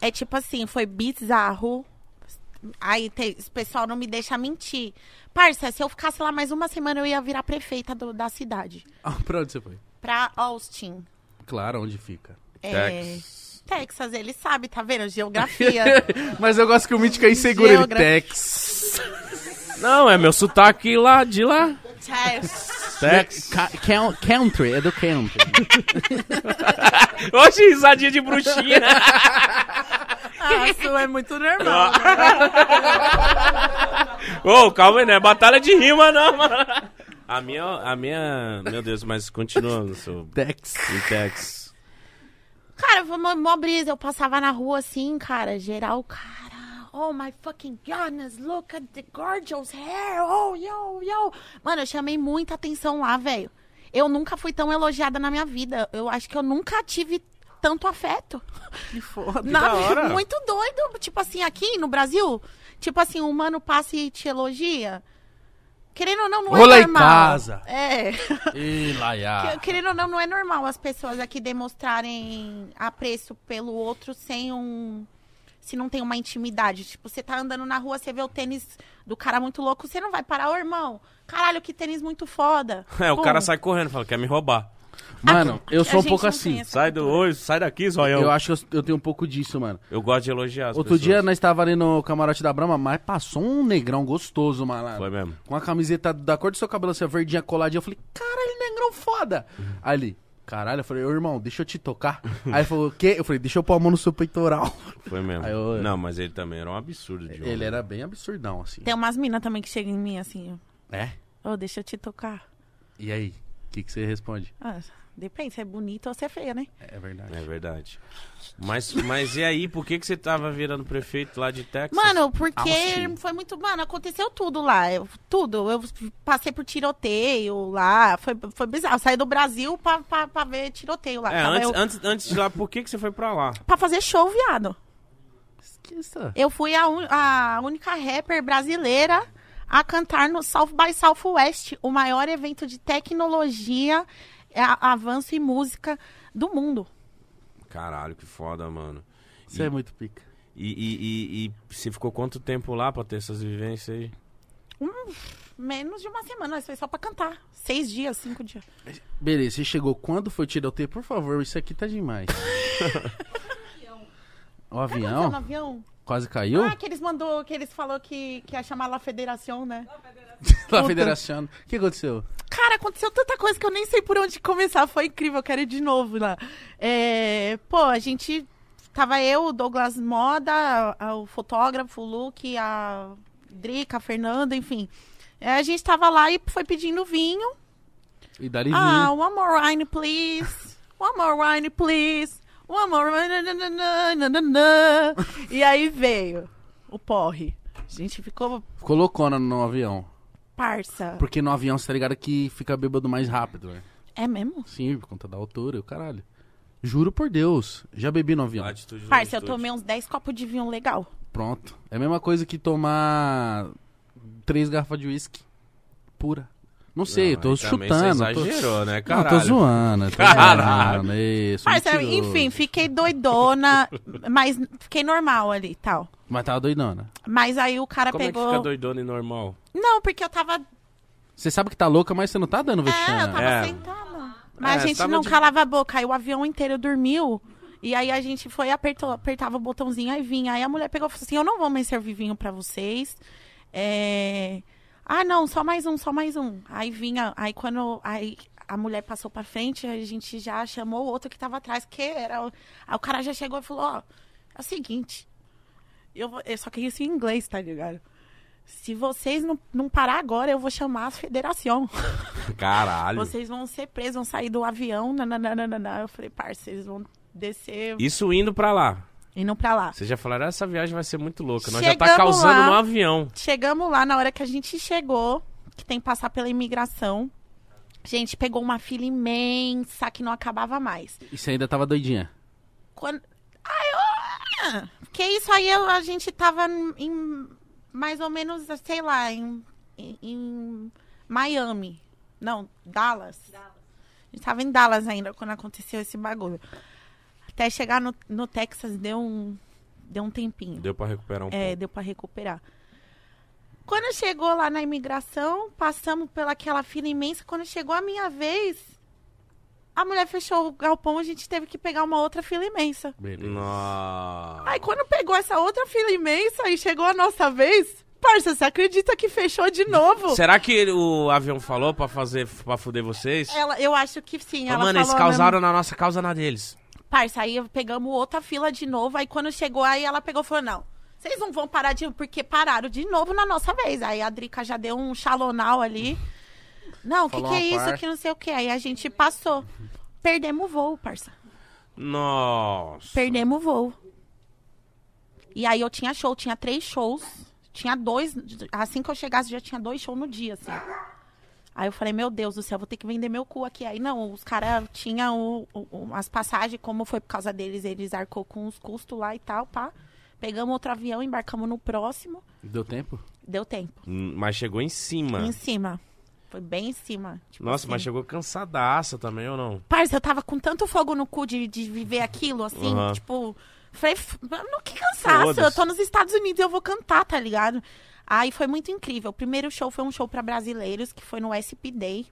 É tipo assim, foi bizarro. Aí tem, esse pessoal não me deixa mentir. Parça, se eu ficasse lá mais uma semana, eu ia virar prefeita do- da cidade. Ah, pra onde você foi? Pra Austin. Claro, onde fica. É, Texas. Texas, ele sabe, tá vendo? Geografia. Mas eu gosto que o Mítico é inseguro, ele Geogra- Tex. Não, é meu sotaque lá, de lá. Texas. Tex. Ca- count- country, é do country. Oxe, risadinha de bruxinha. Ah, isso é muito normal. Ô, calma aí, não é batalha de rima, não, mano. A minha, a minha, meu Deus, mas continuando, seu Tex. Intex. Cara, foi uma mó brisa. Eu passava na rua assim, cara, geral, cara. Oh my fucking goodness, look at the gorgeous hair. Oh, yo, yo. Mano, eu chamei muita atenção lá, velho. Eu nunca fui tão elogiada na minha vida. Eu acho que eu nunca tive tanto afeto. Que foda. Na- da hora. Muito doido. Tipo assim, aqui no Brasil, tipo assim, um mano passa e te elogia. Querendo ou não, não Rola é em normal. casa. É. Ih, Laia. Que- Querendo ou não, não é normal as pessoas aqui demonstrarem apreço pelo outro sem um. Se não tem uma intimidade. Tipo, você tá andando na rua, você vê o tênis do cara muito louco, você não vai parar, ô irmão. Caralho, que tênis muito foda. É, o Pum. cara sai correndo, fala, quer me roubar. Mano, eu A sou um pouco assim. Sai do oi, sai daqui, zoião. Eu acho que eu, eu tenho um pouco disso, mano. Eu gosto de elogiar as Outro pessoas. dia nós tava ali no camarote da Brahma, mas passou um negrão gostoso, malandro. Foi mesmo. Com a camiseta da cor do seu cabelo, assim, verdinha coladinha. Eu falei, caralho, negrão foda. Aí ele, caralho, eu falei, ô irmão, deixa eu te tocar. Aí ele falou, o quê? Eu falei, deixa eu pôr a mão no seu peitoral. Foi mesmo. Aí eu- Não, mas ele também era um absurdo de homem. Ele era bem absurdão, assim. Tem umas minas também que chegam em mim assim, É? Ô, deixa eu te tocar. E aí? O que, que você responde? Ah, depende, se é bonita ou se é feia, né? É verdade. É verdade. Mas, mas e aí, por que, que você tava virando prefeito lá de Texas? Mano, porque Austin. foi muito. Mano, aconteceu tudo lá. eu- tudo. Eu passei por tiroteio lá. Foi, foi bizarro. Eu saí do Brasil pra, pra, pra ver tiroteio lá. É, antes, eu- antes, antes de lá, por que, que você foi pra lá? Pra fazer show, viado. Esqueça. Eu fui a, un- a única rapper brasileira a cantar no South by Southwest, o maior evento de tecnologia, é, a- avanço e música do mundo. Caralho, que foda, mano. Você é muito pica. E, e, e, e você ficou quanto tempo lá pra ter essas vivências aí? Menos de uma semana, mas foi só pra cantar. Seis dias, cinco dias. Beleza, você chegou quando foi o tiroteio? Por favor, isso aqui tá demais. o no avião avião? quase caiu? Ah, que eles mandou, que eles falou que, que ia chamar lá a federação, né? La Federação. O que aconteceu? Cara, aconteceu tanta coisa que eu nem sei por onde começar. Foi incrível, eu quero ir de novo lá. É, pô, a gente. Tava eu, o Douglas Moda, a- a- o fotógrafo, o Luke, a Drica, a Fernanda, enfim. É, a gente tava lá e foi pedindo vinho. E dali Ah, vinho. one more wine, please. One more wine, please. One more wine. E aí veio o porre. A gente ficou Ficou loucona no avião. Parça. Porque no avião você tá ligado que fica bêbado mais rápido, né? É mesmo? Sim, por conta da altura e o caralho. Juro por Deus. Já bebi no avião. Latitude, Parça, eu longitude. tomei uns 10 copos de vinho legal. Pronto. É a mesma coisa que tomar três garrafas de uísque pura. Não sei, eu tô aí também chutando. Você tô- exagerou, né, Não, caralho? tô zoando. Tô Caralho. zoando, isso, mentiroso. enfim, fiquei doidona, mas fiquei normal ali e tal. Mas tava doidona. Mas aí o cara Como é que pegou. fica doidona e normal? Não, porque eu tava. Você sabe que tá louca, mas você não tá dando É, eu vexame. tava É. sentada. Mas É, a gente não de- calava a boca. Aí o avião inteiro dormiu. E aí a gente foi, apertou, apertava o botãozinho, aí vinha. Aí a mulher pegou e falou assim: Eu não vou mais servir vinho pra vocês. É... Ah, não, só mais um, só mais um. Aí vinha, aí quando aí a mulher passou pra frente, a gente já chamou o outro que tava atrás, que era. o- Aí o cara já chegou e falou: Ó, é o seguinte. Eu, vou- eu só que isso em inglês, tá ligado? Se vocês não, não parar agora, eu vou chamar a federação. Caralho. Vocês vão ser presos, vão sair do avião. Nananana. Eu falei, parça, eles vão descer Isso indo pra lá. Indo pra lá. Vocês já falaram, essa viagem vai ser muito louca. Nós já tá causando lá. no avião. Chegamos lá, na hora que a gente chegou, que tem que passar pela imigração. Gente, pegou uma fila imensa que não acabava mais. E você ainda tava doidinha. Quando. Ai, eu... Que isso aí, eu- a gente tava em mais ou menos, sei lá, em, em- em Miami. Não, Dallas. A gente tava em Dallas ainda quando aconteceu esse bagulho. Até chegar no, no Texas deu um, deu um tempinho. Deu pra recuperar um É, pouco. deu pra recuperar. Quando chegou lá na imigração, passamos pelaquela fila imensa. Quando chegou a minha vez, a mulher fechou o galpão, a gente teve que pegar uma outra fila imensa. Beleza. Nossa. Aí quando pegou essa outra fila imensa e chegou a nossa vez, parça, você acredita que fechou de novo? Será que ele- o avião falou pra fazer, pra fuder vocês? Ela, eu acho que sim. Ô, Ela mano, eles causaram na nossa causa na deles. Parça, aí pegamos outra fila de novo. Aí quando chegou, aí ela pegou e falou: não. Vocês não vão parar de. Porque pararam de novo na nossa vez. Aí a Drica já deu um xalonal ali. Não, o que, que é isso? Que não sei o que. Aí a gente passou. Perdemos o voo, parça. Nossa. Perdemos o voo. E aí eu tinha show, tinha três shows. Tinha dois. Assim que eu chegasse, já tinha dois shows no dia, assim. Aí eu falei, meu Deus do céu, vou ter que vender meu cu aqui. Aí não, os caras tinham o- o- as passagens, como foi por causa deles, eles arcou com os custos lá e tal, pá. Pegamos outro avião, embarcamos no próximo. Deu tempo? Deu tempo. Hum, Mas chegou em cima. Em cima. Foi bem em cima. tipo Nossa, assim. mas chegou cansadaça também, ou não? Parça, eu tava com tanto fogo no cu de, de viver aquilo, assim, Aham. tipo. Falei, "F- mano, que cansaço. Eu tô nos Estados Unidos e eu vou cantar, tá ligado? Aí foi muito incrível. O primeiro show foi um show pra brasileiros, que foi no SP Day.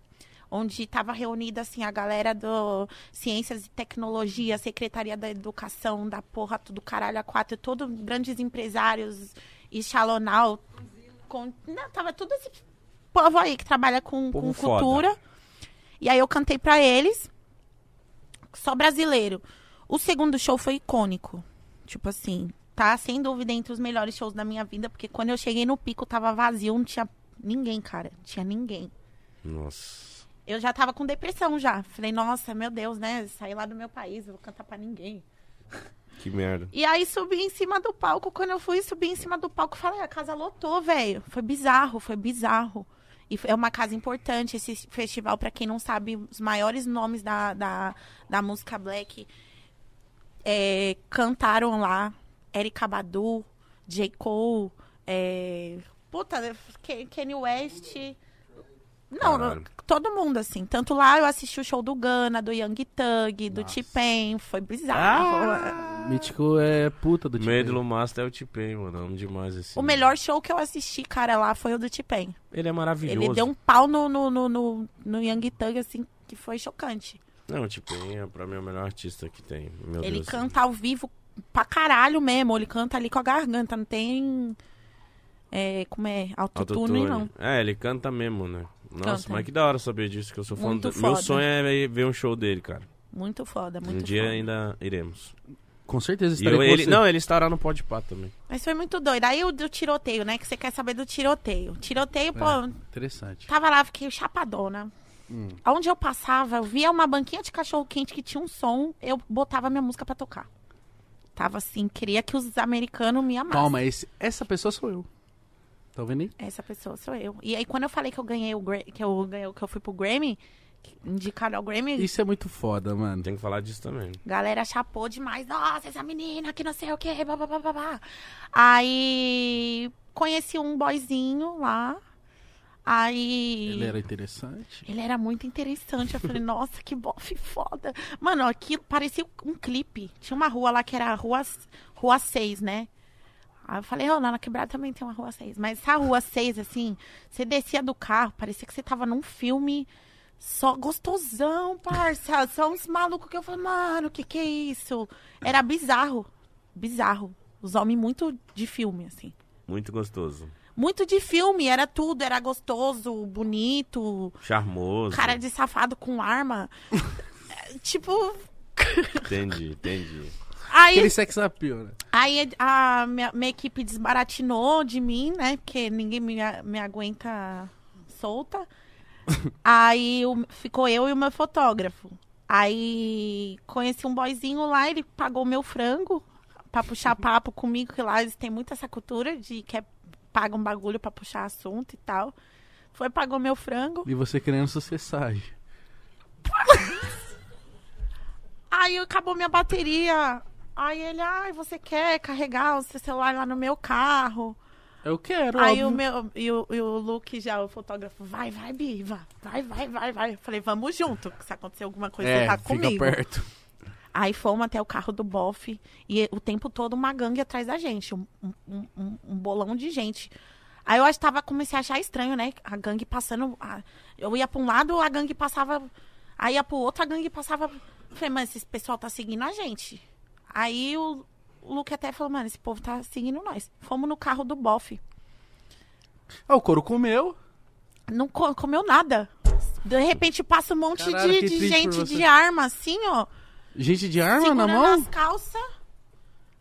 Onde tava reunida, assim, a galera do Ciências e Tecnologia, Secretaria da Educação, da porra, tudo caralho a quatro, todos grandes empresários, e Xalonal. Com, não, tava tudo esse povo aí que trabalha com, com foda. cultura. E aí eu cantei pra eles só brasileiro. O segundo show foi icônico. Tipo assim, tá sem dúvida entre os melhores shows da minha vida, porque quando eu cheguei no pico tava vazio, não tinha ninguém, cara. Não tinha ninguém. Nossa. eu já tava com depressão já. Falei, nossa, meu Deus, né? Saí lá do meu país, eu vou cantar pra ninguém. Que merda. E aí subi em cima do palco. Quando eu fui subir em cima do palco, falei, a casa lotou, velho. Foi bizarro, foi bizarro. E é uma casa importante esse festival, pra quem não sabe, os maiores nomes da, da, da música black é, cantaram lá. Erika Badu, J. Cole, é, puta, Kanye West. Não, Caralho. todo mundo, assim. Tanto lá eu assisti o show do Gana, do Young Thug, do T-Pain. Foi bizarro. Mítico é puta do time. Medlo Master é o T-Pain, mano. Amo demais esse. O melhor show que eu assisti, cara, lá foi o do T-Pain. Ele é maravilhoso. Ele deu um pau no, no, no, no, no Young Thug, assim, que foi chocante. Não, o T-Pain é pra mim o melhor artista que tem. Meu ele Deus. canta ao vivo pra caralho mesmo. Ele canta ali com a garganta, não tem. É, como é? Autotune, Autotune. não. É, ele canta mesmo, né? Nossa, Canta. mas que da hora saber disso, que eu sou fã Muito do... Meu sonho é ver um show dele, cara. Muito foda, muito um dia foda. ainda iremos. Com certeza E estarei eu- com ele, você. não, ele estará no Podpah também. Mas foi muito doido. Aí o do tiroteio, né? Que você quer saber do tiroteio. Tiroteio, pô, É, interessante. tava lá, fiquei chapadona. Hum. Onde eu passava, eu via uma banquinha de cachorro quente que tinha um som, eu botava minha música pra tocar. Tava assim, queria que os americanos me amassem. Calma, esse, essa pessoa sou eu. Tá vendo aí? Essa pessoa sou eu. E aí, quando eu falei que eu ganhei o que eu ganhei, que eu fui pro Grammy, indicado ao Grammy, Isso é muito foda, mano. Tem que falar disso também. galera chapou demais. Nossa, essa menina que não sei o que, babá. Aí conheci um boyzinho lá. Aí. Ele era interessante. Ele era muito interessante. Eu falei, nossa, que bofe foda. Mano, aquilo parecia um clipe. Tinha uma rua lá que era a rua, rua 6, né? Aí eu falei, oh, lá na quebrada também tem uma rua 6. Mas essa rua 6, assim, você descia do carro, parecia que você tava num filme só gostosão, parça. Só uns malucos que eu falei, mano, que que é isso? Era bizarro. Bizarro. Os homens muito de filme, assim. Muito gostoso. Muito de filme, era tudo, era gostoso, bonito, Charmoso. cara de safado com arma. Tipo. Entendi, entendi. Aí, Aquele sex appeal, né? aí a minha, minha equipe desbaratinou de mim, né? Porque ninguém me, me aguenta solta. Aí o- ficou eu e o meu fotógrafo. Aí conheci um boyzinho lá, ele pagou meu frango pra puxar papo comigo, que lá eles têm muito essa cultura de que é, paga um bagulho pra puxar assunto e tal. Foi, pagou meu frango. E você querendo sucessar. Aí acabou minha bateria. Aí ele, ai, você quer carregar o seu celular lá no meu carro? Eu quero, Aí óbvio. o meu e o, e o Luke já, o fotógrafo, vai, vai, Biva, vai, vai, vai, vai. Eu falei, vamos junto, se acontecer alguma coisa, É, tá fica comigo. perto. Aí fomos até o carro do bofe e o tempo todo uma gangue atrás da gente, um, um, um- um bolão de gente. Aí eu acho que tava, comecei a achar estranho, né? A gangue passando. a- eu ia pra um lado, a gangue passava. Aí ia pro outro, a gangue passava. Eu Falei, mas esse pessoal tá seguindo a gente. Aí o, Luke até falou, mano, esse povo tá seguindo nós. Fomos no carro do bofe. Ah, o couro comeu. Não co- comeu nada. De repente passa um monte Caralho, de, de gente de arma, assim, ó. Gente de arma na segurando mão? as calças.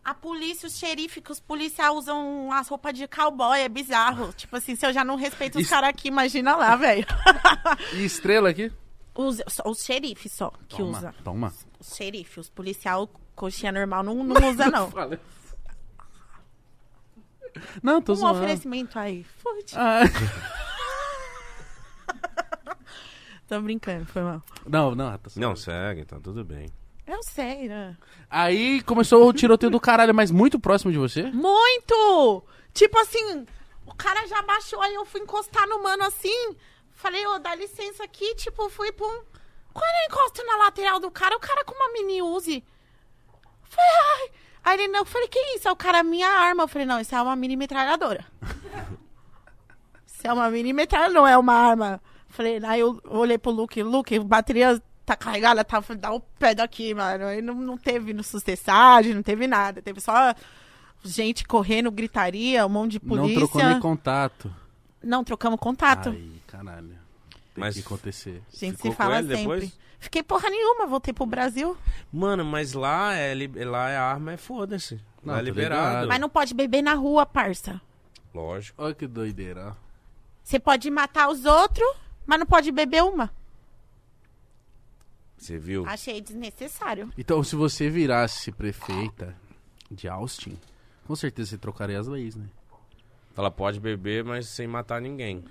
A polícia, os xerifes, que os policiais usam as roupas de cowboy, é bizarro. Tipo assim, se eu já não respeito os caras aqui, imagina lá, velho. E estrela aqui? Os, os xerifes só que toma, usa. Toma. Os xerifes, os policiais, coxinha normal, não, não usa, não. Não, tô Um zoando. oferecimento aí. Fute. Ah, Tô brincando, foi mal. não, não, tá Não, segue, tá tudo bem. Eu sei, né? Aí começou o tiroteio do caralho, mas muito próximo de você? Muito! Tipo assim, o cara já baixou, aí eu fui encostar no mano assim. Falei, ô, dá licença aqui, tipo, fui pra um. Quando eu encosto na lateral do cara, o cara com uma mini Uzi. Falei, ai. Aí ele não, eu falei, que isso? É o cara, minha arma. Eu falei, não, isso é uma mini metralhadora. isso é uma mini metralhadora, não é uma arma. Falei, aí eu olhei pro Luke, Luke, bateria tá carregada, tá, dá o pé daqui, mano. Aí não, não teve no sucessagem, não teve nada. Teve só gente correndo, gritaria, um monte de polícia. Não trocou nem contato. Não, trocamos contato. Ai, caralho. Tem Mas- que acontecer. a gente Ficou se fala com ele sempre. depois? Fiquei porra nenhuma, voltei pro Brasil. Mano, mas lá é, lá é arma, é foda-se. Não, Lá é tô liberado. Mas não pode beber na rua, parça. Lógico. Olha que doideira. Você pode matar os outros, mas não pode beber uma. Você viu? Achei desnecessário. Então, se você virasse prefeita de Austin, com certeza você trocaria as leis, né? Ela pode beber, mas sem matar ninguém.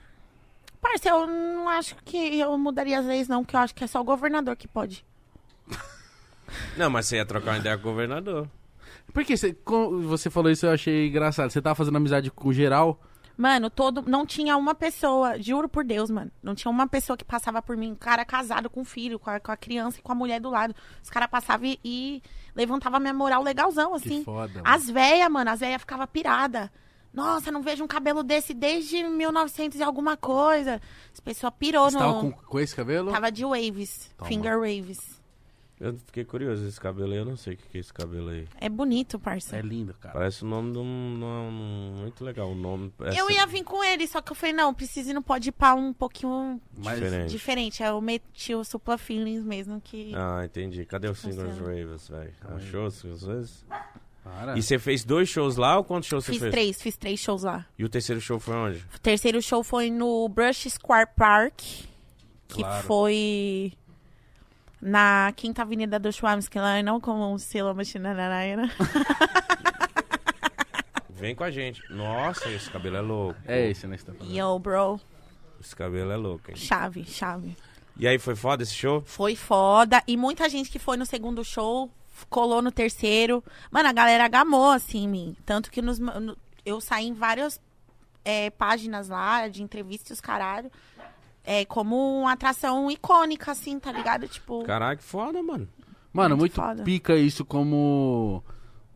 Parça, eu não acho que eu mudaria as leis, não, porque eu acho que é só o governador que pode. Não, mas você ia trocar uma ideia com o governador. Por que você, você falou isso, eu achei engraçado. Você tava fazendo amizade com o geral, Mano, todo. Não tinha uma pessoa, juro por Deus, mano. Não tinha uma pessoa que passava por mim. Um cara casado com filho, com a, com a criança e com a mulher do lado. Os caras passavam e, e levantavam minha moral legalzão, assim. que foda. mano. As véias, mano, as véias ficavam pirada. Nossa, não vejo um cabelo desse desde 1900 e alguma coisa. As pessoas pirou Você no... tava com, com esse cabelo? Tava de waves, Toma. finger waves. Eu fiquei curioso, esse cabelo aí, eu não sei o que que é esse cabelo aí. É bonito, parça. É lindo, cara. Parece o nome de um. de um- muito legal. O nome. essa- Eu ia vir com ele, só que eu falei, não, preciso ir no pode pá um pouquinho Mas, Diferente. diferente. Eu meti o Supla Feelings mesmo, que... Ah, entendi. Cadê o Funciona. Ravens, velho? Achou os vezes? Para. E você fez dois shows lá ou quantos shows você Fiz fez? três, fiz três shows lá. E o terceiro show foi onde? O terceiro show foi no Brush Square Park, que Claro. foi na Quinta Avenida do Schwabsky, lá não como um selo machina Narayana. Vem com a gente. Nossa, esse cabelo é louco. É esse, né? que você tá falando. Yo, bro, Esse cabelo é louco, hein? chave, chave. E aí, foi foda esse show? Foi foda. E muita gente que foi no segundo show colou no terceiro. Mano, a galera gamou, assim, em mim. Tanto que nos, no- eu saí em várias é, páginas lá de entrevista e os caralho. É, como uma atração icônica, assim, tá ligado? Tipo, Caralho, que foda, mano. Mano, Muito muito pica isso como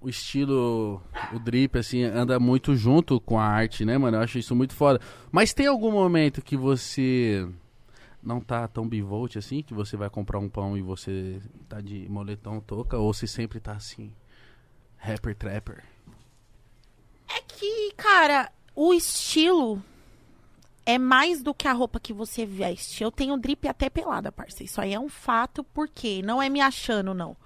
o estilo, o drip, assim, anda muito junto com a arte, né, mano? Eu acho isso muito foda. Mas tem algum momento que você não tá tão bivolt assim, que você vai comprar um pão e você tá de moletom, touca, ou você sempre tá assim, rapper, trapper? É que, cara, o estilo é mais do que a roupa que você veste. Eu tenho drip até pelada, parça. Isso aí é um fato, porque não é me achando, não.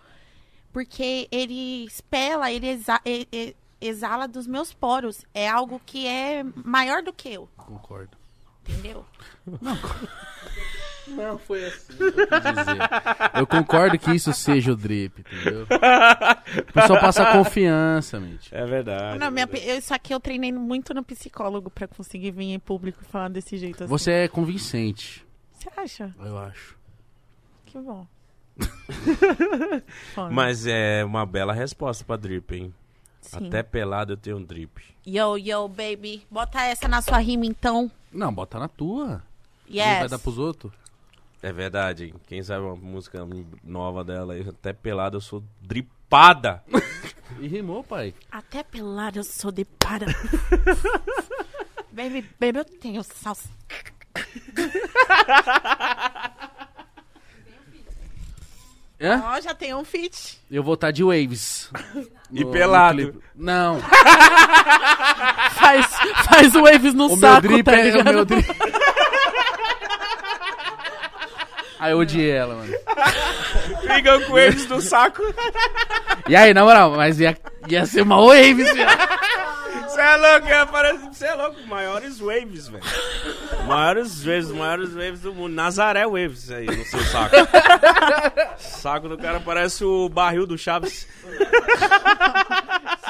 Porque ele espela, ele exa- e- e- exala dos meus poros. É algo que é maior do que eu, Concordo. entendeu? Não foi assim. Eu. Eu concordo que isso seja o drip, entendeu? O pessoal passa confiança, mente. É verdade. não, minha, eu- isso aqui eu treinei muito no psicólogo pra conseguir vir em público e falar desse jeito assim. Você é convincente, Você acha? eu acho. Que bom. Mas é uma bela resposta pra drip, hein? Sim. Até pelado eu tenho um drip. Yo, yo, baby. Bota essa na sua rima, então. Não, bota na tua. Não Yes. vai dar pros outros? É verdade, hein? Quem sabe uma música nova dela aí, até pelado eu sou dripada. E rimou, pai. Até pelada eu sou de para. baby, baby, eu tenho salsa. É? Ó, já tem um fit. Eu vou estar de Waves. E No- pelado. no. Não. Faz, faz o waves no O meu saco, drip tá é o ligado? meu drip. Aí eu odiei ela, mano. Fica com eles no saco. E aí, na moral, mas ia, ia ser uma Waves, viado. Você é louco, é, parece, você é louco. Maiores waves, velho. Maiores waves, maiores waves do mundo. Nazaré Waves aí no seu saco. saco do cara parece o barril do Chaves.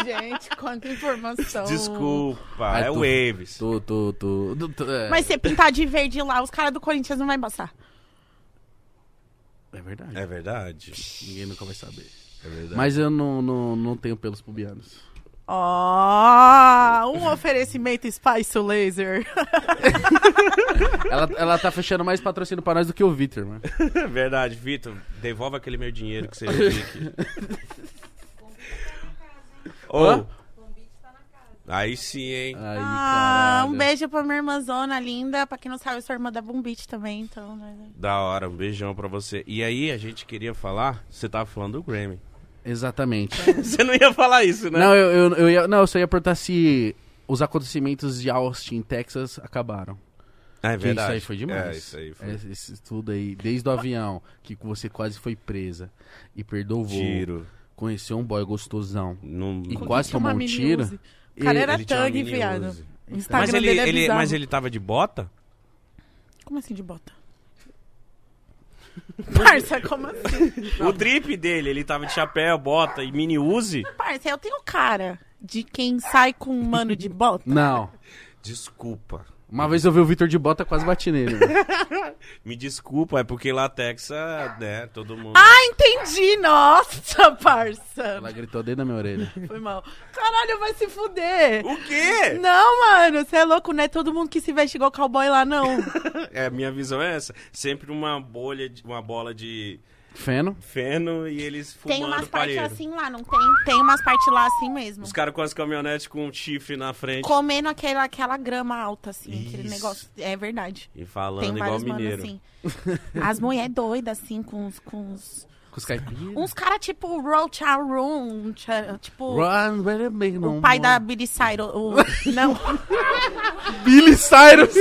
Gente, quanta informação. Desculpa, Ai, é tu- Waves. Tu, tu, tu, tu, tu- é. Mas se pintar de verde lá, os caras do Corinthians não vai passar. É verdade. É verdade. Ninguém nunca vai saber. É verdade. Mas eu não, não, não tenho pelos pubianos. Ó, um oferecimento Spice Laser. Ela, ela tá fechando mais patrocínio pra nós do que o Vitor, mano. É verdade, Vitor. Devolve aquele meu dinheiro que você viu aqui. Ô. Aí sim, hein? Aí, Ah, um beijo pra minha irmãzona linda. Pra quem não sabe, eu sou irmã da Beach também, então... né? Da hora, um beijão pra você. E aí, a gente queria falar, você tava falando do Grammy. Exatamente. você não ia falar isso, né? Não, eu, eu, eu ia, não, eu só ia perguntar se os acontecimentos de Austin, Texas, acabaram. É Que verdade. Isso aí foi demais. É, isso aí foi. É, Esse tudo aí, desde o avião, que você quase foi presa e perdeu o voo. Tiro. Conheceu um boy gostosão. Não... E quase tomou um tiro. Uzi. O cara era Ele viado. O Instagram Mas ele, dele é ele- bizarro. mas ele tava de bota? Como assim de bota? Parça, como assim? O drip dele, ele tava de chapéu, bota e mini Uzi. Parça, eu tenho cara de quem sai com um mano de bota. Não. Desculpa. Uma vez eu vi o Vitor de bota, quase bati nele. mano. Me desculpa, é porque latex, é, né, todo mundo... Ah, entendi! Nossa, parça! Ela gritou dentro da minha orelha. Foi mal. Caralho, vai se fuder! O quê? Não, mano, você é louco, não é todo mundo que se veste igual cowboy lá, não. É, a minha visão é essa. Sempre uma bolha, de, uma bola de Feno. feno e eles fumando Tem umas partes assim lá, não tem? Tem umas partes lá assim mesmo. Os caras com as caminhonetes com um chifre na frente Comendo aquela, aquela grama alta, assim, aquele Isso. negócio. É verdade. e falando Tem igual vários manos mineiro. assim. As mulheres doidas, assim, com os. Com os... Com os caipiras. Uns caras tipo Roach Room, tipo. Run, O pai da Billy Cyrus. O... Não. Billy Cyrus.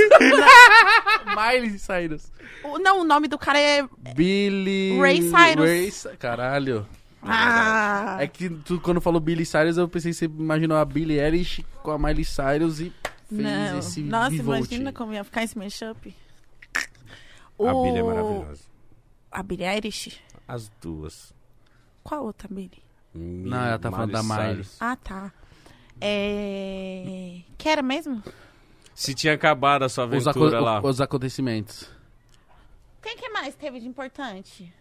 Miley Cyrus. O- não, o nome do cara é. Billy... Ray Cyrus. Ray Caralho. Ah! É que tu, quando falou Billy Cyrus, eu pensei que você imaginou a Billie Eilish com a Miley Cyrus e fez Não. esse Nossa, bivolt. imagina como ia ficar esse mashup. A O- Billy é maravilhosa. A Billie Eilish? As duas. Qual outra Billie? Não, ela tá falando da Miley. Ah, tá. É... Que era mesmo? Se tinha acabado a sua Os, aventura lá. os acontecimentos. Quem que mais teve de importante?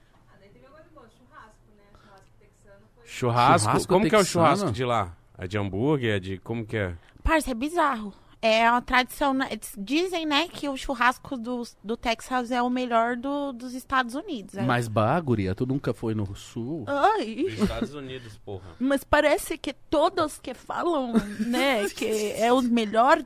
Churrasco? Churrasco como que é o texano? churrasco de lá? É de hambúrguer? É de... Como que é? Parça, é bizarro. É uma tradição. né? Dizem, né, que o churrasco do, do Texas é o melhor do- dos Estados Unidos. É. Mas bah, guria, tu nunca foi no sul? Ai, Dos Estados Unidos, porra. mas parece que todos que falam, né, que é o melhor,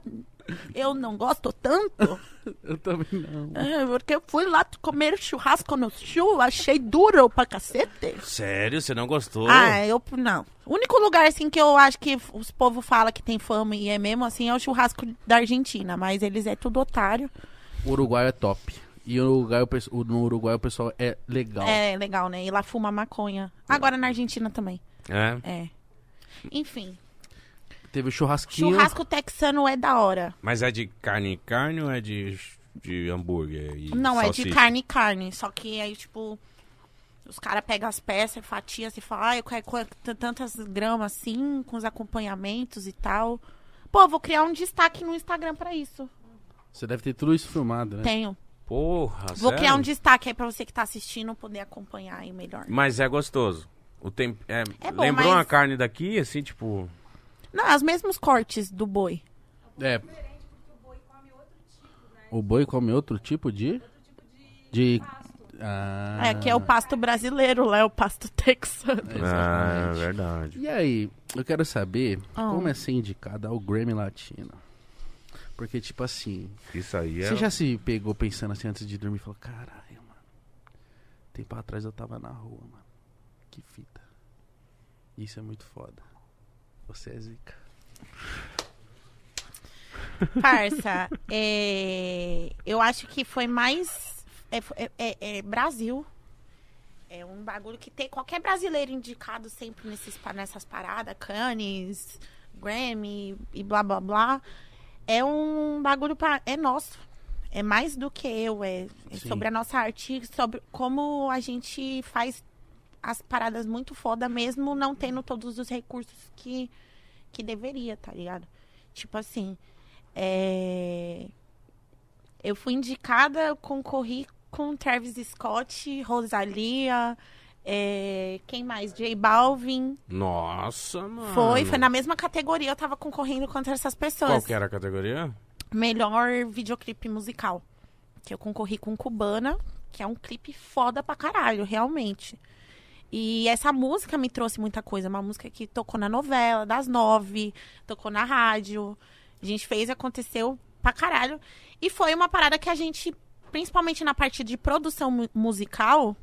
eu não gosto tanto. Eu também não. É, porque eu fui lá comer churrasco no sul, achei duro pra cacete. Sério? Você não gostou? Ah, eu não. O único lugar assim que eu acho que os povo fala que tem fama e é mesmo assim é o churrasco da Argentina, mas eles é tudo otário. O Uruguai é top. E o Uruguai, o- no Uruguai o pessoal é legal. É legal, né? E lá fuma maconha. Agora na Argentina também. É? É. Enfim, Teve o churrasquinho. churrasco texano é da hora. Mas é de carne e carne ou é de, de hambúrguer e Não, é de salsicha? carne e carne. Só que aí, tipo, os caras pegam as peças, fatiam e falam, ah, eu quero t- tantas gramas assim, com os acompanhamentos e tal. Pô, eu vou criar um destaque no Instagram pra isso. Você deve ter tudo isso filmado, né? Tenho. Porra, Vou sério? criar um destaque aí pra você que tá assistindo poder acompanhar aí melhor. Mas é gostoso. O tempo é, É bom, lembrou mas- uma carne daqui, assim, tipo... Não, é os mesmos cortes do boi. É. O boi come outro tipo de. De. Ah, É, que é o pasto brasileiro, lá é o pasto texano. Ah, exatamente. verdade. E aí, eu quero saber Ah. como é ser indicada ao Grammy Latino. Porque, tipo assim, Isso aí é... você já se pegou pensando assim antes de dormir e falou: caralho, mano. Tempo atrás eu tava na rua, mano. Que fita. Isso é muito foda. Você é zica. Parça, é, eu acho que foi mais. É, é- é- é Brasil. É um bagulho que tem qualquer brasileiro indicado sempre nesses, nessas paradas, Cannes, Grammy e blá blá blá. É um bagulho pra, é nosso. É mais do que eu, é, é sobre a nossa arte, sobre como a gente faz as paradas muito foda, mesmo não tendo todos os recursos que, que deveria, tá ligado? Tipo assim, é... eu fui indicada, concorri com Travis Scott, Rosalia, é, quem mais? J Balvin. Nossa, mano. Foi, foi na mesma categoria, eu tava concorrendo contra essas pessoas. Qual que era a categoria? Melhor videoclipe musical. Que eu concorri com Cubana, que é um clipe foda pra caralho, realmente. E essa música me trouxe muita coisa. Uma música que tocou na novela, das nove, tocou na rádio. A gente fez, aconteceu pra caralho. E foi uma parada que a gente, principalmente na parte de produção mu- musical,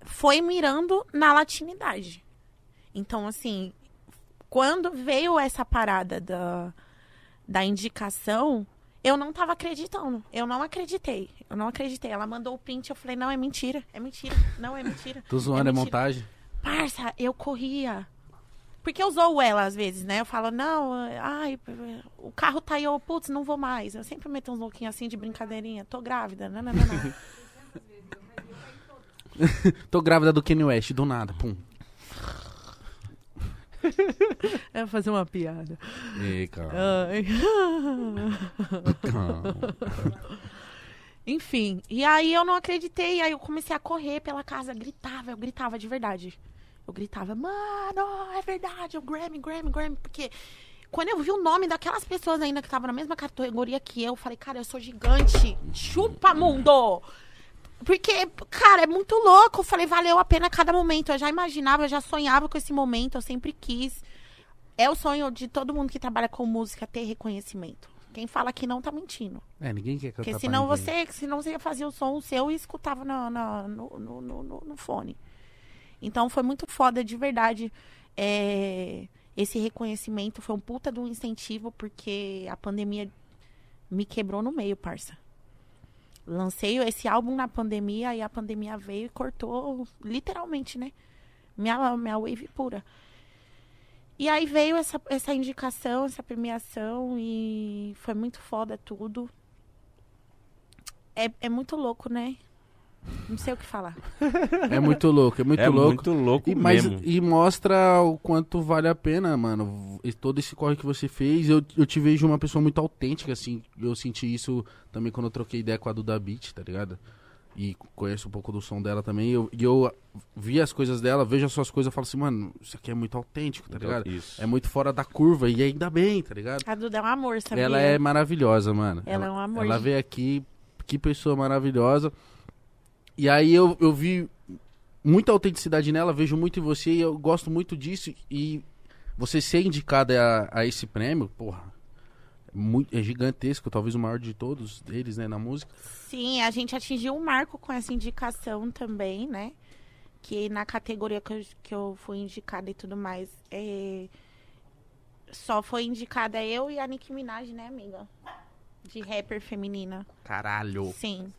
foi mirando na latinidade. Então, assim, quando veio essa parada da, da indicação, eu não tava acreditando. Eu não acreditei. Eu não acreditei. Ela mandou o print, eu falei, não, é mentira. É mentira. Não, é mentira. Tô zoando, é, mentira. montagem. Parça, eu corria. Porque eu zoo ela às vezes, né? Eu falo, não, ai, o carro tá aí, eu, putz, não vou mais. Eu sempre meto uns louquinhos assim de brincadeirinha. Tô grávida. Não, não, não, não. Tô grávida do Kanye West, do nada, pum. Vou fazer uma piada. Ei, calma. Ai. calma. Enfim, e aí eu não acreditei, aí eu comecei a correr pela casa, gritava, eu gritava de verdade. Eu gritava, mano, é verdade, o Grammy, Grammy, Grammy, porque quando eu vi o nome daquelas pessoas ainda que estavam na mesma categoria que eu, eu falei, cara, eu sou gigante, chupa mundo! Porque, cara, é muito louco. Eu falei, valeu a pena cada momento. Eu já imaginava, eu já sonhava com esse momento, eu sempre quis. É o sonho de todo mundo que trabalha com música ter reconhecimento. Quem fala que não tá mentindo. É, ninguém quer cantar Porque senão você, senão você ia fazer o som seu e escutava no, no, no- no fone. Então foi muito foda de verdade. é, esse reconhecimento foi um puta de um incentivo, porque a pandemia me quebrou no meio, parça. Lancei esse álbum na pandemia e a pandemia veio e cortou, literalmente, né? Minha, minha wave pura. E aí veio essa, essa indicação, essa premiação e foi muito foda tudo. É, é muito louco, né? Não sei o que falar. É muito louco, é muito é louco. muito louco E, mas, mesmo. e mostra o quanto vale a pena, mano. E todo esse corre que você fez, eu, eu te vejo uma pessoa muito autêntica, assim. Eu senti isso também quando eu troquei ideia com a Duda Beat, tá ligado? E conheço um pouco do som dela também. E eu, e eu vi as coisas dela, vejo as suas coisas e falo assim, mano, isso aqui é muito autêntico, tá ligado? Isso. É muito fora da curva e ainda bem, tá ligado? A Duda é um amor, sabia? Ela é maravilhosa, mano. Ela é um amor Ela veio aqui, que pessoa maravilhosa. E aí eu, eu vi muita autenticidade nela, vejo muito em você e eu gosto muito disso. E você ser indicada a, a esse prêmio, porra, é, muito, é gigantesco, talvez o maior de todos eles, né, na música. Sim, a gente atingiu um marco com essa indicação também, né? Que na categoria que eu, que eu fui indicada e tudo mais, é... só foi indicada eu e a Nicki Minaj, né, amiga? De rapper feminina. Caralho. Sim,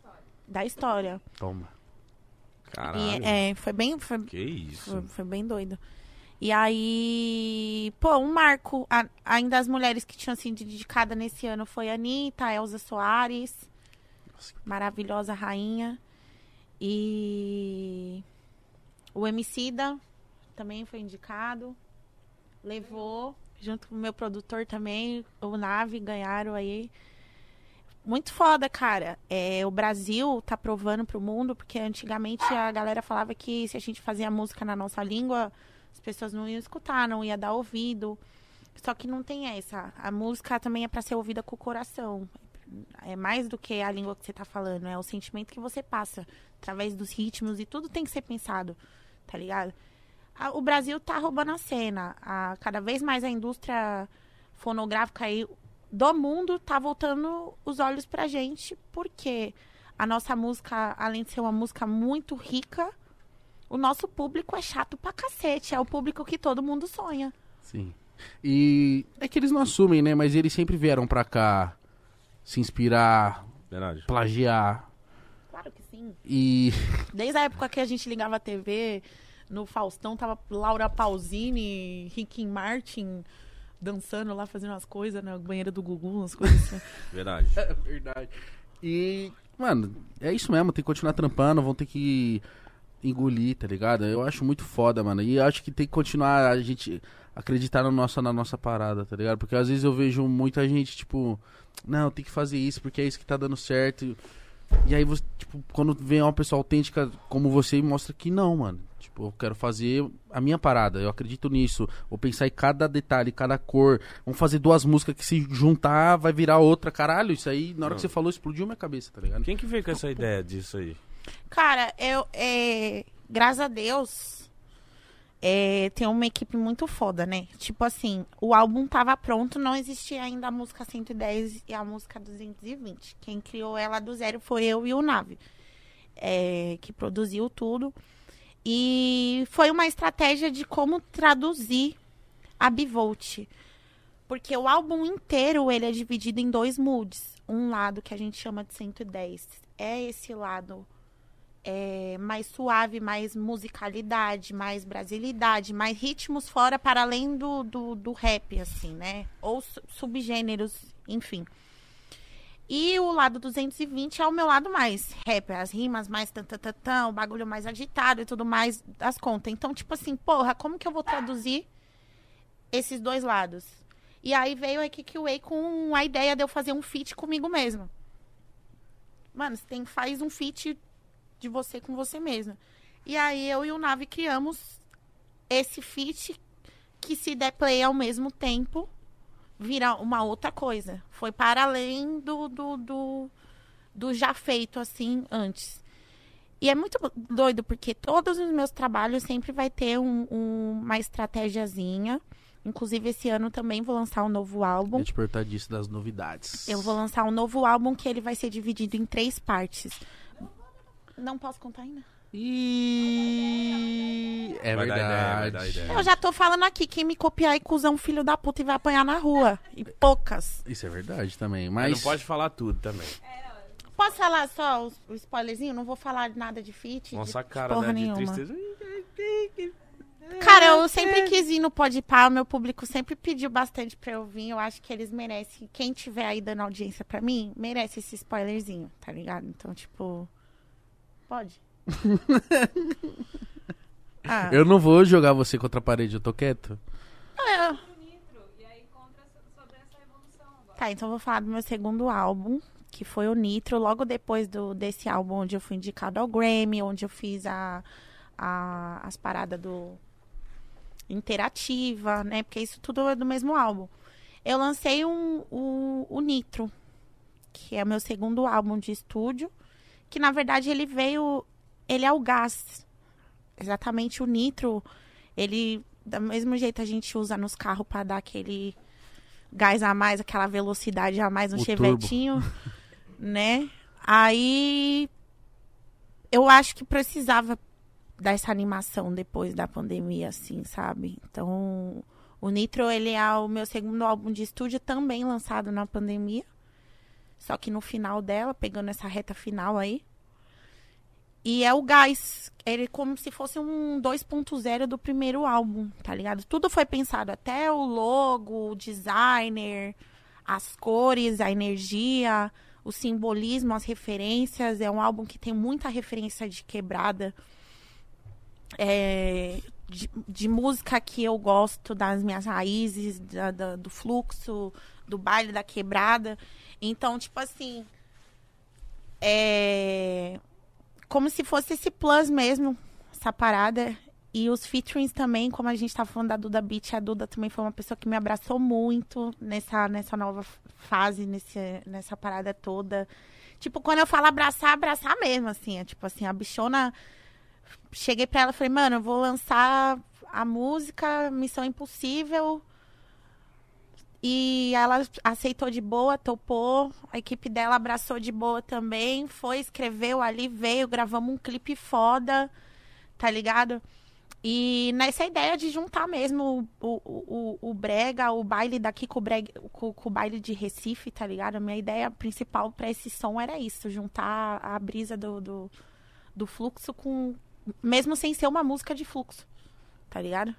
da história. Toma. Caralho. E, é, foi bem, foi, Que isso. foi, foi bem doido. E aí, pô, um marco. A- ainda as mulheres que tinham sido dedicadas nesse ano foi a Anitta, a Elza Soares, maravilhosa rainha. E o Emicida também foi indicado. Levou, junto com o meu produtor também, o Nave, ganharam aí. Muito foda, cara. É, o Brasil tá provando pro mundo, porque antigamente a galera falava que se a gente fazia música na nossa língua, as pessoas não iam escutar, não ia dar ouvido. Só que não tem essa. A música também é pra ser ouvida com o coração. É mais do que a língua que você tá falando, é o sentimento que você passa através dos ritmos e tudo tem que ser pensado, tá ligado? O Brasil tá roubando a cena. A, cada vez mais a indústria fonográfica aí do mundo tá voltando os olhos pra gente, porque a nossa música, além de ser uma música muito rica, o nosso público é chato pra cacete. É o público que todo mundo sonha. Sim. E é que eles não assumem, né? Mas eles sempre vieram pra cá se inspirar, Verdade. plagiar. Claro que sim. E Desde a época que a gente ligava a TV, no Faustão tava Laura Pausini, Ricky Martin dançando lá, fazendo as coisas na banheira do Gugu, umas coisas assim. Verdade. É verdade. E, mano, é isso mesmo, tem que continuar trampando, vão ter que engolir, tá ligado? Eu acho muito foda, mano. E eu acho que tem que continuar a gente acreditar no nosso, na nossa parada, tá ligado? Porque às vezes eu vejo muita gente, tipo, não, tem que fazer isso porque é isso que tá dando certo. E aí, você, tipo, quando vem uma pessoa autêntica como você, mostra que não, mano. Tipo, eu quero fazer a minha parada, eu acredito nisso. Vou pensar em cada detalhe, cada cor. Vamos fazer duas músicas que se juntar vai virar outra. Caralho, isso aí, na hora que você falou, explodiu minha cabeça, tá ligado? Quem que veio com essa ideia disso aí? Cara, eu, é, graças a Deus, é, tem uma equipe muito foda, né? Tipo assim, o álbum tava pronto, não existia ainda a música 110 e a música 220. Quem criou ela do zero foi eu e o Nave, é, que produziu tudo. E foi uma estratégia de como traduzir a Bivolt. Porque o álbum inteiro, ele é dividido em dois moods. Um lado que a gente chama de 110. É esse lado é, mais suave, mais musicalidade, mais brasilidade, mais ritmos fora para além do, do, do rap, assim, né? Ou su- subgêneros, enfim. E o lado 220 é o meu lado mais rap, as rimas mais tantantan, o bagulho mais agitado e tudo mais das contas. Então, tipo assim, porra, como que eu vou traduzir esses dois lados? E aí veio a Kiki Way com a ideia de eu fazer um feat comigo mesma. Mano, você tem, faz um feat de você com você mesma. E aí eu e o Nave criamos esse feat que se der play ao mesmo tempo, vira uma outra coisa. Foi para além do, do, do, do já feito, assim, antes. E é muito doido, porque todos os meus trabalhos sempre vai ter um, um, uma estratégiazinha. Inclusive, esse ano também vou lançar um novo álbum. Eu te perguntar disso das novidades. Eu vou lançar um novo álbum que ele vai ser dividido em três partes. Não posso contar ainda? E é Vai ideia, verdade. dar ideia. Eu já tô falando aqui, quem me copiar e cuzão filho da puta e vai apanhar na rua. E poucas. Isso é verdade também, Mas mas não pode falar tudo também. Posso falar só o, o spoilerzinho? Não vou falar nada de feat. Nossa de cara porra né, de nenhuma. tristeza. Cara, eu sempre quis ir no Podpah, o meu público sempre pediu bastante pra eu vir. Eu acho que eles merecem. Quem tiver aí dando audiência pra mim, merece esse spoilerzinho, tá ligado? Então, tipo. Pode. ah, eu não vou jogar você contra a parede, eu tô quieto. é, Nitro, e aí conta so- sobre essa evolução agora. Tá, então eu vou falar do meu segundo álbum, que foi o Nitro, logo depois do, desse álbum onde eu fui indicado ao Grammy, onde eu fiz a, a- as paradas do interativa, né? Porque isso tudo é do mesmo álbum. Eu lancei um, o, o Nitro, que é o meu segundo álbum de estúdio, que na verdade ele veio, ele é o gás. Exatamente o Nitro, ele do mesmo jeito a gente usa nos carros para dar aquele gás a mais, aquela velocidade a mais, um O chevetinho, né? Aí eu acho que precisava dessa animação depois da pandemia, assim, sabe? Então, o Nitro, ele é o meu segundo álbum de estúdio, também lançado na pandemia. Só que no final dela, pegando essa reta final aí. E é o gás. Ele é como se fosse um 2.0 do primeiro álbum, tá ligado? Tudo foi pensado, até o logo, o designer, as cores, a energia, o simbolismo, as referências. É um álbum que tem muita referência de quebrada. É, de, de música que eu gosto, das minhas raízes, da- da- do fluxo, do baile da quebrada. Então, tipo assim. É. Como se fosse esse plus mesmo, essa parada. E os featurings também, como a gente tá falando da Duda Beat, a Duda também foi uma pessoa que me abraçou muito nessa, nessa nova fase, nesse, nessa parada toda. Tipo, quando eu falo abraçar, abraçar mesmo, assim. É, tipo assim, a bichona. Cheguei pra ela e falei, mano, eu vou lançar a música Missão Impossível. E ela aceitou de boa, topou. A equipe dela abraçou de boa também. Foi, escreveu ali, veio, gravamos um clipe foda, tá ligado? E nessa ideia de juntar mesmo o, o, o, o brega, o baile daqui com o, brega, com, com o baile de Recife, tá ligado? A minha ideia principal pra esse som era isso, juntar a brisa do, do, do fluxo com... Mesmo sem ser uma música de fluxo, tá ligado?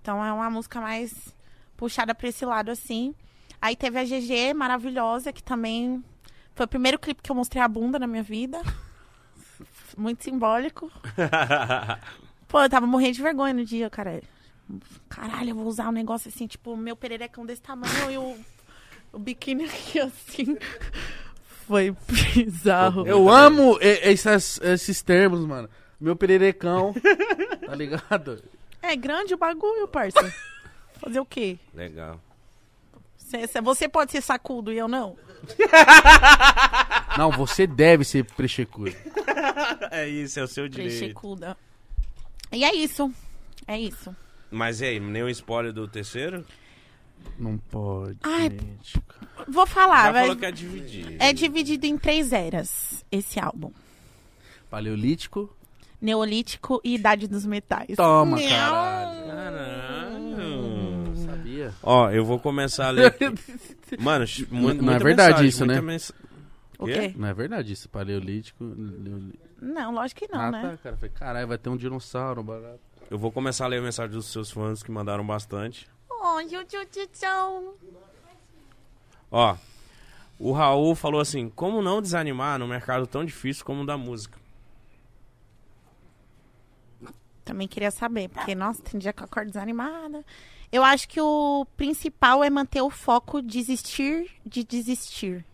Então é uma música mais puxada pra esse lado, assim. Aí teve a GG, maravilhosa, que também foi o primeiro clipe que eu mostrei a bunda na minha vida. Muito simbólico. Pô, eu tava morrendo de vergonha no dia, cara. Caralho, eu vou usar um negócio assim, tipo, meu pererecão desse tamanho e o, o biquíni aqui, assim. Foi bizarro. Eu amo esses, esses termos, mano. Meu pererecão, tá ligado? É grande o bagulho, parça. Fazer o quê? Legal. Cê- cê- Você pode ser sacudo e eu não? Não, você deve ser prechecudo. É isso, é o seu direito. Prechecuda. E é isso. É isso. Mas e aí, nenhum spoiler do terceiro? Não pode. Ai, gente. Vou falar, Já mas falou que é dividir. é dividido em três eras, esse álbum. Paleolítico. Neolítico e Idade dos Metais. Toma. Caralho. Ó, eu vou começar a ler aqui. Mano, ch- mu- Não é verdade mensagem, isso, né? mens- O Quê? quê? Não é verdade isso, paleolítico. Não, lógico que não, ah, né? tá, cara. Falei, caralho, vai ter um dinossauro barato. Eu vou começar a ler a mensagem dos seus fãs que mandaram bastante. Oh, tchau. Ó, O Raul falou assim: como não desanimar no mercado tão difícil como o da música? Também queria saber, porque, nossa, tem dia que eu acordo desanimada. Eu acho que o principal é manter o foco desistir de desistir.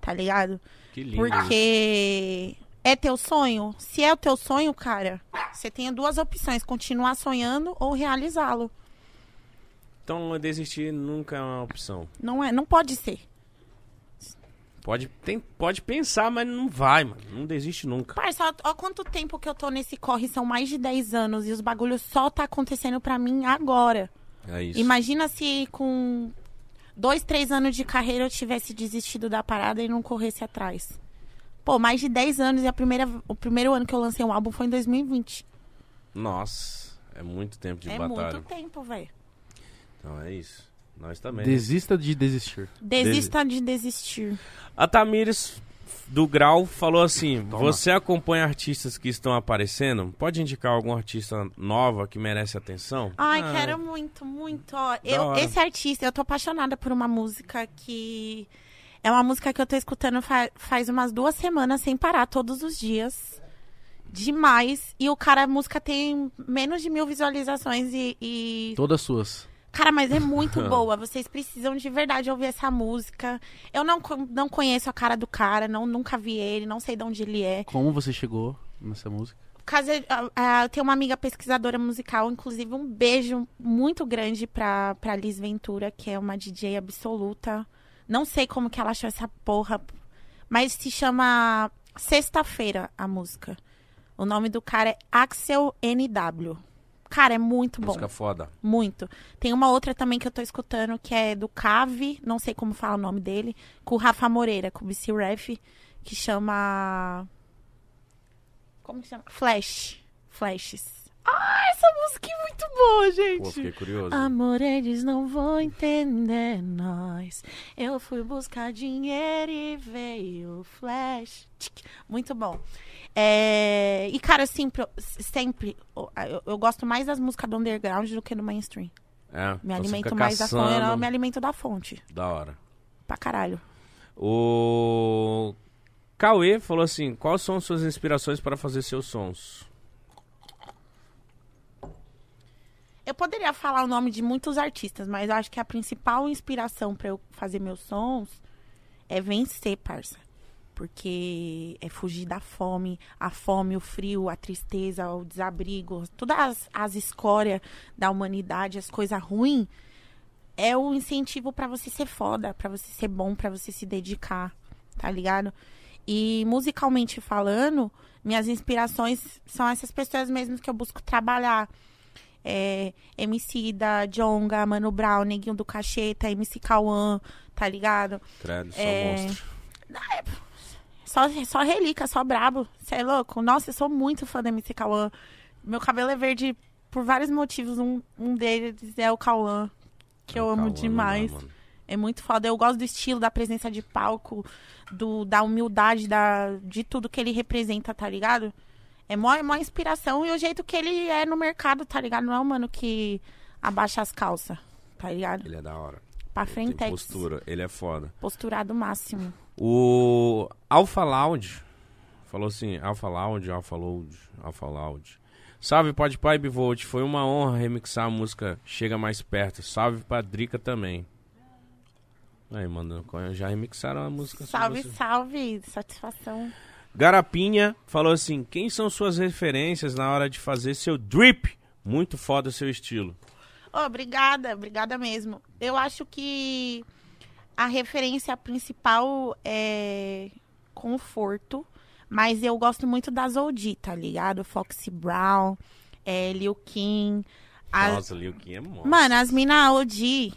Tá ligado? Que lindo. Porque é teu sonho? Se é o teu sonho, cara, você tem duas opções: continuar sonhando ou realizá-lo. Então desistir nunca é uma opção. Não é, não pode ser. Pode, tem, pode pensar, mas não vai, mano. Não desiste nunca. Parça, ó, ó quanto tempo que eu tô nesse corre, são mais de 10 anos e os bagulhos só tá acontecendo pra mim agora. É isso. Imagina se com dois, três anos de carreira eu tivesse desistido da parada e não corresse atrás. Pô, mais de 10 anos e a primeira, o primeiro ano que eu lancei um álbum foi em 2020. Nossa, é muito tempo de é batalha. muito tempo, velho. Então é isso. Nós também. Desista de desistir. Desista de desistir. A Tamires do Grau falou assim: Toma. Você acompanha artistas que estão aparecendo? Pode indicar algum artista nova que merece atenção? Ai, Ah, quero muito, muito. Ó, eu, esse artista, eu tô apaixonada por uma música que. É uma música que eu tô escutando fa- faz umas duas semanas sem parar, todos os dias. Demais. E o cara, a música tem menos de mil visualizações e. e- Todas suas. Cara, mas é muito boa. Vocês precisam de verdade ouvir essa música. Eu não, não conheço a cara do cara, não, nunca vi ele, não sei de onde ele é. Como você chegou nessa música? Caso eu, eu tenho uma amiga pesquisadora musical, inclusive um beijo muito grande pra, pra Liz Ventura, que é uma DJ absoluta. Não sei como que ela achou essa porra, mas se chama Sexta-feira a música. O nome do cara é Axel NW. Cara, é muito bom. Música foda. Muito. Tem uma outra também que eu tô escutando, que é do Cave, não sei como fala o nome dele, com o Rafa Moreira, com o BC Ref, que chama. Como que chama? Flash. Flashes. Ah, essa música é muito boa, Pô, gente. fiquei curioso. Amor, eles não vão entender nós. Eu fui buscar dinheiro e veio flash. Muito bom. É, E, cara, sempre, sempre eu, eu gosto mais das músicas do underground do que do mainstream. É, Me então alimento mais da fonte. caçando. Eu me alimento da fonte. Da hora. Pra caralho. O Cauê falou assim: quais são suas inspirações para fazer seus sons? Eu poderia falar o nome de muitos artistas, mas acho que a principal inspiração pra eu fazer meus sons é vencer, parça. Porque é fugir da fome, a fome, o frio, a tristeza, o desabrigo, todas as, as escórias da humanidade, as coisas ruins, é o incentivo pra você ser foda, pra você ser bom, pra você se dedicar, tá ligado? E musicalmente falando, minhas inspirações são essas pessoas mesmo que eu busco trabalhar é, MC da Jonga, Mano Brown, Neguinho do Cacheta, MC Cauã, tá ligado? Credo, só É. monstro. Só, só relíquia, só brabo. Você é louco? Nossa, eu sou muito fã da MC Cauã. Meu cabelo é verde por vários motivos. Um, um deles é o Cauã, que eu Não, amo Cauã dá, demais. É muito foda. Eu gosto do estilo, da presença de palco, do, da humildade, da, de tudo que ele representa, tá ligado? É mó, é mó inspiração e o jeito que ele é no mercado, tá ligado? Não é um mano que abaixa as calças, tá ligado? Ele é da hora. Pra Tem frente, postura, ele é foda. posturado máximo. O Alpha Loud falou assim: Alpha Loud, Alpha Loud, Alpha Loud. Salve, Pode Pai Bivolt. Foi uma honra remixar a música Chega Mais Perto. Salve pra Drica também. Aí, mano, já remixaram a música. Salve, salve, satisfação. Garapinha falou assim: Quem são suas referências na hora de fazer seu drip? Muito foda seu estilo. Obrigada, obrigada mesmo. Eu acho que a referência principal é conforto, mas eu gosto muito das OG, tá ligado? Foxy Brown, é, Lil Kim. a- Nossa, Lil Kim é monstro. Mano, as mina OG,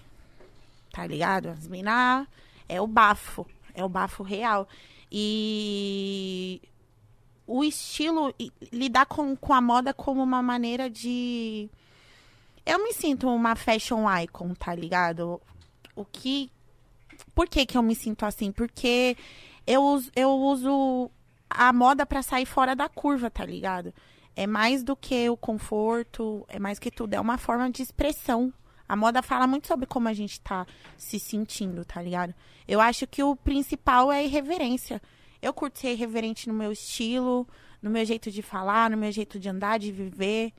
tá ligado? As mina é o bafo, é o bafo real. E o estilo, lidar com, com a moda como uma maneira de. Eu me sinto uma fashion icon, tá ligado? O que. Por que, que eu me sinto assim? Porque eu, eu uso a moda pra sair fora da curva, tá ligado? É mais do que o conforto, é mais que tudo. É uma forma de expressão A moda fala muito sobre como a gente tá se sentindo, tá ligado? Eu acho que o principal é a irreverência. Eu curto ser irreverente no meu estilo, no meu jeito de falar, no meu jeito de andar, de viver.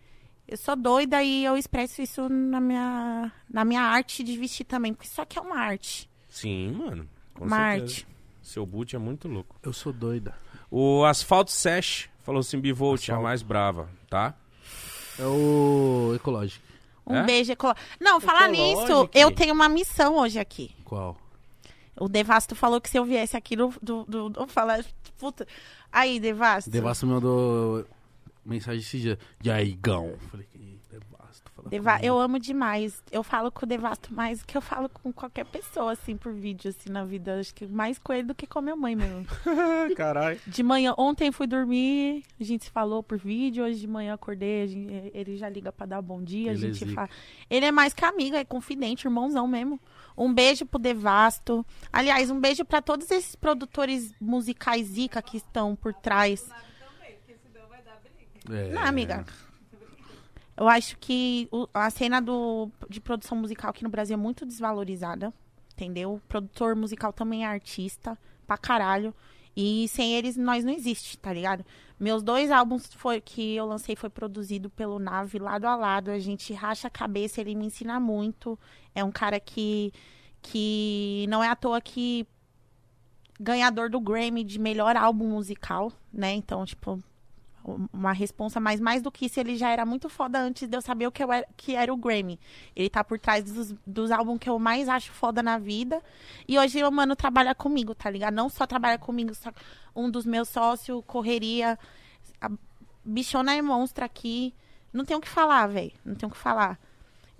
Eu sou doida e eu expresso isso na minha, na minha arte de vestir também, porque isso aqui é uma arte. Sim, mano. Com uma certeza. arte. Seu boot é muito louco. Eu sou doida. O Asfalto Sesh falou assim, Bivolt, a mais brava, tá? É o ecológico. Um É? beijo. Ecolo... Não, falar nisso, Ecológico. eu tenho uma missão hoje aqui. Qual? O Devasto falou que se eu viesse aqui do. do, do, do falar. Puta. Aí, Devasto. Devasto mandou mensagem esse dia. E aí, Gão? Falei, "Ih, Devasto. Fala Deva- comigo." Eu amo demais. Eu falo com o Devasto mais do que eu falo com qualquer pessoa, assim, por vídeo, assim, na vida. Acho que mais com ele do que com a minha mãe mesmo. Caralho. De manhã, ontem fui dormir, a gente se falou por vídeo, hoje de manhã acordei, a gente- ele já liga pra dar bom dia, Ele a é gente zica. fala. Ele é mais que amigo, é confidente, irmãozão mesmo. Um beijo pro Devasto. Aliás, um beijo pra todos esses produtores musicais zica que estão por trás. É. Não, amiga. Eu acho que a cena do, de produção musical aqui no Brasil é muito desvalorizada, entendeu? O produtor musical também é artista, pra caralho. E sem eles, nós não existe, tá ligado? Meus dois álbuns foi, que eu lancei foi produzido pelo Nave, lado a lado. A gente racha a cabeça, ele me ensina muito. É um cara que, que não é à toa que ganhador do Grammy de melhor álbum musical, né? Então, tipo, uma responsa, mas mais do que isso, ele já era muito foda antes de eu saber o que, eu era, que era o Grammy. Ele tá por trás dos, dos álbuns que eu mais acho foda na vida. E hoje o mano trabalha comigo, tá ligado? Não só trabalha comigo, só um dos meus sócios, correria. A bichona é monstro aqui. Não tem o que falar, velho. Não tem o que falar.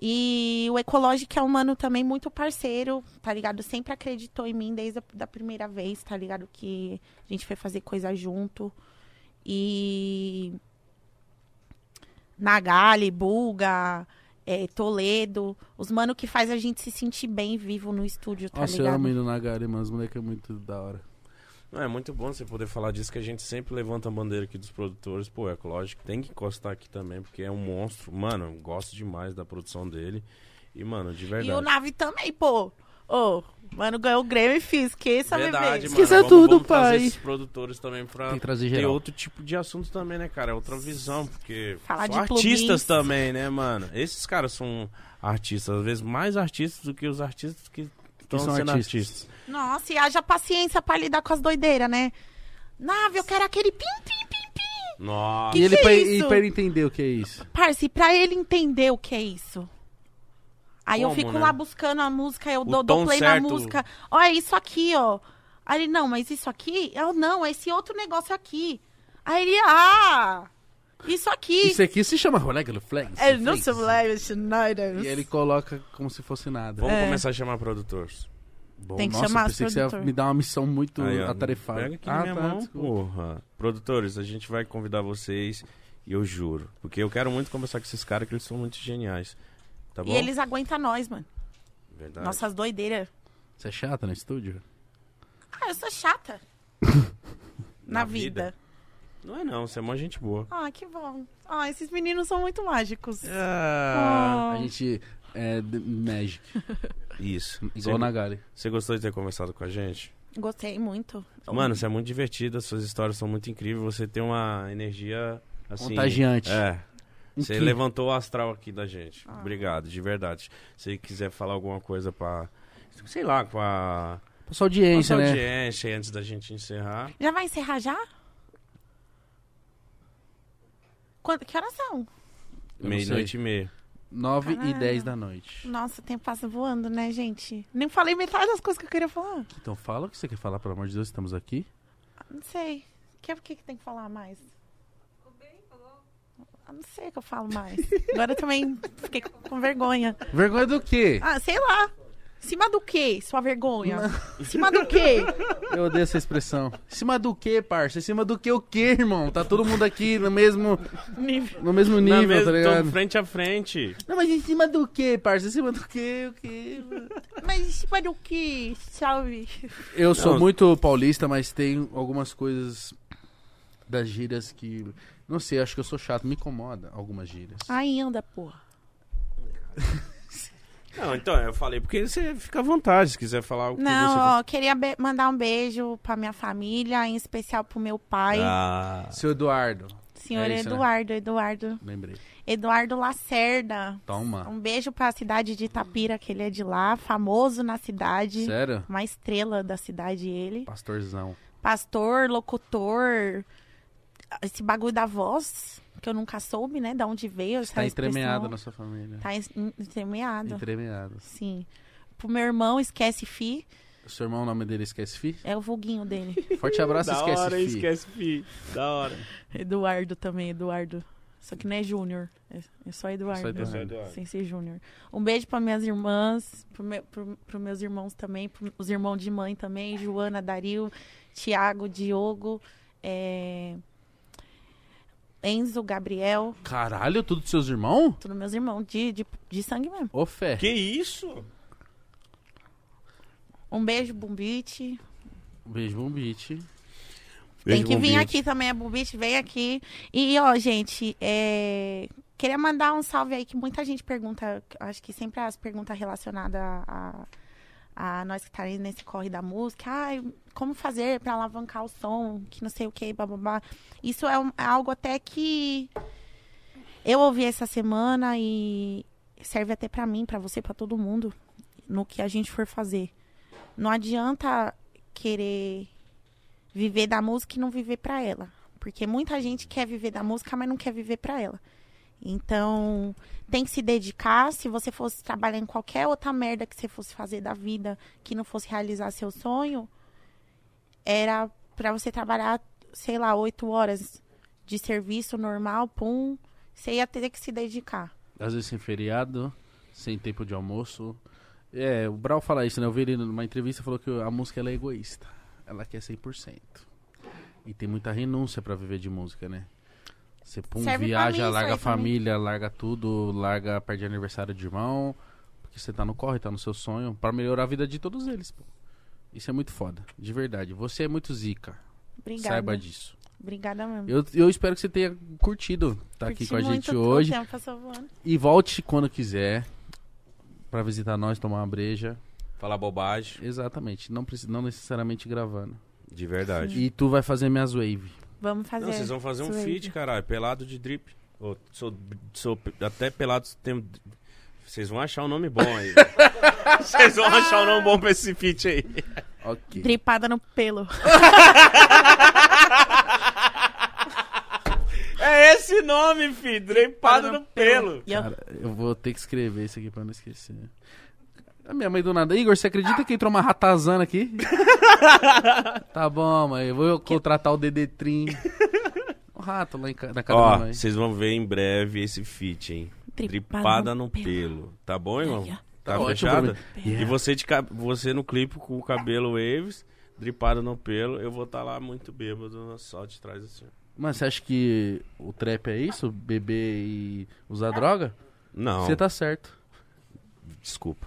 E o Ecologic é um mano também muito parceiro, tá ligado? Sempre acreditou em mim desde a da primeira vez, tá ligado? Que a gente foi fazer coisa junto. E Nagali, Bulga, é, Toledo, os mano que faz a gente se sentir bem vivo no estúdio, tá Nossa, eu ligado? amo indo na Gari, mano. Os moleques é muito da hora. Não, é muito bom você poder falar disso, que a gente sempre levanta a bandeira aqui dos produtores. Pô, é lógico, tem que encostar aqui também, porque é um monstro. Mano, eu gosto demais da produção dele. E, mano, de E verdade. o Nave também, pô. Ô, mano, ganhou o Grêmio e fiz, esqueça, Verdade, bebê. Esqueça vamos, tudo, vamos pai. esses produtores também pra Tem que trazer ter geral. outro tipo de assunto também, né, cara? É outra visão, porque Falar são de artistas plugins. também, né, mano? Esses caras são artistas, às vezes mais artistas do que os artistas que estão são sendo artistas. artistas. Nossa, e haja paciência pra lidar com as doideiras, né? Nave, eu quero aquele pim, pim, pim, pim. Nossa. E ele que pra, é e isso? pra ele entender o que é isso. Parce, pra ele entender o que é isso. Aí eu Como, fico né? lá buscando a música, eu dou, dou play certo. na música. É isso aqui, ó. Aí ele, não, mas isso aqui? Eu, não, é esse outro negócio aqui. Aí ele, ah, isso aqui. Isso aqui se chama Regular Flags. É, não se Schneider. E ele coloca como se fosse nada. Vamos É. começar a chamar produtores. Bom, Tem que nossa, chamar eu os pensei que você ia me dar uma missão muito Aí, ó, atarefada. Pega aqui ah, na minha tá, mão, desculpa. porra. Produtores, a gente vai convidar vocês e eu juro. Porque eu quero muito conversar com esses caras, que eles são muito geniais. Tá bom? E eles aguentam nós, mano. Verdade. Nossas doideiras. Você é chata no estúdio? Ah, eu sou chata. Na Na, vida? vida. Não é não, você é uma gente boa. Ah, que bom. Ah, esses meninos são muito mágicos. Ah, A gente é de- Magic, Isso. igual na Gali. você gostou de ter conversado com a gente? Gostei muito. Mano, você é muito divertido, as suas histórias são muito incríveis, você tem uma energia assim. Contagiante. É. Você levantou o astral aqui da gente. Ah. Obrigado, de verdade. Se quiser falar alguma coisa pra. Sei lá, com a Pra sua audiência, nossa né? audiência antes da gente encerrar. Já vai encerrar já? Quando, que horas são? Meia-noite e meia. 9 e Caralho. 10 da noite. Nossa, o tempo passa voando, né, gente? Nem falei metade das coisas que eu queria falar. Então fala o que você quer falar, pelo amor de Deus, estamos aqui. Não sei. O que, que, que tem que falar mais? Eu não sei o que eu falo mais. Agora eu também fiquei com vergonha. Vergonha do quê? Ah, sei lá. Em cima do quê, sua vergonha? Em cima do quê? Eu odeio essa expressão. Em cima do quê, parça? Em cima do quê o quê, irmão? Tá todo mundo aqui no mesmo, Nível. no mesmo Na nível, mesa, tá tô ligado? frente a frente. Não, mas em cima do quê, parça? Em cima do quê, o quê? Mas em cima do quê? Salve. Eu sou Não. muito paulista, mas tem algumas coisas das gírias que... Não sei, acho que eu sou chato. Me incomoda algumas gírias. Ainda, porra. Não, então, eu falei porque você fica à vontade se quiser falar o que você... Não, ó, queria mandar um beijo pra minha família, em especial pro meu pai, Ah, Seu Eduardo. senhor é isso, né? Eduardo, Eduardo, Lembrei. Eduardo Lacerda. Toma. Um beijo pra cidade de Itapira, que ele é de lá, famoso na cidade, Sério? uma estrela da cidade ele. Pastorzão. Pastor, locutor, esse bagulho da voz, que eu nunca soube, né, da onde veio Tá expressão. entremeado na sua família. Tá en- entremeado, Entremeado. sim. Pro meu irmão, Esquece Fi, O seu irmão, o nome dele Esquece Fi? é o vulguinho dele. Forte abraço, da Esquece hora, Fi. esquece fi. Da hora. Eduardo também, Eduardo. Só que não é Júnior, é, é só Eduardo. Só Eduardo. Só Eduardo. Sem ser Júnior. Um beijo para minhas irmãs, pro, meu, pro, pro meus irmãos também, pro, os irmãos de mãe também, Joana, Dario, Tiago, Diogo, é, Enzo, Gabriel, Caralho, tudo dos seus irmãos? todos meus irmãos, de, de, de sangue mesmo. Ô, fé. Que isso? Um beijo, Bumbite. Beijo, um beat. Tem Beijo, que vir aqui também, a Bumbite, vem aqui. E, ó, gente, é, queria mandar um salve aí que muita gente pergunta, acho que sempre as perguntas relacionadas a, a, a nós que tá nesse corre da música. Ai, como fazer pra alavancar o som, que não sei o que, bababá. Isso é, um- é algo até que eu ouvi essa semana e serve até pra mim, pra você, pra todo mundo, no que a gente for fazer. Não adianta querer viver da música e não viver pra ela. Porque muita gente quer viver da música, mas não quer viver pra ela. Então, tem que se dedicar. Se você fosse trabalhar em qualquer outra merda que você fosse fazer da vida, que não fosse realizar seu sonho, era pra você trabalhar, sei lá, oito horas de serviço normal, pum. Você ia ter que se dedicar. Às vezes sem feriado, sem tempo de almoço. É, o Brau fala isso, né? Eu vi ele numa entrevista falou que a música ela é egoísta. Ela quer 100%. E tem muita renúncia pra viver de música, né? Você pum, Serve viaja, larga a aí também. família, larga tudo, larga, perde aniversário de irmão. Porque você tá no corre, tá no seu sonho, pra melhorar a vida de todos eles, pô. Isso é muito foda, de verdade. Você é muito zica. Obrigada. Saiba disso. Obrigada mesmo. Eu, eu espero que você tenha curtido estar aqui Curti com a gente muito, hoje. Tempo voando. E volte quando quiser pra visitar nós, tomar uma breja. Falar bobagem. Exatamente, não, precisa, não necessariamente gravando. De verdade. E tu vai fazer minhas wave. Vamos fazer. Não, vocês vão fazer um aí. feat, caralho. Pelado de drip. Ô, sou, sou até pelado. Tem... Vocês vão achar um nome bom aí. Vocês vão achar um nome bom pra esse feat aí. Ok. Dripada no pelo. É esse nome, fi. Dripado no pelo. Eu- Cara, eu vou ter que escrever isso aqui pra não esquecer. A minha mãe do nada. Igor, você acredita que entrou uma ratazana aqui? tá bom, mãe. Eu vou contratar o DD Trim. Um rato lá em ca- na casa da Ó, mãe. vocês vão ver em breve esse feat, hein? Dripada Dripada no no pelo. pelo. Tá bom, irmão? Ó. Tá Ótimo fechado? E você, de, você no clipe com o cabelo waves, dripado no pelo, eu vou estar lá muito bêbado, só de trás assim. Mas você acha que o trap é isso? Beber e usar droga? Não, Você tá certo. desculpa.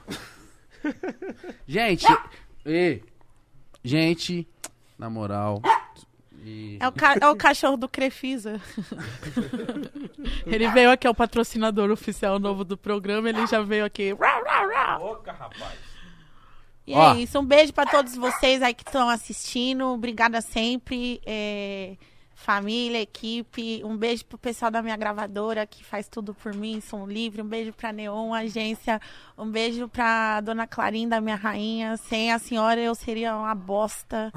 Gente, e, gente, na moral. e- É o, ca- é o cachorro do Crefisa. ele veio aqui, é o patrocinador oficial novo do programa. Ele já veio aqui. Boca, rapaz. E Ó. é isso. Um beijo pra todos vocês aí que estão assistindo. Obrigada sempre. é, família, equipe. Um beijo pro pessoal da minha gravadora que faz tudo por mim, Som Livre. Um beijo pra Neon, agência. Um beijo pra Dona Clarinda, minha rainha. Sem a senhora eu seria uma bosta.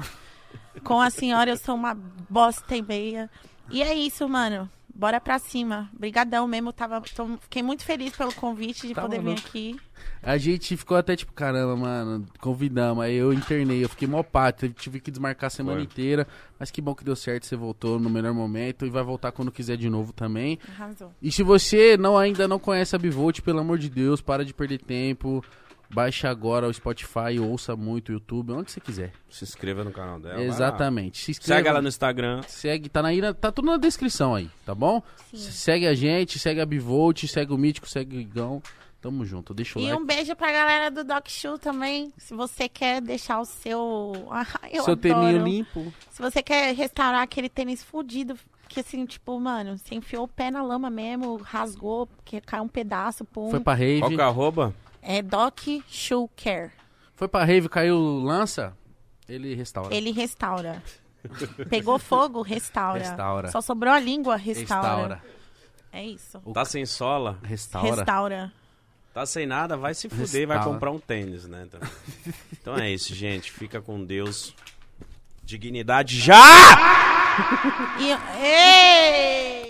Com a senhora eu sou uma bosta e meia. E é isso, mano. Bora pra cima. Obrigadão mesmo. Tava, tô- fiquei muito feliz pelo convite de Tá poder vir aqui. A gente ficou até tipo, caramba, mano, convidamos. Aí eu internei, eu fiquei mó pato, tive que desmarcar a semana Foi. inteira. Mas que bom que deu certo, você voltou no melhor momento e vai voltar quando quiser de novo também. Arrasou. E se você não ainda não conhece a Bivolt, pelo amor de Deus, para de perder tempo. Baixe agora o Spotify, ouça muito o YouTube, onde você quiser. Se inscreva no canal dela. Exatamente. Se inscreva. Segue ela no Instagram. Segue, tá, na, tá tudo na descrição aí, tá bom? Sim. Segue a gente, segue a Bivolt, segue o Mítico, segue o Igão. Tamo junto, deixa o E like. um beijo pra galera do Doc Show também. Se você quer deixar o seu. Ah, eu Seu adoro. teninho limpo. Se você quer restaurar aquele tênis fudido, que assim, tipo, mano, você enfiou o pé na lama mesmo, rasgou, porque caiu um pedaço, pum. Foi pra rave. Qual que é a arroba? É Doc Shoe Care. Foi pra rave, caiu lança, ele restaura. Ele restaura. Pegou fogo, restaura. Restaura. Só sobrou a língua, restaura. Restaura. É isso. Tá sem sola, Restaura. Restaura. tá sem nada, vai se fuder, vai Restaura. comprar um tênis, né? Então, então é isso, gente. Fica com Deus. Dignidade já! E... Ei!